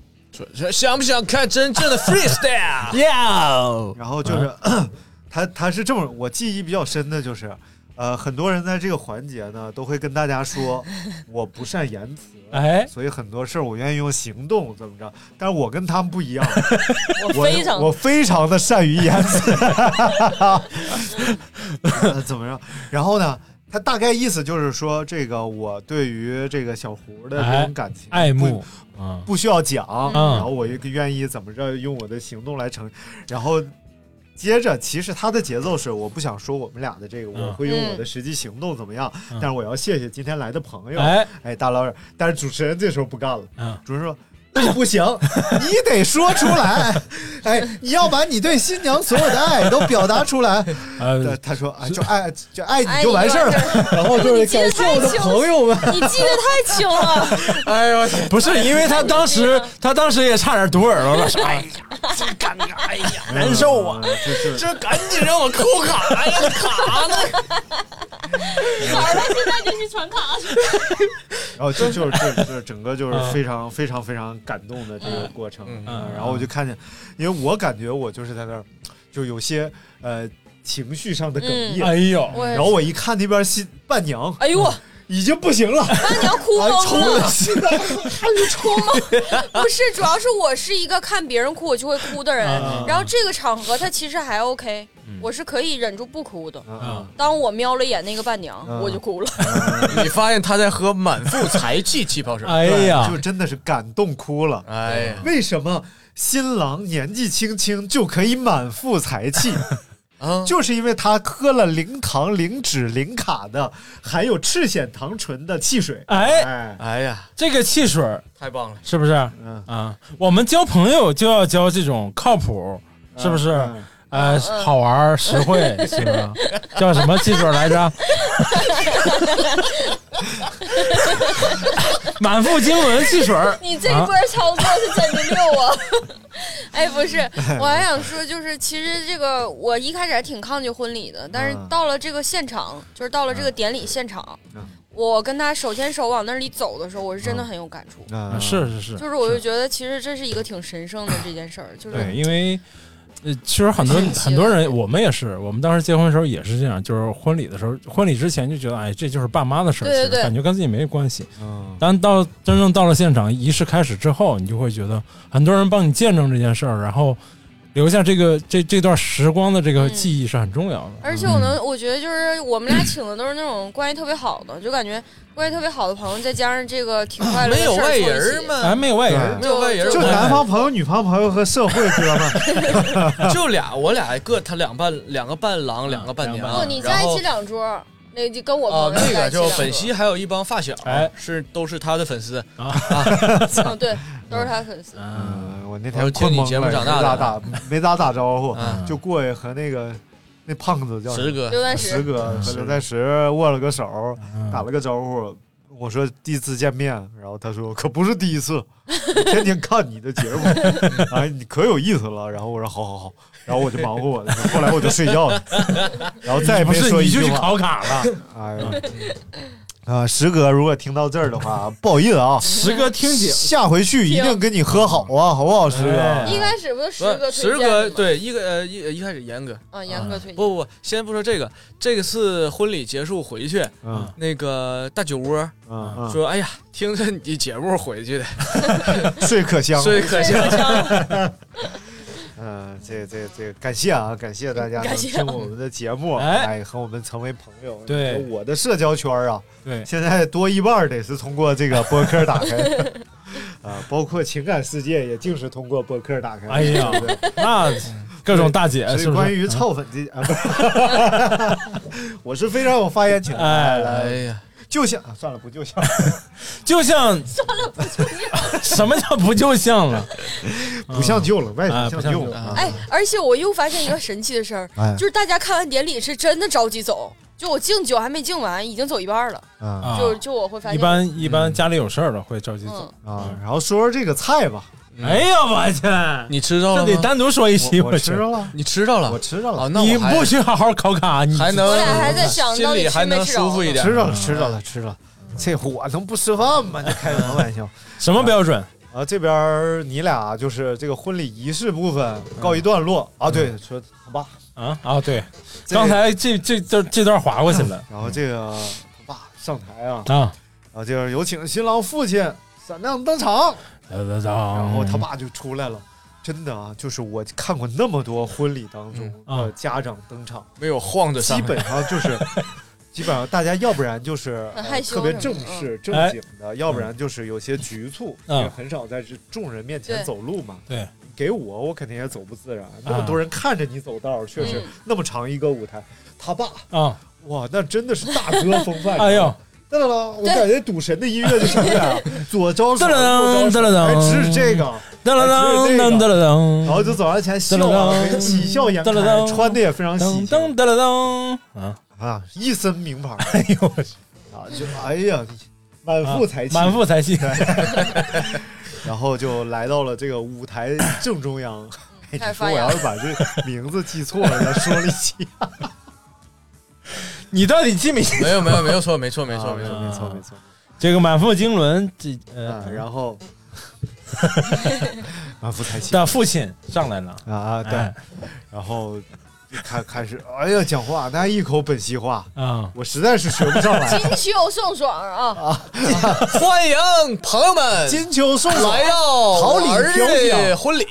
Speaker 2: 想不想看真正的 freestyle？
Speaker 5: 要
Speaker 1: 然后就是、他他是这么，我记忆比较深的就是，呃，很多人在这个环节呢都会跟大家说，我不善言辞，
Speaker 4: 哎，
Speaker 1: 所以很多事儿我愿意用行动怎么着，但是我跟他们不一样，
Speaker 3: 我非常
Speaker 1: 我非常的善于言辞，呃怎么着？然后呢？他大概意思就是说，这个我对于这个小胡的这种感情、
Speaker 4: 哎爱慕
Speaker 1: 不
Speaker 4: 啊，
Speaker 1: 不需要讲，
Speaker 4: 嗯
Speaker 1: 然后我也愿意怎么着用我的行动来呈，然后接着其实他的节奏是我不想说我们俩的这个，
Speaker 4: 嗯
Speaker 1: 我会用我的实际行动怎么样，
Speaker 4: 嗯
Speaker 1: 但是我要谢谢今天来的朋友，
Speaker 4: 哎
Speaker 1: 哎大老远，但是主持人这时候不干了，
Speaker 4: 嗯
Speaker 1: 主持人说。那不行，你得说出来，哎，你要把你对新娘所有的爱都表达出来。
Speaker 4: 呃，
Speaker 1: 他说啊，就爱就爱
Speaker 3: 哎
Speaker 1: 你就完事儿了，然后就是感谢我的朋友们。
Speaker 3: 你记得太清了，
Speaker 4: 哎呦，不是，因为他当时他当时也差点堵耳朵了，说哎呀，真尴尬，哎呀，难受啊，
Speaker 1: 就是。
Speaker 2: 这赶紧让我扣卡呀，卡呢？
Speaker 6: 好了，现在就去传卡。
Speaker 1: 然后就就是就是就是整个就是非常非常非常感动的这个过程，
Speaker 2: 嗯
Speaker 1: 嗯，然后我就看见，因为我感觉我就是在那儿，就有些呃情绪上的哽咽，
Speaker 4: 哎呦，
Speaker 1: 然后我一看那边新伴娘，
Speaker 3: 哎呦我。
Speaker 1: 已经不行了，
Speaker 3: 伴娘哭
Speaker 1: 哎
Speaker 3: 疯了，
Speaker 1: 冲
Speaker 3: 你哭吗？不是，主要是我是一个看别人哭我就会哭的人，
Speaker 4: 啊
Speaker 3: 然后这个场合他其实还 OK，我是可以忍住不哭的。
Speaker 1: 嗯
Speaker 3: 当我瞄了一眼那个伴娘，
Speaker 1: 嗯
Speaker 3: 我就哭了。
Speaker 2: 你发现他在喝满腹才气气泡水？
Speaker 4: 哎呀
Speaker 1: 就，真的是感动哭了。
Speaker 2: 哎呀，
Speaker 1: 为什么新郎年纪轻轻就可以满腹才气？
Speaker 2: 啊，
Speaker 1: 就是因为他喝了零糖、零脂、零卡的含有赤藓糖醇的汽水。
Speaker 4: 哎，
Speaker 1: 哎，
Speaker 2: 哎呀，
Speaker 4: 这个汽水
Speaker 2: 太棒了！
Speaker 4: 是不是
Speaker 1: 嗯，
Speaker 4: 啊？我们交朋友就要交这种靠谱，是不是？
Speaker 1: 嗯
Speaker 4: 呃，好玩儿、实惠，行吗？叫什么汽水来着？满腹经纶汽水
Speaker 3: 你这波操作是真的溜啊！哎，不是，我还想说，就是其实这个我一开始还挺抗拒婚礼的，但是
Speaker 1: 嗯
Speaker 3: 到了这个现场，就是到了这个典礼现场，我跟他手牵手往那里走的时候，我是真的很有感触。
Speaker 1: 啊
Speaker 4: 是是是，
Speaker 3: 就是我就觉得，其实这是一个挺神圣的这件事儿，就是
Speaker 4: 对，因为呃，其实很多
Speaker 3: 很
Speaker 4: 多人，我们也是，我们当时结婚的时候也是这样，就是婚礼的时候，婚礼之前就觉得，哎，这就是爸妈的事儿，
Speaker 3: 对对对
Speaker 4: 其实感觉跟自己没关系。
Speaker 1: 嗯，
Speaker 4: 但到真正到了现场，仪式开始之后，你就会觉得很多人帮你见证这件事儿，然后留下这个这这段时光的这个记忆是很重要的。
Speaker 3: 而且我能，我觉得就是我们俩请的都是那种关系特别好的，就感觉关系特别好的朋友，再加上这个挺快乐的
Speaker 2: 没有外人嘛，
Speaker 4: 哎，没有外人，
Speaker 2: 没有外人，
Speaker 1: 就男方朋友、女方朋友和社会哥们儿，
Speaker 2: 就俩，我俩各他两伴，两个伴郎，两个伴娘。
Speaker 3: 不，你
Speaker 2: 然后
Speaker 3: 在一起两桌，那就跟我
Speaker 2: 哦，
Speaker 3: 朋友
Speaker 2: 那个就
Speaker 3: 在一起两桌
Speaker 2: 本溪还有一帮发小，
Speaker 4: 哎
Speaker 2: 是都是他的粉丝啊。
Speaker 3: 啊，对，都是他粉丝。
Speaker 1: 嗯，我那
Speaker 2: 我听你
Speaker 1: 天困懵了，
Speaker 2: 节目长大的
Speaker 1: 没咋打，没咋打招呼
Speaker 2: 嗯，
Speaker 1: 就过去和那个那胖子叫什么
Speaker 2: 石哥
Speaker 3: 刘在石
Speaker 1: 石哥和刘在石握了个手，打了个招呼。我说第一次见面，然后他说可不是第一次，我天天看你的节目，哎，你可有意思了。然后我说好好好，然后我就忙活我的，后来我就睡觉了，然后再也没
Speaker 4: 不是
Speaker 1: 说一句话。
Speaker 4: 你就去考卡了，
Speaker 1: 哎呀，啊，石哥，如果听到这儿的话，不好意思啊，
Speaker 4: 石哥听姐
Speaker 1: 下回去一定跟你和好啊，好不好，石哥？
Speaker 4: 哎
Speaker 3: 一开始不是石哥推
Speaker 2: 石哥对一个呃一一开始严哥
Speaker 3: 啊，严哥推荐。
Speaker 2: 不不不，先不说这个，这个次婚礼结束回去，
Speaker 1: 嗯
Speaker 2: 那个大酒窝说：“哎呀，听着你节目回去的，
Speaker 1: 睡可香，
Speaker 2: 睡可香。
Speaker 1: 嗯，这这这，感谢啊，感谢大家能听我们的节目，
Speaker 4: 哎
Speaker 1: 哎，和我们成为朋友。
Speaker 4: 对
Speaker 1: 我的社交圈啊，
Speaker 4: 对，
Speaker 1: 现在多一半得是通过这个播客打开，啊，包括情感世界也尽是通过播客打开。
Speaker 4: 哎呀那各种大姐是？
Speaker 1: 关于臭粉这 啊，不 是我是非常有发言权的。
Speaker 4: 哎
Speaker 2: 哎呀，
Speaker 1: 就像啊 算了，不就像，
Speaker 4: 就像算了，不就像 什么叫不就像了？
Speaker 1: 不像旧了，外
Speaker 4: 哎
Speaker 1: 形像旧
Speaker 4: 不像旧
Speaker 1: 啊。
Speaker 3: 哎，而且我又发现一个神奇的事儿
Speaker 1: 哎，
Speaker 3: 就是大家看完典礼是真的着急走，就我敬酒还没敬完，已经走一半了。
Speaker 1: 啊
Speaker 4: 啊
Speaker 3: 就就我会发现，
Speaker 4: 一般一般家里有事儿了会着急走。
Speaker 3: 嗯，
Speaker 1: 啊，然后说说这个菜吧，
Speaker 4: 哎呀，我去，
Speaker 2: 你吃着了？
Speaker 4: 这得单独说一期。
Speaker 1: 我我吃着了，
Speaker 2: 你吃着了
Speaker 1: 我？吃着了
Speaker 2: 哦，，那
Speaker 4: 你
Speaker 2: 还
Speaker 4: 不许好好考卡，你
Speaker 2: 还能
Speaker 3: 我俩还在想
Speaker 2: 心里还能舒服一点。
Speaker 1: 吃着了，吃着了，吃着了。这我能不吃饭吗？你开什么玩笑？
Speaker 4: 什么标准？
Speaker 1: 啊，这边儿你俩就是这个婚礼仪式部分告一段落啊。对，说他爸，
Speaker 4: 啊啊，对，
Speaker 1: 这
Speaker 4: 刚才这这这这段划过去了
Speaker 1: 然后这个他爸上台啊，
Speaker 4: 啊。
Speaker 1: 啊，就是有请新郎父亲闪亮登场，
Speaker 4: 然
Speaker 1: 然后他爸就出来了。真的啊，就是我看过那么多婚礼当中的家长登场，
Speaker 2: 没有晃着，
Speaker 1: 基本上就是，基本上大家要不然就是、呃
Speaker 3: 很害羞
Speaker 1: 特别正式正
Speaker 4: 哎
Speaker 1: 经的，要不然就是有些局促，
Speaker 4: 嗯
Speaker 1: 因为很少在这众人面前走路嘛。
Speaker 4: 对，
Speaker 1: 给我我肯定也走不自然，那么多人看着你走道，确实
Speaker 3: 嗯
Speaker 1: 那么长一个舞台，他爸
Speaker 4: 啊，
Speaker 1: 哇，那真的是大哥风范。
Speaker 4: 哎呦，
Speaker 1: 噔噔噔，我感觉赌神的音乐就上来了，左招手，
Speaker 4: 噔
Speaker 1: 右
Speaker 4: 噔噔
Speaker 1: 招手，
Speaker 4: 噔
Speaker 1: 还指这个，
Speaker 4: 噔了噔噔噔了噔，
Speaker 1: 然后就走上前笑啊，喜笑颜开，穿的也非常喜
Speaker 4: 噔
Speaker 1: 庆
Speaker 4: 噔噔了噔。啊！
Speaker 1: 啊，一身名牌。
Speaker 4: 哎呦我去，
Speaker 1: 啊，就哎呀，满腹才气，
Speaker 4: 满腹才气。
Speaker 1: 然后就来到了这个舞台正中央。你说我要是把这名字记错了，咱说了一期，
Speaker 4: 你到底记没记？
Speaker 2: 没有没有没有错，没错没错
Speaker 1: 啊
Speaker 2: 没错。
Speaker 1: 没错没错。
Speaker 4: 这个满腹经纶，这
Speaker 1: 啊，
Speaker 4: 呃，
Speaker 1: 然后 满腹才气
Speaker 4: 的父亲上来了，
Speaker 1: 啊，对
Speaker 4: 哎，
Speaker 1: 然后开开始，哎呀，讲话那一口本溪话，
Speaker 4: 啊，
Speaker 1: 我实在是学不上来。
Speaker 3: 金秋送爽啊！
Speaker 2: 欢迎朋友们
Speaker 1: 金秋送爽
Speaker 2: 来到
Speaker 1: 桃李
Speaker 2: 我儿
Speaker 1: 飘
Speaker 2: 子
Speaker 1: 飘
Speaker 2: 婚礼，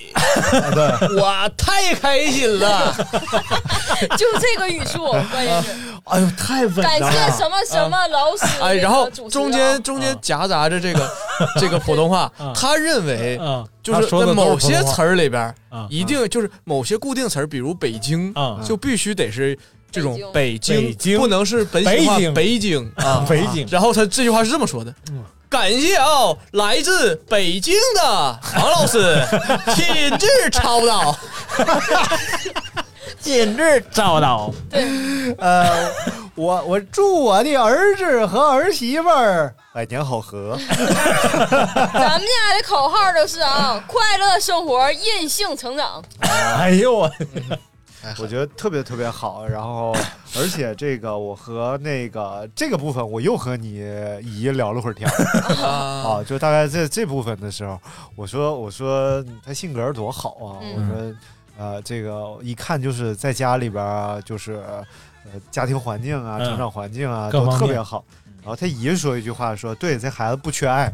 Speaker 1: 对，
Speaker 2: 我太开心了。
Speaker 3: 就这个语速，关键是
Speaker 1: 哎呦，太稳了。
Speaker 3: 谢什么什么老师。
Speaker 2: 哎，然后中
Speaker 3: 啊
Speaker 2: 间中间夹杂着这个 这个普通话
Speaker 4: 啊，
Speaker 2: 他认为
Speaker 4: 啊，
Speaker 2: 就是在某些词儿里边一定就是某些固定词儿，比如北京
Speaker 4: 啊
Speaker 2: 就必须得是这种北
Speaker 4: 北
Speaker 2: 京，不能是本
Speaker 4: 北京
Speaker 2: 北京啊。
Speaker 4: 北京
Speaker 2: 然后他这句话是这么说的：感谢啊，来自北京的王老师亲自操刀。
Speaker 5: 今日遭到。
Speaker 1: 对 呃，我我祝我的儿子和儿媳妇儿百年好合。
Speaker 3: 咱们家的口号就是啊，快乐生活，任性成长。
Speaker 4: 哎呦我，
Speaker 1: 我觉得特别特别好，然后而且这个我和那个这个部分我又和你姨聊了会儿天儿啊，就大概这这部分的时候，我说我说他性格多好啊，
Speaker 3: 嗯
Speaker 1: 我说呃这个一看就是在家里边儿啊就是呃家庭环境啊、
Speaker 4: 嗯
Speaker 1: 成长环境啊都
Speaker 4: 方
Speaker 1: 特别好，然后他姨说一句话说，对，这孩子不缺爱，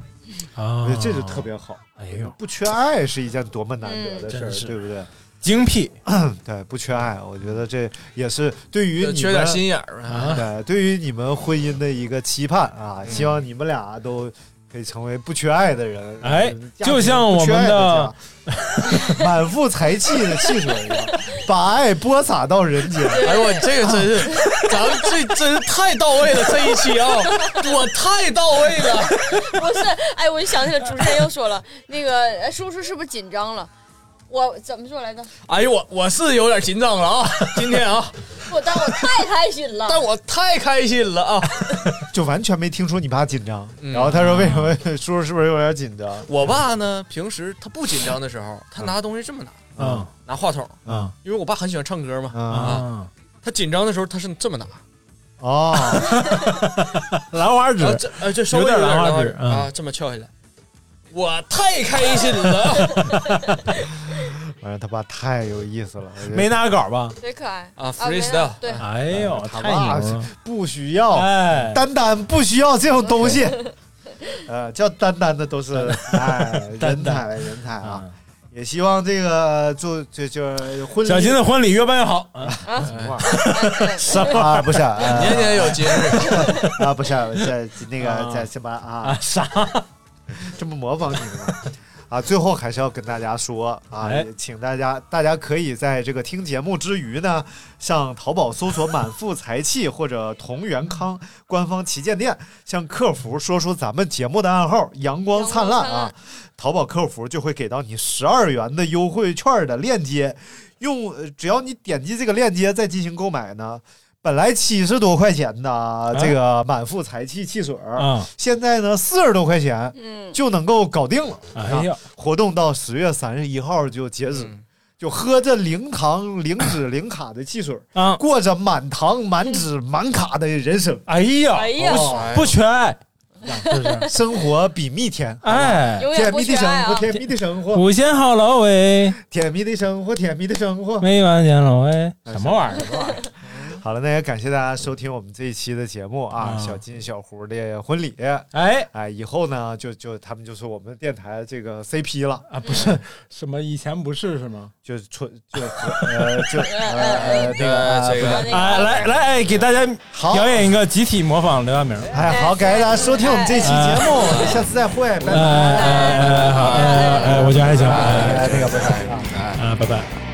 Speaker 4: 啊
Speaker 1: 我觉得这就特别好。
Speaker 4: 哎呦，
Speaker 1: 不缺爱是一件多么难得的事儿，
Speaker 4: 真是
Speaker 1: 对不对？
Speaker 4: 精辟，
Speaker 1: 对，不缺爱，我觉得这也是对于你们
Speaker 2: 缺点心眼儿啊
Speaker 1: 对，对于你们婚姻的一个期盼啊，希望你们俩都可以成为不缺爱的人。
Speaker 4: 哎就像我们的
Speaker 1: 满腹才气的汽水一样，把爱播撒到人间。
Speaker 2: 哎呦我这个真是，咱们这真是太到位了，这一期啊，我太到位了。
Speaker 3: 不是，哎，我就想起来，主持人又说了，那个呃叔叔是不是紧张了？我怎么说来着？
Speaker 2: 哎呦我我是有点紧张了啊，今天啊，
Speaker 3: 我但我太开心了。
Speaker 2: 但我太开心了啊！
Speaker 1: 就完全没听出你爸紧张。
Speaker 2: 嗯。
Speaker 1: 然后他说：“为什么叔叔是不是有点紧张？
Speaker 2: 我爸呢，平时他不紧张的时候，他拿东西这么拿，
Speaker 4: 嗯。
Speaker 2: 拿话筒，
Speaker 4: 嗯。
Speaker 2: 因为我爸很喜欢唱歌嘛，
Speaker 1: 啊
Speaker 4: 啊，
Speaker 2: 他紧张的时候他是这么拿，
Speaker 1: 哦，
Speaker 4: 兰花指
Speaker 2: 这呃这稍微
Speaker 4: 有点
Speaker 2: 点
Speaker 4: 兰花指
Speaker 2: 啊，这么翘下来，我太开心了
Speaker 1: 完了他爸太有意思了，
Speaker 4: 没拿稿吧？
Speaker 3: 贼可爱
Speaker 2: 啊
Speaker 3: 没
Speaker 2: ，freestyle
Speaker 3: 有对，
Speaker 4: 哎呦，
Speaker 1: 他爸！不需要，
Speaker 4: 哎，
Speaker 1: 丹丹不需要这种东西。呃，叫丹丹的都是 哎人才人才啊！也希望这个就就就婚礼
Speaker 4: 小金的婚礼越办越好啊！
Speaker 1: 什么话？
Speaker 4: 什么
Speaker 1: 啊？不是，呃
Speaker 2: 年年有节日
Speaker 1: 啊？不是，在那个
Speaker 4: 啊
Speaker 1: 在什么啊
Speaker 4: 啊？啥？
Speaker 1: 这么模仿你们吗？啊，最后还是要跟大家说啊，
Speaker 4: 哎
Speaker 1: 请大家大家可以在这个听节目之余呢，向淘宝搜索“满腹才气”或者“同源康”官方旗舰店，向客服说出咱们节目的暗号“阳光灿烂”啊，淘宝客服就会给到你十二元的优惠券的链接，用呃只要你点击这个链接再进行购买呢。本来七十多块钱的这个满腹才气汽水儿，
Speaker 4: 啊
Speaker 1: 现在呢四十多块钱，
Speaker 3: 嗯，
Speaker 1: 就能够搞定了。
Speaker 4: 哎呀
Speaker 1: 啊，活动到十月三十一号就截止，
Speaker 2: 嗯
Speaker 1: 就喝着零糖、零脂、零卡的汽水，
Speaker 4: 啊！
Speaker 1: 过着满糖、满脂、满卡的人生。
Speaker 4: 哎呀，
Speaker 3: 哎呀，
Speaker 1: 哦
Speaker 4: 不缺爱，是不是？
Speaker 1: 生活比蜜甜，
Speaker 4: 哎，
Speaker 3: 永远不
Speaker 1: 甜蜜的生活，
Speaker 3: 缺爱啊！
Speaker 1: 甜蜜的生活，
Speaker 4: 五线好了喂，
Speaker 1: 甜蜜的生活，甜蜜的生活。
Speaker 4: 没完见了喂，什么玩意儿？
Speaker 1: 好了，那也感谢大家收听我们这一期的节目啊，
Speaker 4: 啊
Speaker 1: 小金小胡的婚礼。
Speaker 4: 哎
Speaker 1: 哎，以后呢，就就他们就是我们电台这个 CP 了，
Speaker 4: 啊，不是什么以前不是是吗？
Speaker 1: 就纯就呃就 呃呃那个呃
Speaker 2: 这个
Speaker 4: 哎，来来，哎，给大家
Speaker 1: 好
Speaker 4: 表演一个集体模仿刘亚明。
Speaker 1: 哎，好，感谢大家收听我们这期节目，下次再会，拜
Speaker 4: 哎
Speaker 1: 拜。
Speaker 4: 哎哎，好，哎哎，我觉得还行。
Speaker 1: 哎，
Speaker 4: 哎，
Speaker 1: 那个拜拜啊。
Speaker 4: 啊，拜拜。